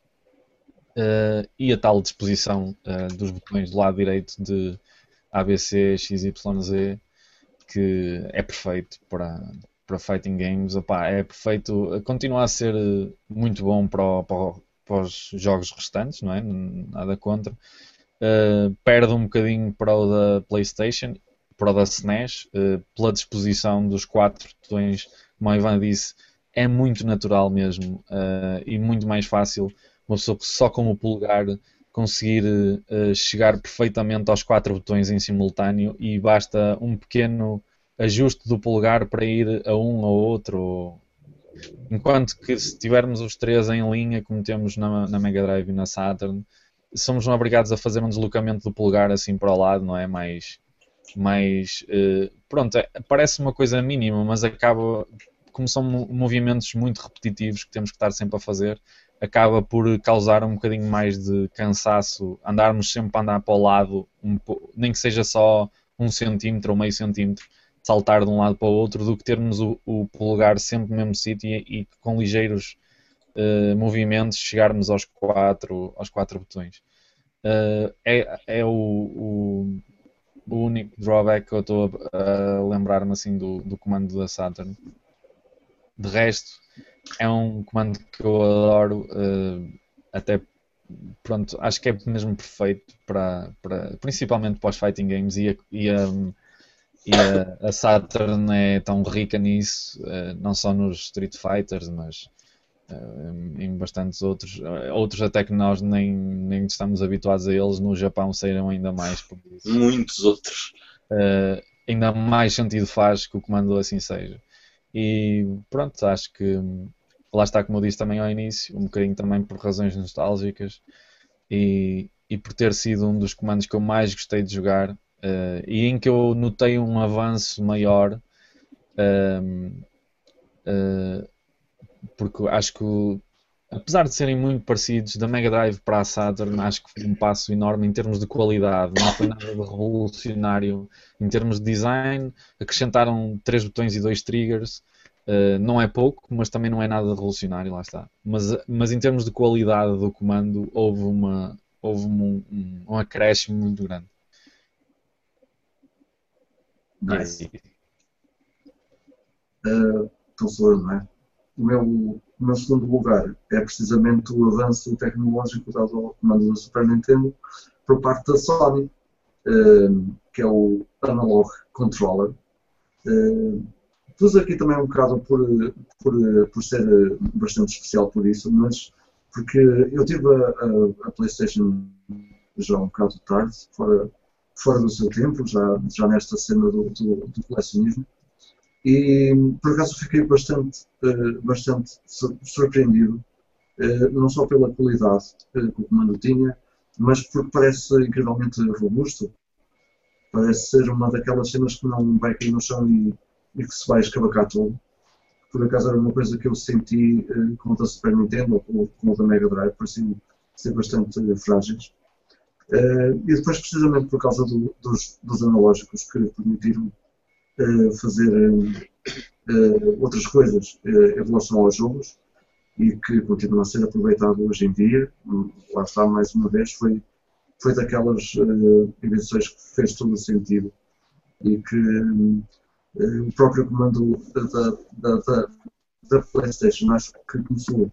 Eh, e a tal disposição eh, dos botões do lado direito de ABC, XYZ, que é perfeito para, para fighting games. Opá, é perfeito, continua a ser eh, muito bom para, para, para os jogos restantes, não é? Nada contra. Uh, perde um bocadinho para o da PlayStation, para o da SNES, uh, pela disposição dos quatro botões, como o Ivan disse, é muito natural mesmo uh, e muito mais fácil uma pessoa que só com o polegar conseguir chegar perfeitamente aos quatro botões em simultâneo e basta um pequeno ajuste do polegar para ir a um ou outro. Enquanto que se tivermos os três em linha, como temos na, na Mega Drive e na Saturn, somos obrigados a fazer um deslocamento do polegar assim para o lado, não é? Mais. mais eh, pronto, é- parece uma coisa mínima, mas acaba. Como são mo- movimentos muito repetitivos que temos que estar sempre a fazer, acaba por causar um bocadinho mais de cansaço, andarmos sempre a andar para o lado, um, nem que seja só um centímetro ou meio centímetro, saltar de um lado para o outro, do que termos o, o polegar sempre no mesmo sítio e, e, com ligeiros uh, movimentos chegarmos aos quatro, aos quatro botões. Uh, é, é o, o, o, único drawback que eu estou a, a lembrar-me assim do, do comando da Saturn. De resto, é um comando que eu adoro, uh, até pronto, acho que é mesmo perfeito para, para principalmente para os fighting games e a, e a, e a, a Saturn é tão rica nisso, uh, não só nos Street Fighters, mas uh, em bastantes outros, outros até que nós nem, nem estamos habituados a eles, no Japão saíram ainda mais por isso. Muitos outros. ainda mais sentido faz que o comando assim seja. E pronto, acho que lá está, como eu disse também ao início, um bocadinho também por razões nostálgicas e, e por ter sido um dos comandos que eu mais gostei de jogar uh, e em que eu notei um avanço maior. Uh, porque acho que apesar de serem muito parecidos da Mega Drive para a Saturn, acho que foi um passo enorme em termos de qualidade, não foi nada de revolucionário em termos de design, acrescentaram três botões e dois triggers, Uh, não é pouco, mas também não é nada revolucionário, lá está. Mas, mas em termos de qualidade do comando, houve, uma, houve um, um, um acréscimo muito grande. Nice. Uh, eu, não é? O meu, o meu segundo lugar é precisamente o avanço tecnológico dado ao comando da Super Nintendo por parte da Sony, uh, que é o Analog Controller. Uh, Pus aqui também um bocado por, por, por ser bastante especial por isso, mas porque eu tive a, a, a PlayStation já um bocado tarde, fora, fora do seu tempo, já, já nesta cena do, do, do colecionismo, e por acaso fiquei bastante, uh, bastante surpreendido, uh, não só pela qualidade uh, que o comando tinha, mas porque parece incrivelmente robusto. Parece ser uma daquelas cenas que não vai cair no chão e e que se vai escavacar todo. Por acaso era uma coisa que eu senti com o da Super Nintendo ou com o da Mega Drive, pareciam ser bastante frágeis. Uh, e depois, precisamente por causa do, dos, dos, analógicos que permitiram fazer outras coisas em relação aos jogos e que continuam a ser aproveitado hoje em dia, lá está mais uma vez, foi, foi daquelas invenções que fez todo o sentido e que eh, o próprio comando da, da, da, da, PlayStation acho que começou,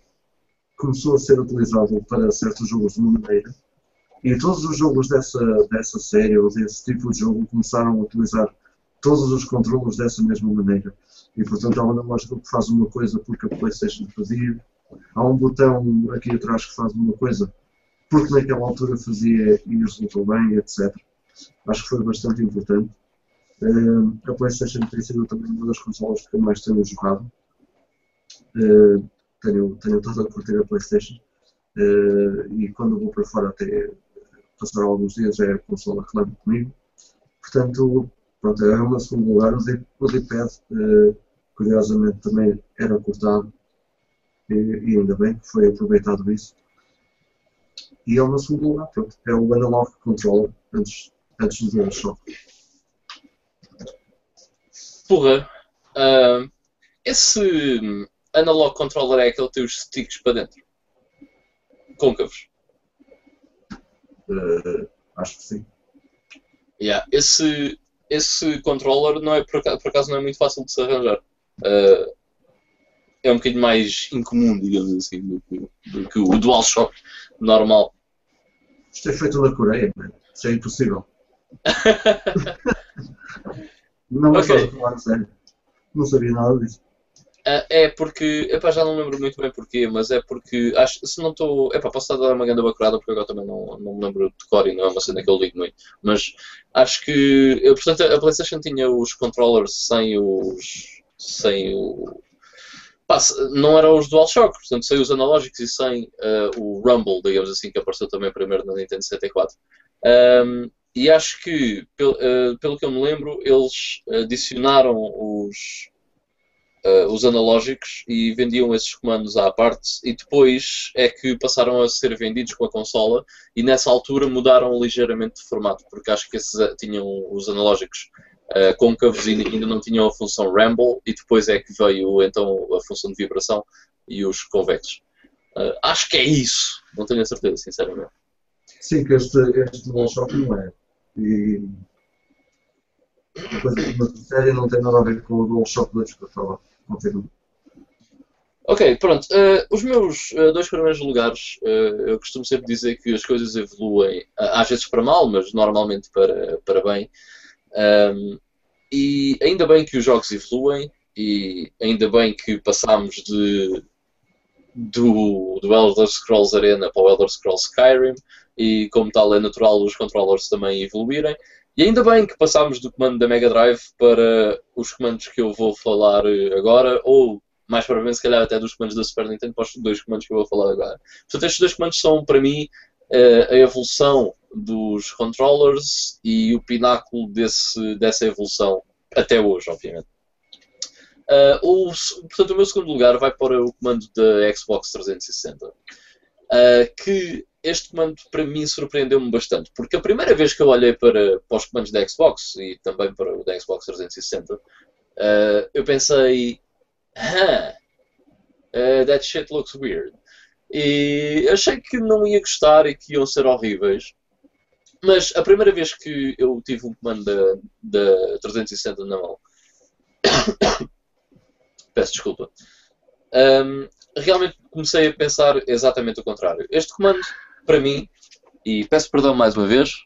começou a ser utilizado para certos jogos de uma maneira e todos os jogos dessa, dessa série ou desse tipo de jogo começaram a utilizar todos os controles dessa mesma maneira. E portanto há uma lógica que faz uma coisa porque a PlayStation fazia, há um botão aqui atrás que faz uma coisa porque naquela altura fazia e resultou bem, etc. Acho que foi bastante importante. Uh, a PlayStation tem sido também uma das consolas que eu mais tenho jogado. Uh, tenho, tenho toda a curtir a PlayStation uh, e quando vou para fora até passar alguns dias é a consola que leva comigo. Portanto, pronto, é o meu segundo lugar. O D-pad, curiosamente, também era cortado e, e, ainda bem que foi aproveitado isso. E é o meu segundo lugar, pronto, é o Analog Controller antes, antes do DualShock porra, uh, esse analog controller é aquele que tem os sticks para dentro? Côncavos? Uh, acho que sim. Yeah, esse, esse controller não é, por, acaso, por acaso não é muito fácil de se arranjar. Uh, é um bocadinho mais incomum, digamos assim, do que, do que o DualShock normal. Isto é feito na Coreia, né? Isso é impossível. Não okay. falar sério. Não sabia nada disso. Uh, é porque, epá, já não lembro muito bem porquê, mas é porque, acho, se não estou, epá, posso estar a dar uma grande bacurada porque agora também não, não me lembro de cor e não é uma cena que eu ligo muito, mas acho que, eu, portanto, a Playstation tinha os controllers sem os, sem o, pá, não eram os DualShock, portanto, sem os analógicos e sem uh, o Rumble, digamos assim, que apareceu também primeiro na Nintendo 64. Um, e acho que, pelo, uh, pelo que eu me lembro, eles adicionaram os, uh, os analógicos e vendiam esses comandos à parte e depois é que passaram a ser vendidos com a consola e nessa altura mudaram ligeiramente de formato porque acho que esses uh, tinham os analógicos uh, côncavos e ainda não tinham a função Ramble e depois é que veio então a função de vibração e os convexos. Uh, acho que é isso, não tenho a certeza, sinceramente. Sim, que este, este DualShock não é. E a coisa não tem nada a ver com o DualShock 2 que eu estava. Continua. Ok, pronto. Uh, os meus uh, dois primeiros lugares, uh, eu costumo sempre dizer que as coisas evoluem, às vezes para mal, mas normalmente para, para bem. Um, e ainda bem que os jogos evoluem, e ainda bem que passámos de, do, do Elder Scrolls Arena para o Elder Scrolls Skyrim, e como tal é natural os controllers também evoluírem. E ainda bem que passámos do comando da Mega Drive para os comandos que eu vou falar eh, agora, ou mais provavelmente, se calhar, até dos comandos da Super Nintendo para os dois comandos que eu vou falar agora. Portanto, estes dois comandos são, para mim, eh, a evolução dos controllers e o pináculo desse, dessa evolução até hoje, obviamente. Uh, o, portanto, o meu segundo lugar vai para o comando da Xbox 360, uh, que este comando para mim surpreendeu-me bastante, porque a primeira vez que eu olhei para, para os comandos da Xbox e também para o da Xbox 360, uh, ah, eu pensei, ah, uh, that shit looks weird. E achei que não ia gostar e que iam ser horríveis. Mas a primeira vez que eu tive um comando da, da 360 na mão, peço desculpa, um, realmente comecei a pensar exatamente o contrário. Este comando para mim, e peço perdão mais uma vez.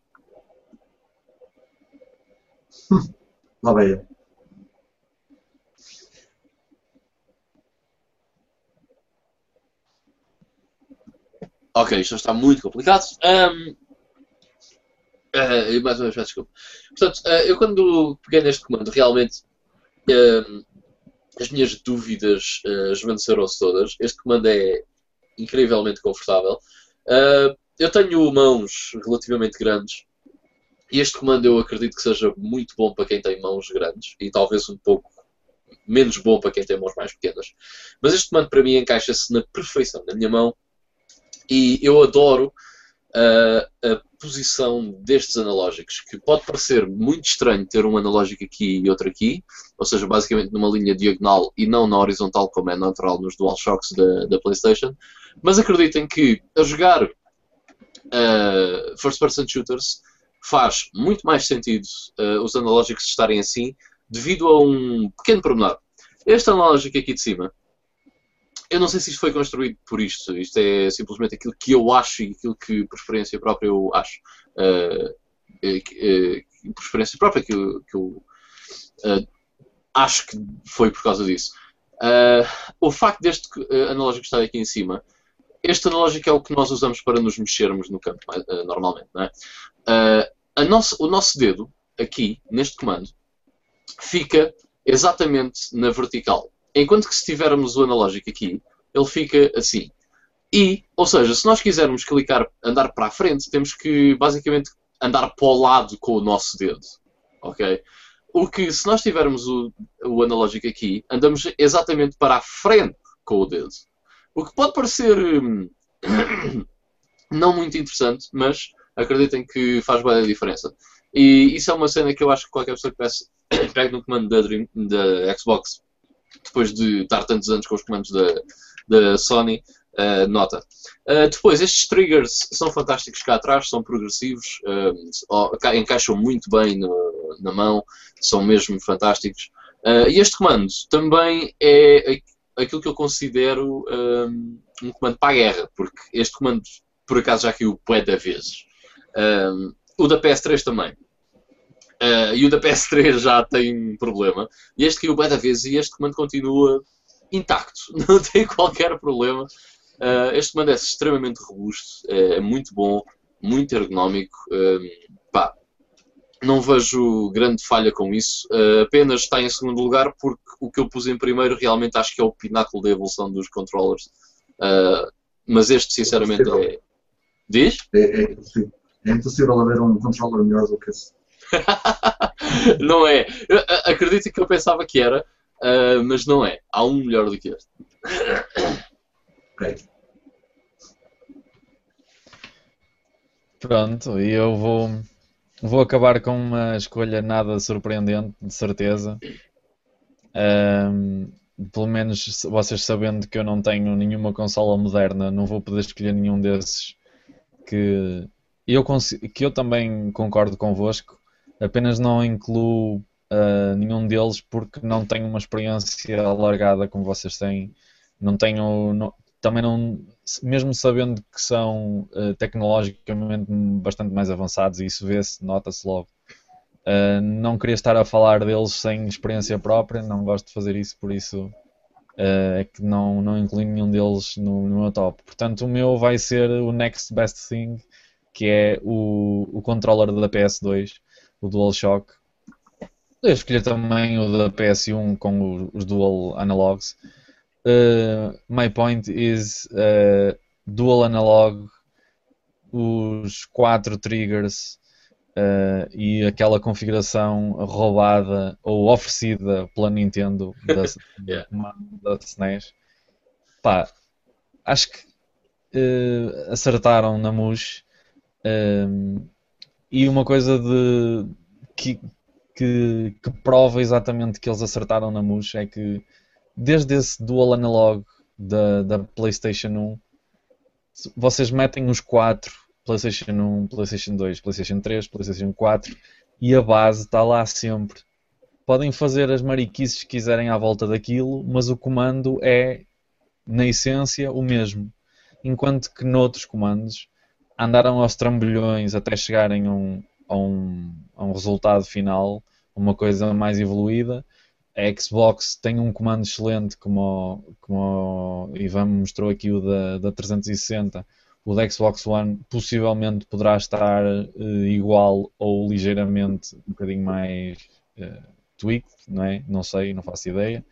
Lá vai Ok, isto está muito complicado. Um, uh, eh, mais uma vez, desculpa. Portanto, uh, eu quando peguei neste comando, realmente as minhas dúvidas uh, esvaneceram-se todas. Este comando é incrivelmente confortável. Uh, eu tenho mãos relativamente grandes e este comando eu acredito que seja muito bom para quem tem mãos grandes e talvez um pouco menos bom para quem tem mãos mais pequenas. Mas este comando para mim encaixa-se na perfeição na minha mão e eu adoro uh, a posição destes analógicos, que pode parecer muito estranho ter um analógico aqui e outro aqui, ou seja, basicamente numa linha diagonal e não na horizontal como é natural nos DualShocks da, da PlayStation. Mas acreditem que a jogar uh, first person shooters faz muito mais sentido uh, os analógicos estarem assim devido a um pequeno pormenor. Este analógico aqui de cima, eu não sei se isto foi construído por isto, isto é simplesmente aquilo que eu acho e aquilo que por experiência própria eu acho. Uh, uh, por experiência própria que eu, que eu acho que foi por causa disso. o facto deste analógico estar aqui em cima este analógico é o que nós usamos para nos mexermos no campo, uh, normalmente. Não é? uh, nosso, o nosso dedo, aqui, neste comando, fica exatamente na vertical. Enquanto que se tivermos o analógico aqui, ele fica assim. E, ou seja, se nós quisermos clicar, andar para a frente, temos que basicamente andar para o lado com o nosso dedo. Ok? O que, se nós tivermos o, o analógico aqui, andamos exatamente para a frente com o dedo. O que pode parecer hum, não muito interessante, mas acreditem que faz bem a diferença. E isso é uma cena que eu acho que qualquer pessoa que pegue no comando da, Dream, da Xbox, depois de estar tantos anos com os comandos da, da Sony, uh, nota. Uh, depois, estes triggers são fantásticos cá atrás, são progressivos, uh, encaixam muito bem no, na mão, são mesmo fantásticos. e este comando também é aquilo que eu considero um, um comando para a guerra, porque este comando, por acaso, já caiu bué da vezes. Um, o da PS3 também. Uh, e o da PS3 já tem problema. E este caiu bué da vezes e este comando continua intacto. Não tem qualquer problema. Uh, este comando é extremamente robusto, é, é muito bom, muito ergonómico. Um, pá, não vejo grande falha com isso. Uh, apenas está em segundo lugar porque o que eu pus em primeiro realmente acho que é o pináculo da evolução dos controllers. Uh, mas este, sinceramente, é. é... Diz? É, é, é impossível haver um controller melhor do que esse. não é. Acredito que eu pensava que era, Uh, mas não é. Há um melhor do que este. Ok. Pronto, e eu vou, vou acabar com uma escolha nada surpreendente, de certeza. Ahm, pelo menos vocês sabendo que eu não tenho nenhuma consola moderna, não vou poder escolher nenhum desses que eu, que eu também concordo convosco, apenas não incluo ah, nenhum deles porque não tenho uma experiência alargada como vocês têm. Não tenho, não- também não, mesmo sabendo que são ah, tecnologicamente bastante mais avançados, e isso vê-se, nota-se logo. ah, não queria estar a falar deles sem experiência própria, não gosto de fazer isso, por isso ah, é que não, não incluí nenhum deles no, no meu top. Portanto, o meu vai ser o Next Best Thing, que é o, o controller da PS2, o DualShock. Eu escolhi também o da PS1 com os Dual Analogs. Uh, my point is uh, Dual Analog, os quatro triggers uh, e aquela configuração roubada ou oferecida pela Nintendo da, Yeah. da SNES. Pá, acho que acertaram na MUS. Um, e uma coisa de que, que, que prova exatamente que eles acertaram na MUS é que desde esse dual analog da, da PlayStation 1 se- vocês metem os quatro PlayStation 1, PlayStation 2, PlayStation 3, PlayStation 4 e a base está lá sempre. Podem fazer as mariquices que quiserem à volta daquilo, mas o comando é, na essência, o mesmo. Enquanto que noutros comandos andaram aos trambolhões até chegarem a um, a um, a um resultado final, uma coisa mais evoluída. A Xbox tem um comando excelente, como, o- como o Ivan mostrou aqui o da, da 360. O da Xbox One possivelmente poderá estar eh, igual ou ligeiramente um bocadinho mais eh, tweaked, não é? Não sei, não faço ideia.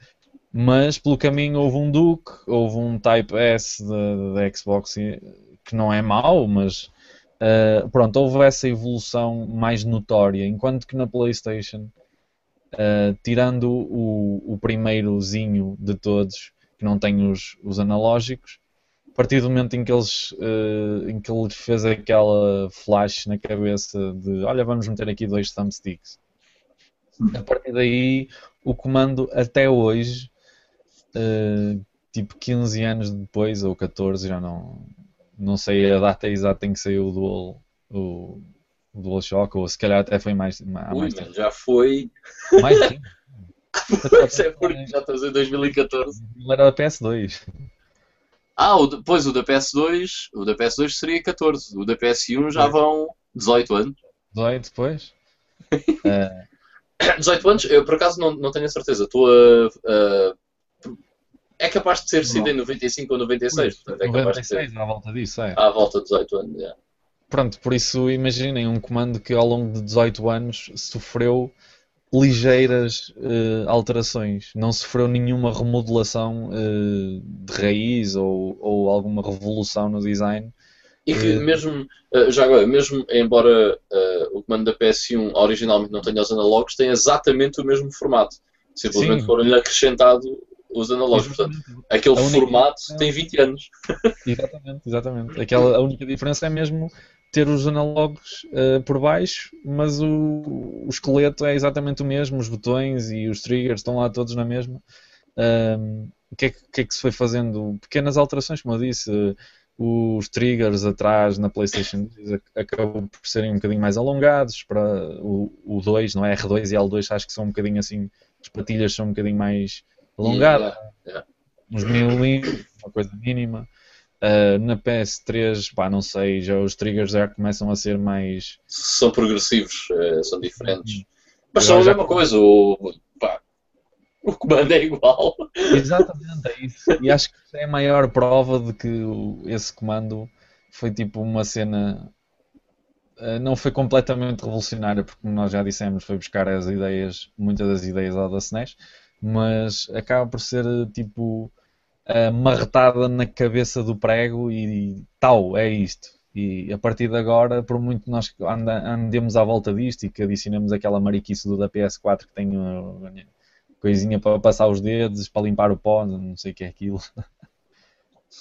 Mas pelo caminho houve um Duke, houve um Type S da, da Xbox eh, que não é mau, mas eh, pronto, houve essa evolução mais notória. Enquanto que na PlayStation, eh, tirando o, o primeirozinho de todos, que não tem os, os analógicos, a partir do momento em que, eles, eh, em que ele fez aquela flash na cabeça de olha, vamos meter aqui dois thumbsticks. A partir daí, o comando até hoje, eh, tipo 15 anos depois, ou 14, já não, não sei a data exata em que saiu o Dual, o, o DualShock, ou se calhar até foi mais, há Ui, mais mano, tempo. já foi. Mais tempo. Isso é porque já estamos em 2014. Ele era da PS2. Ah, o de- pois o da PS2, o da PS2 seria 14, o da PS1 já vão 18 anos. 18 depois. 18 anos, eu por acaso não, não tenho a certeza, estou a, a- É capaz de ter sido em 95 ou 96, portanto é capaz de ser 96, à volta disso, é. à volta de 18 anos. é. Pronto, por isso imaginem um comando que ao longo de 18 anos sofreu ligeiras eh, alterações, não sofreu nenhuma remodelação eh, de raiz ou, ou alguma revolução no design. E que Eh, mesmo, já agora, mesmo embora o comando da PS1 originalmente não tenha os analógicos, tem exatamente o mesmo formato. Simplesmente Sim. foram-lhe acrescentado os analógicos. Portanto, aquele formato tem 20 anos. Exatamente, exatamente. Aquela, a única diferença é mesmo ter os analógicos eh, por baixo, mas o, o esqueleto é exatamente o mesmo, os botões e os triggers estão lá todos na mesma. Ahm, o, que é que, é que se foi fazendo? Pequenas alterações, como eu disse, eh, os triggers atrás na PlayStation 2 ac- acabam por serem um bocadinho mais alongados para o, o 2, não é? R2 e L2 acho que são um bocadinho assim, as patilhas são um bocadinho mais alongadas Yeah, uns milímetros, uma coisa mínima. Uh, na PS3, pá, não sei, já os triggers já começam a ser mais. São progressivos, eh, são diferentes. Uhum. Mas são a mesma coisa. O, pá, o comando é igual. Exatamente, é isso. E acho que é a maior prova de que esse comando foi tipo uma cena. uh, Não foi completamente revolucionária, porque como nós já dissemos, foi buscar as ideias, muitas das ideias lá da SNES, mas acaba por ser tipo marretada na cabeça do prego e tal, é isto. E a partir de agora, por muito nós anda, andemos à volta disto e que adicionemos aquela mariquice do da PS4 que tem o, coisinha para passar os dedos, para limpar o pó, não sei o que é aquilo.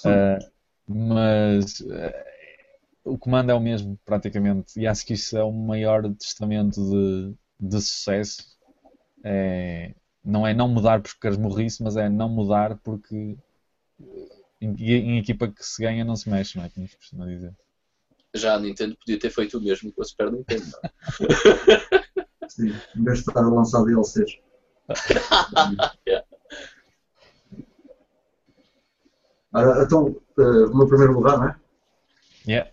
Uh, mas uh, o comando é o mesmo, praticamente, e acho que isso é o maior testamento de, de sucesso. É, não é não mudar porque queres morrice, mas é não mudar porque em, em, equipa que se ganha não se mexe, não é? Como se costuma dizer. Já a Nintendo podia ter feito o mesmo com a Super Nintendo. Sim, em vez de estar a lançar DLCs. yeah. Ora, então, uh, o meu primeiro lugar, não é? Yeah.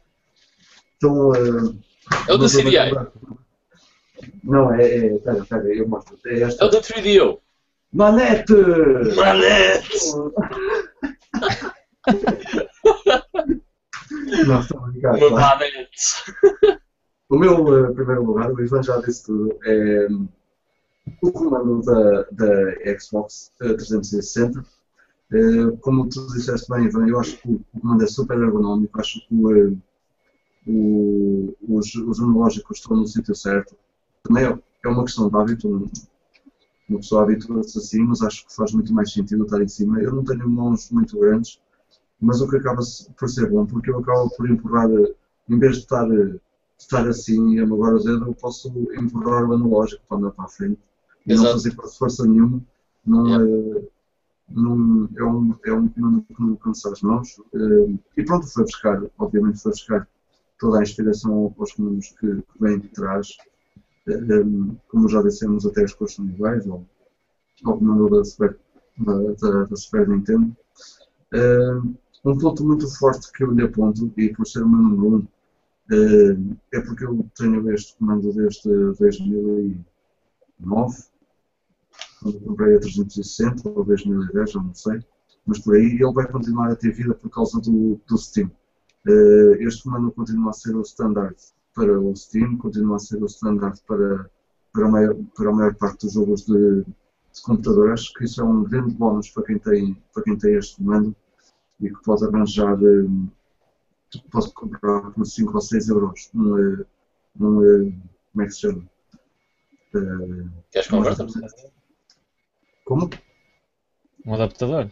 Então, uh, é o da CDI. Não, é. é pera, pera, eu mostro. É, esta. é o da 3DO. Manete! Manete! Não, estou manete! O meu uh, primeiro lugar, o Ivan já disse tudo, é um, o comando da, da Xbox 360 eh, como tu disseste bem, Ivan, eu acho que o comando é super ergonómico, acho que o, os, os analógicos estão no sítio certo. Também é, é uma questão de hábito, uma pessoa habitua-se assim, mas acho que faz muito mais sentido estar em cima. Eu não tenho mãos muito grandes, mas o que acaba por ser bom, porque eu acabo por empurrar, em vez de estar, estar assim e amagar o dedo, eu posso empurrar o analógico para andar para a frente e Exato. não fazer força nenhuma. Não, yeah. é, num, é um, é um que não cansa as mãos. Uh, e pronto, foi buscar, obviamente, foi buscar toda a inspiração aos comandos que, que vêm de trás. Como já dissemos, até as cores são iguais, ao comando da Super, da, da, da Super Nintendo. Uh, um ponto muito forte que eu lhe aponto, e por ser o meu número 1, um, é porque eu tenho este comando desde 2009 quando comprei a 360 ou 2010, já não sei, mas por aí ele vai continuar a ter vida por causa do, do Steam. Uh, este comando continua a ser o standard para o Steam, continua a ser o standard para, para, a, maior, para a maior parte dos jogos de, de computador. Acho que isso é um grande bónus para quem tem, para quem tem este comando e que pode arranjar, um, eh, pode comprar por 5 ou 6 euros um, eh, um, como é que se chama? Uh, Queres comprar? Como? Um adaptador?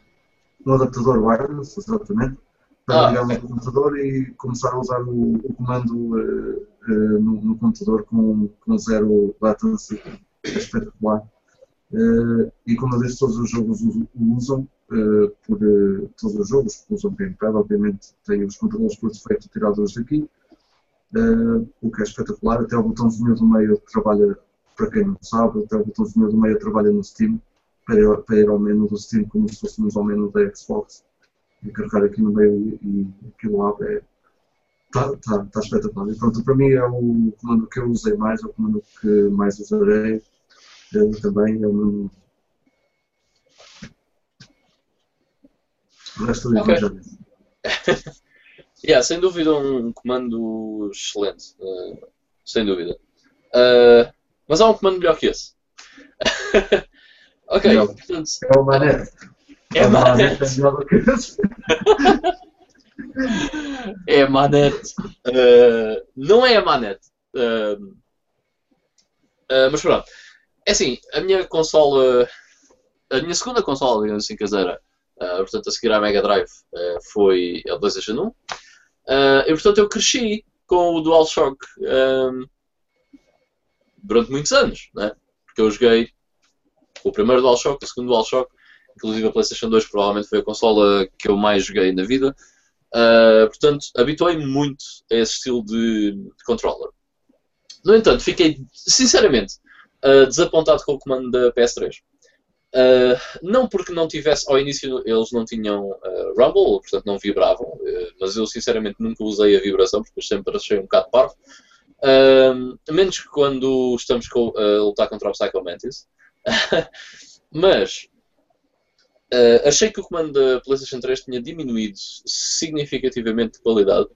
Um adaptador wireless, exatamente, para ah, ligar okay. no computador e começar a usar o, o comando uh, uh, no, no, computador com, com zero latency. É espetacular. Uh, e como eu disse, todos os jogos usam, por todos os jogos usam gamepad, obviamente tem os controles por defeito tirados daqui, o que é espetacular, até o botãozinho do meio trabalha, para quem não sabe, até o botãozinho do meio trabalha no Steam, para, para ir ao menu do Steam como se fôssemos ao menu da Xbox e carregar aqui no meio e, e aquilo lá é. Está tá, tá espetacular. E pronto, para mim é o comando que eu usei mais, é o comando que mais usarei é, também. É o O resto do okay. já yeah, sem dúvida um comando excelente. Uh, sem dúvida. Uh, mas há um comando melhor que esse. Ok, não, portanto. É o Manete. É o Manete. É a Manete. Uh, não é a Manete. Uh, uh, mas pronto. É assim, a minha consola. A minha segunda consola, digamos assim, caseira, portanto, a seguir à Mega Drive, foi a PlayStation 1. e portanto, eu cresci com o DualShock durante muitos anos, né? porque eu joguei o primeiro DualShock, o segundo DualShock, inclusive a PlayStation 2 provavelmente foi a consola que eu mais joguei na vida. Uh, portanto, habituei-me muito a esse estilo de, controller. No entanto, fiquei sinceramente uh, desapontado com o comando da PS3. Uh, não porque não tivesse, ao início eles não tinham Rumble, portanto não vibravam, mas eu sinceramente nunca usei a vibração porque sempre achei um bocado parvo. menos quando estamos a lutar contra o Psycho Mantis. Mas uh, achei que o comando da PlayStation 3 tinha diminuído significativamente de qualidade,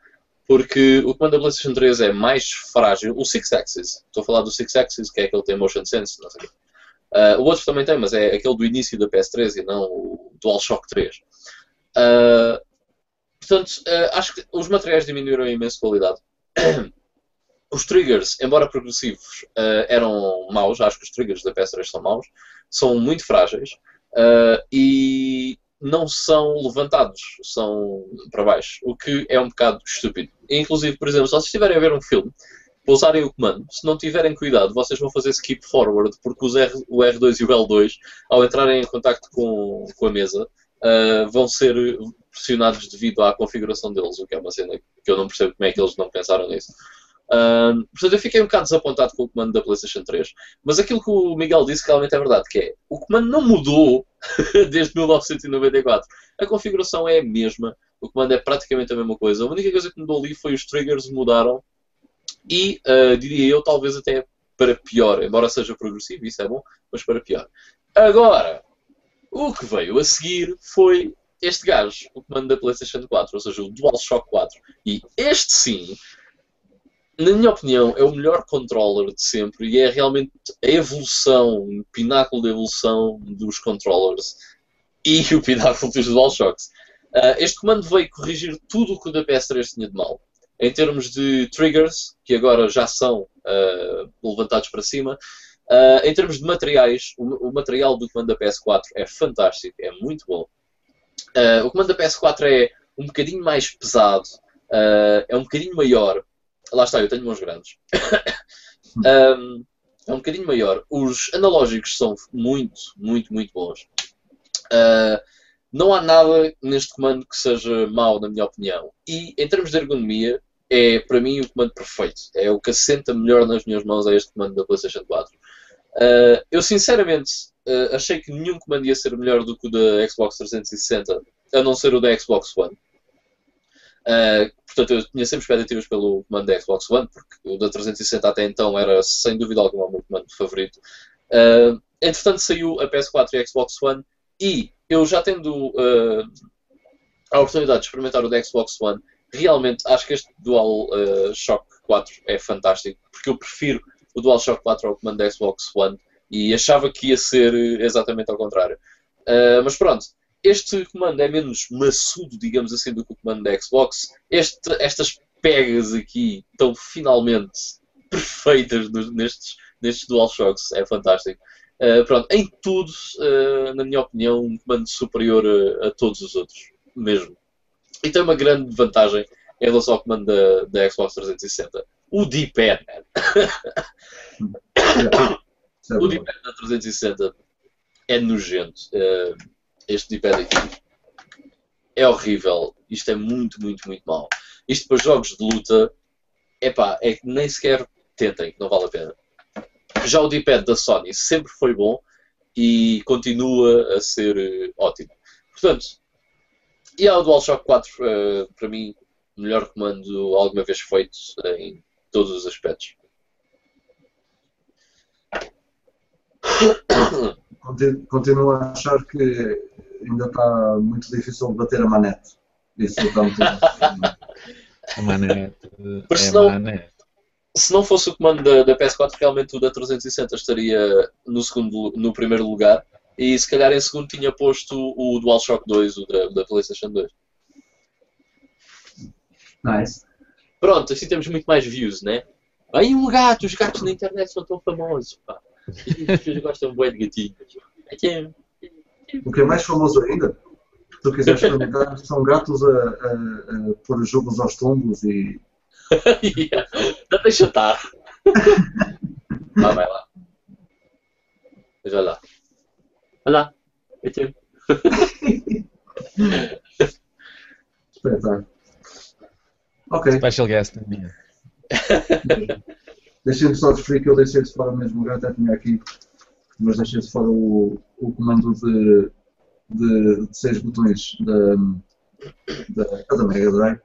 porque o comando da PlayStation 3 é mais frágil. O Six Axis, estou a falar do Six Axis, que é aquele que tem Motion Sense, não sei uh, O outro também tem, mas é aquele do início da PS3 e não o DualShock 3. Uh, portanto, acho que os materiais diminuíram em imensa qualidade. os triggers, embora progressivos, eram maus. Acho que os triggers da PS3 são maus. São muito frágeis. Uh, e não são levantados, são para baixo, o que é um bocado estúpido. Inclusive, por exemplo, se vocês estiverem a ver um filme, pousarem o comando, se não tiverem cuidado, vocês vão fazer skip forward, porque os R, o R2 e o L2, ao entrarem em contato com, com a mesa, uh, vão ser pressionados devido à configuração deles, o que é uma cena que eu não percebo como é que eles não pensaram nisso. Uh, portanto, eu fiquei um bocado desapontado com o comando da PlayStation 3, mas aquilo que o Miguel disse realmente é verdade, que é, o comando não mudou desde 1994. A configuração é a mesma, o comando é praticamente a mesma coisa. A única coisa que mudou ali foi os triggers mudaram e, uh, diria eu, talvez até para pior, embora seja progressivo, isso é bom, mas para pior. Agora, o que veio a seguir foi este gajo, o comando da PlayStation 4, ou seja, o DualShock 4. E este sim, na minha opinião, é o melhor controller de sempre e é realmente a evolução, o pináculo de evolução dos controllers e o pináculo dos DualShocks. Uh, este comando veio corrigir tudo o que o da PS3 tinha de mal. Em termos de triggers, que agora já são uh, levantados para cima, uh, em termos de materiais, o, o, material do comando da PS4 é fantástico, é muito bom. o comando da PS4 é um bocadinho mais pesado, é um bocadinho maior, Lá está, eu tenho mãos grandes. um, é um bocadinho maior. Os analógicos são muito, muito, muito bons. Uh, não há nada neste comando que seja mau, na minha opinião. E em termos de ergonomia, é para mim o comando perfeito. É o que assenta melhor nas minhas mãos é este comando da PlayStation 4. Uh, eu sinceramente uh, achei que nenhum comando ia ser melhor do que o da Xbox 360, a não ser o da Xbox One. Uh, portanto, eu tinha sempre expectativas pelo comando da Xbox One, porque o da 360 até então era, sem dúvida alguma, o meu comando favorito. Uh, entretanto, saiu a PS4 e a Xbox One, e eu já tendo uh, a oportunidade de experimentar o da Xbox One, realmente acho que este Dual Shock 4 é fantástico, porque eu prefiro o Dual Shock 4 ao comando da Xbox One, e achava que ia ser exatamente ao contrário. mas pronto, este comando é menos maçudo, digamos assim, do que o comando da Xbox. Este, estas pegas aqui estão finalmente perfeitas nestes, nestes DualShocks. É fantástico. Uh, pronto, em tudo, uh, na minha opinião, um comando superior a, a, todos os outros, mesmo. E tem uma grande vantagem em relação ao comando da, da Xbox 360. O D-pad, o D-pad da 360 é nojento. Uh, este D-pad aqui é horrível. Isto é muito, muito, muito mau. Isto para jogos de luta, epá, é que nem sequer tentem, não vale a pena. Já o D-pad da Sony sempre foi bom e continua a ser uh, ótimo. Portanto, e há o DualShock 4, uh, para mim, melhor comando alguma vez feito em todos os aspectos. Continuo a achar que ainda está muito difícil bater a manete. Isso está muito A manete. Porque é senão, manete. Se não fosse o comando da, da, PS4, realmente o da 360 estaria no, segundo, no primeiro lugar. E se calhar em segundo tinha posto o DualShock 2, o da, da PlayStation 2. Nice. Pronto, assim temos muito mais views, né? Aí um gato, os gatos na internet são tão famosos, pá. As pessoas gostam bem de gatinhos. É o que é mais famoso ainda, se tu quiseres experimentar, são gatos a, a, a pôr jogos aos tombos e. yeah. Não deixa estar. ah, vai lá. Veja lá. Olha lá. É teu. Espetáculo. Ok. Special guest minha. Deixem-me só referir que eu deixei de fora mesmo, eu até tinha aqui mas deixei de fora o, o comando de, de, de seis botões da, da, da Mega Drive,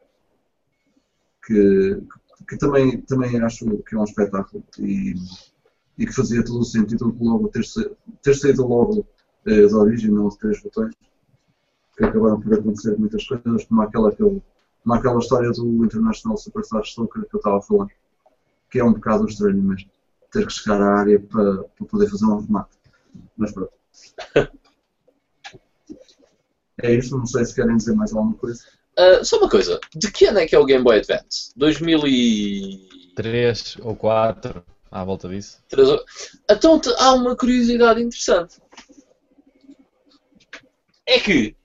que, que também, também acho que é um espetáculo e, e que fazia todo o sentido logo ter, ter saído logo eh, da origem, não de três botões, que acabaram por acontecer muitas coisas, como aquela, como aquela história do International Superstar Soccer que eu estava a falar, que é um bocado estranho mesmo ter que chegar à área para, para poder fazer um remate. Mas pronto. É isso, não sei se querem dizer mais alguma coisa. Uh, só uma coisa, de que ano é que é o Game Boy Advance? 2000 e... 3 ou 4 à volta disso. Três horas. Então te- há uma curiosidade interessante. É que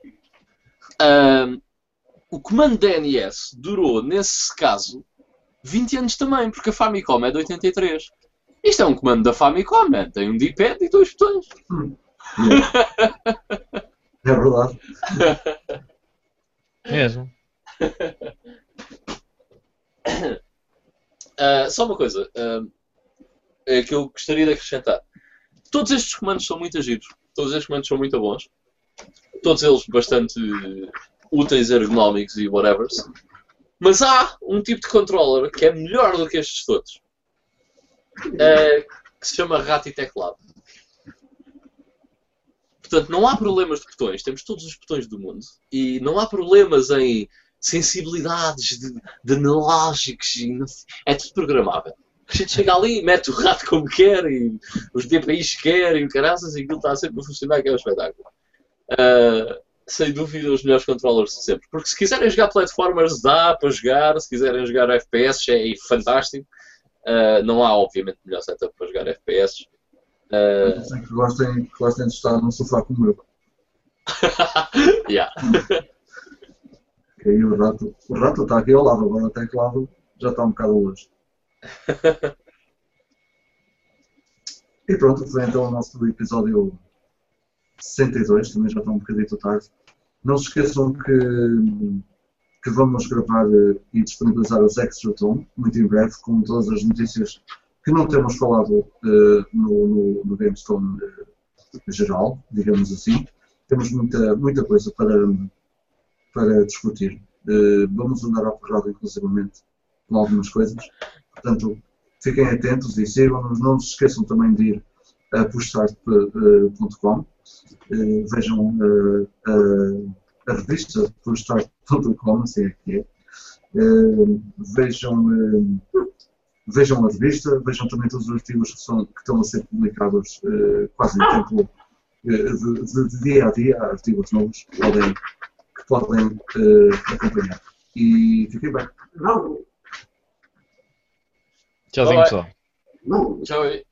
o comando DNS durou, nesse caso, 20 anos também, porque a Famicom é de 83. Isto é um comando da Famicom, man. tem um D-pad e dois botões. É verdade. Mesmo. Ah, só uma coisa ah, é que eu gostaria de acrescentar. Todos estes comandos são muito agidos. Todos estes comandos são muito bons. Todos eles bastante úteis, ergonómicos e whatever. Mas há um tipo de controller que é melhor do que estes todos. Ah, que se chama rato e teclado. Portanto, não há problemas de botões. Temos todos os botões do mundo. E não há problemas em sensibilidades de, de analógicos. É tudo programável. A gente chega ali, mete o rato como quer e os DPIs querem, caraças, e aquilo está sempre a funcionar, que é um espetáculo. Ah, sem dúvida, os melhores controllers de sempre. Porque se quiserem jogar platformers, dá para jogar. Se quiserem jogar FPS, é fantástico. Ah, não há, obviamente, melhor setup para jogar FPS. Dizem que gostem, que gostem de estar num sofá como eu. yeah. Que aí o rato, o rato está aqui ao lado, agora o teclado já está um bocado longe. E pronto, foi então o nosso episódio 62, também já está um bocadinho tarde. Não se esqueçam que, que vamos gravar eh, e disponibilizar os Extra Tom muito em breve, com todas as notícias que não temos falado eh, no, no, no GameStone eh, geral, digamos assim. Temos muita, muita coisa para, para discutir. Eh, vamos andar à porrada, inclusivamente, com algumas coisas. Portanto, fiquem atentos e sigam-nos. Não se esqueçam também de ir a pushstart.com. Vejam a, revista pushstart.com, assim é que é. Vejam, vejam a revista, vejam também todos os artigos que, são, que estão a ser publicados eh, quase em tempo eh, de, de- de dia a dia, há artigos novos que podem, que podem eh, acompanhar. E fiquem bem. Não, Tchauzinho, pessoal. não. Tchau aí.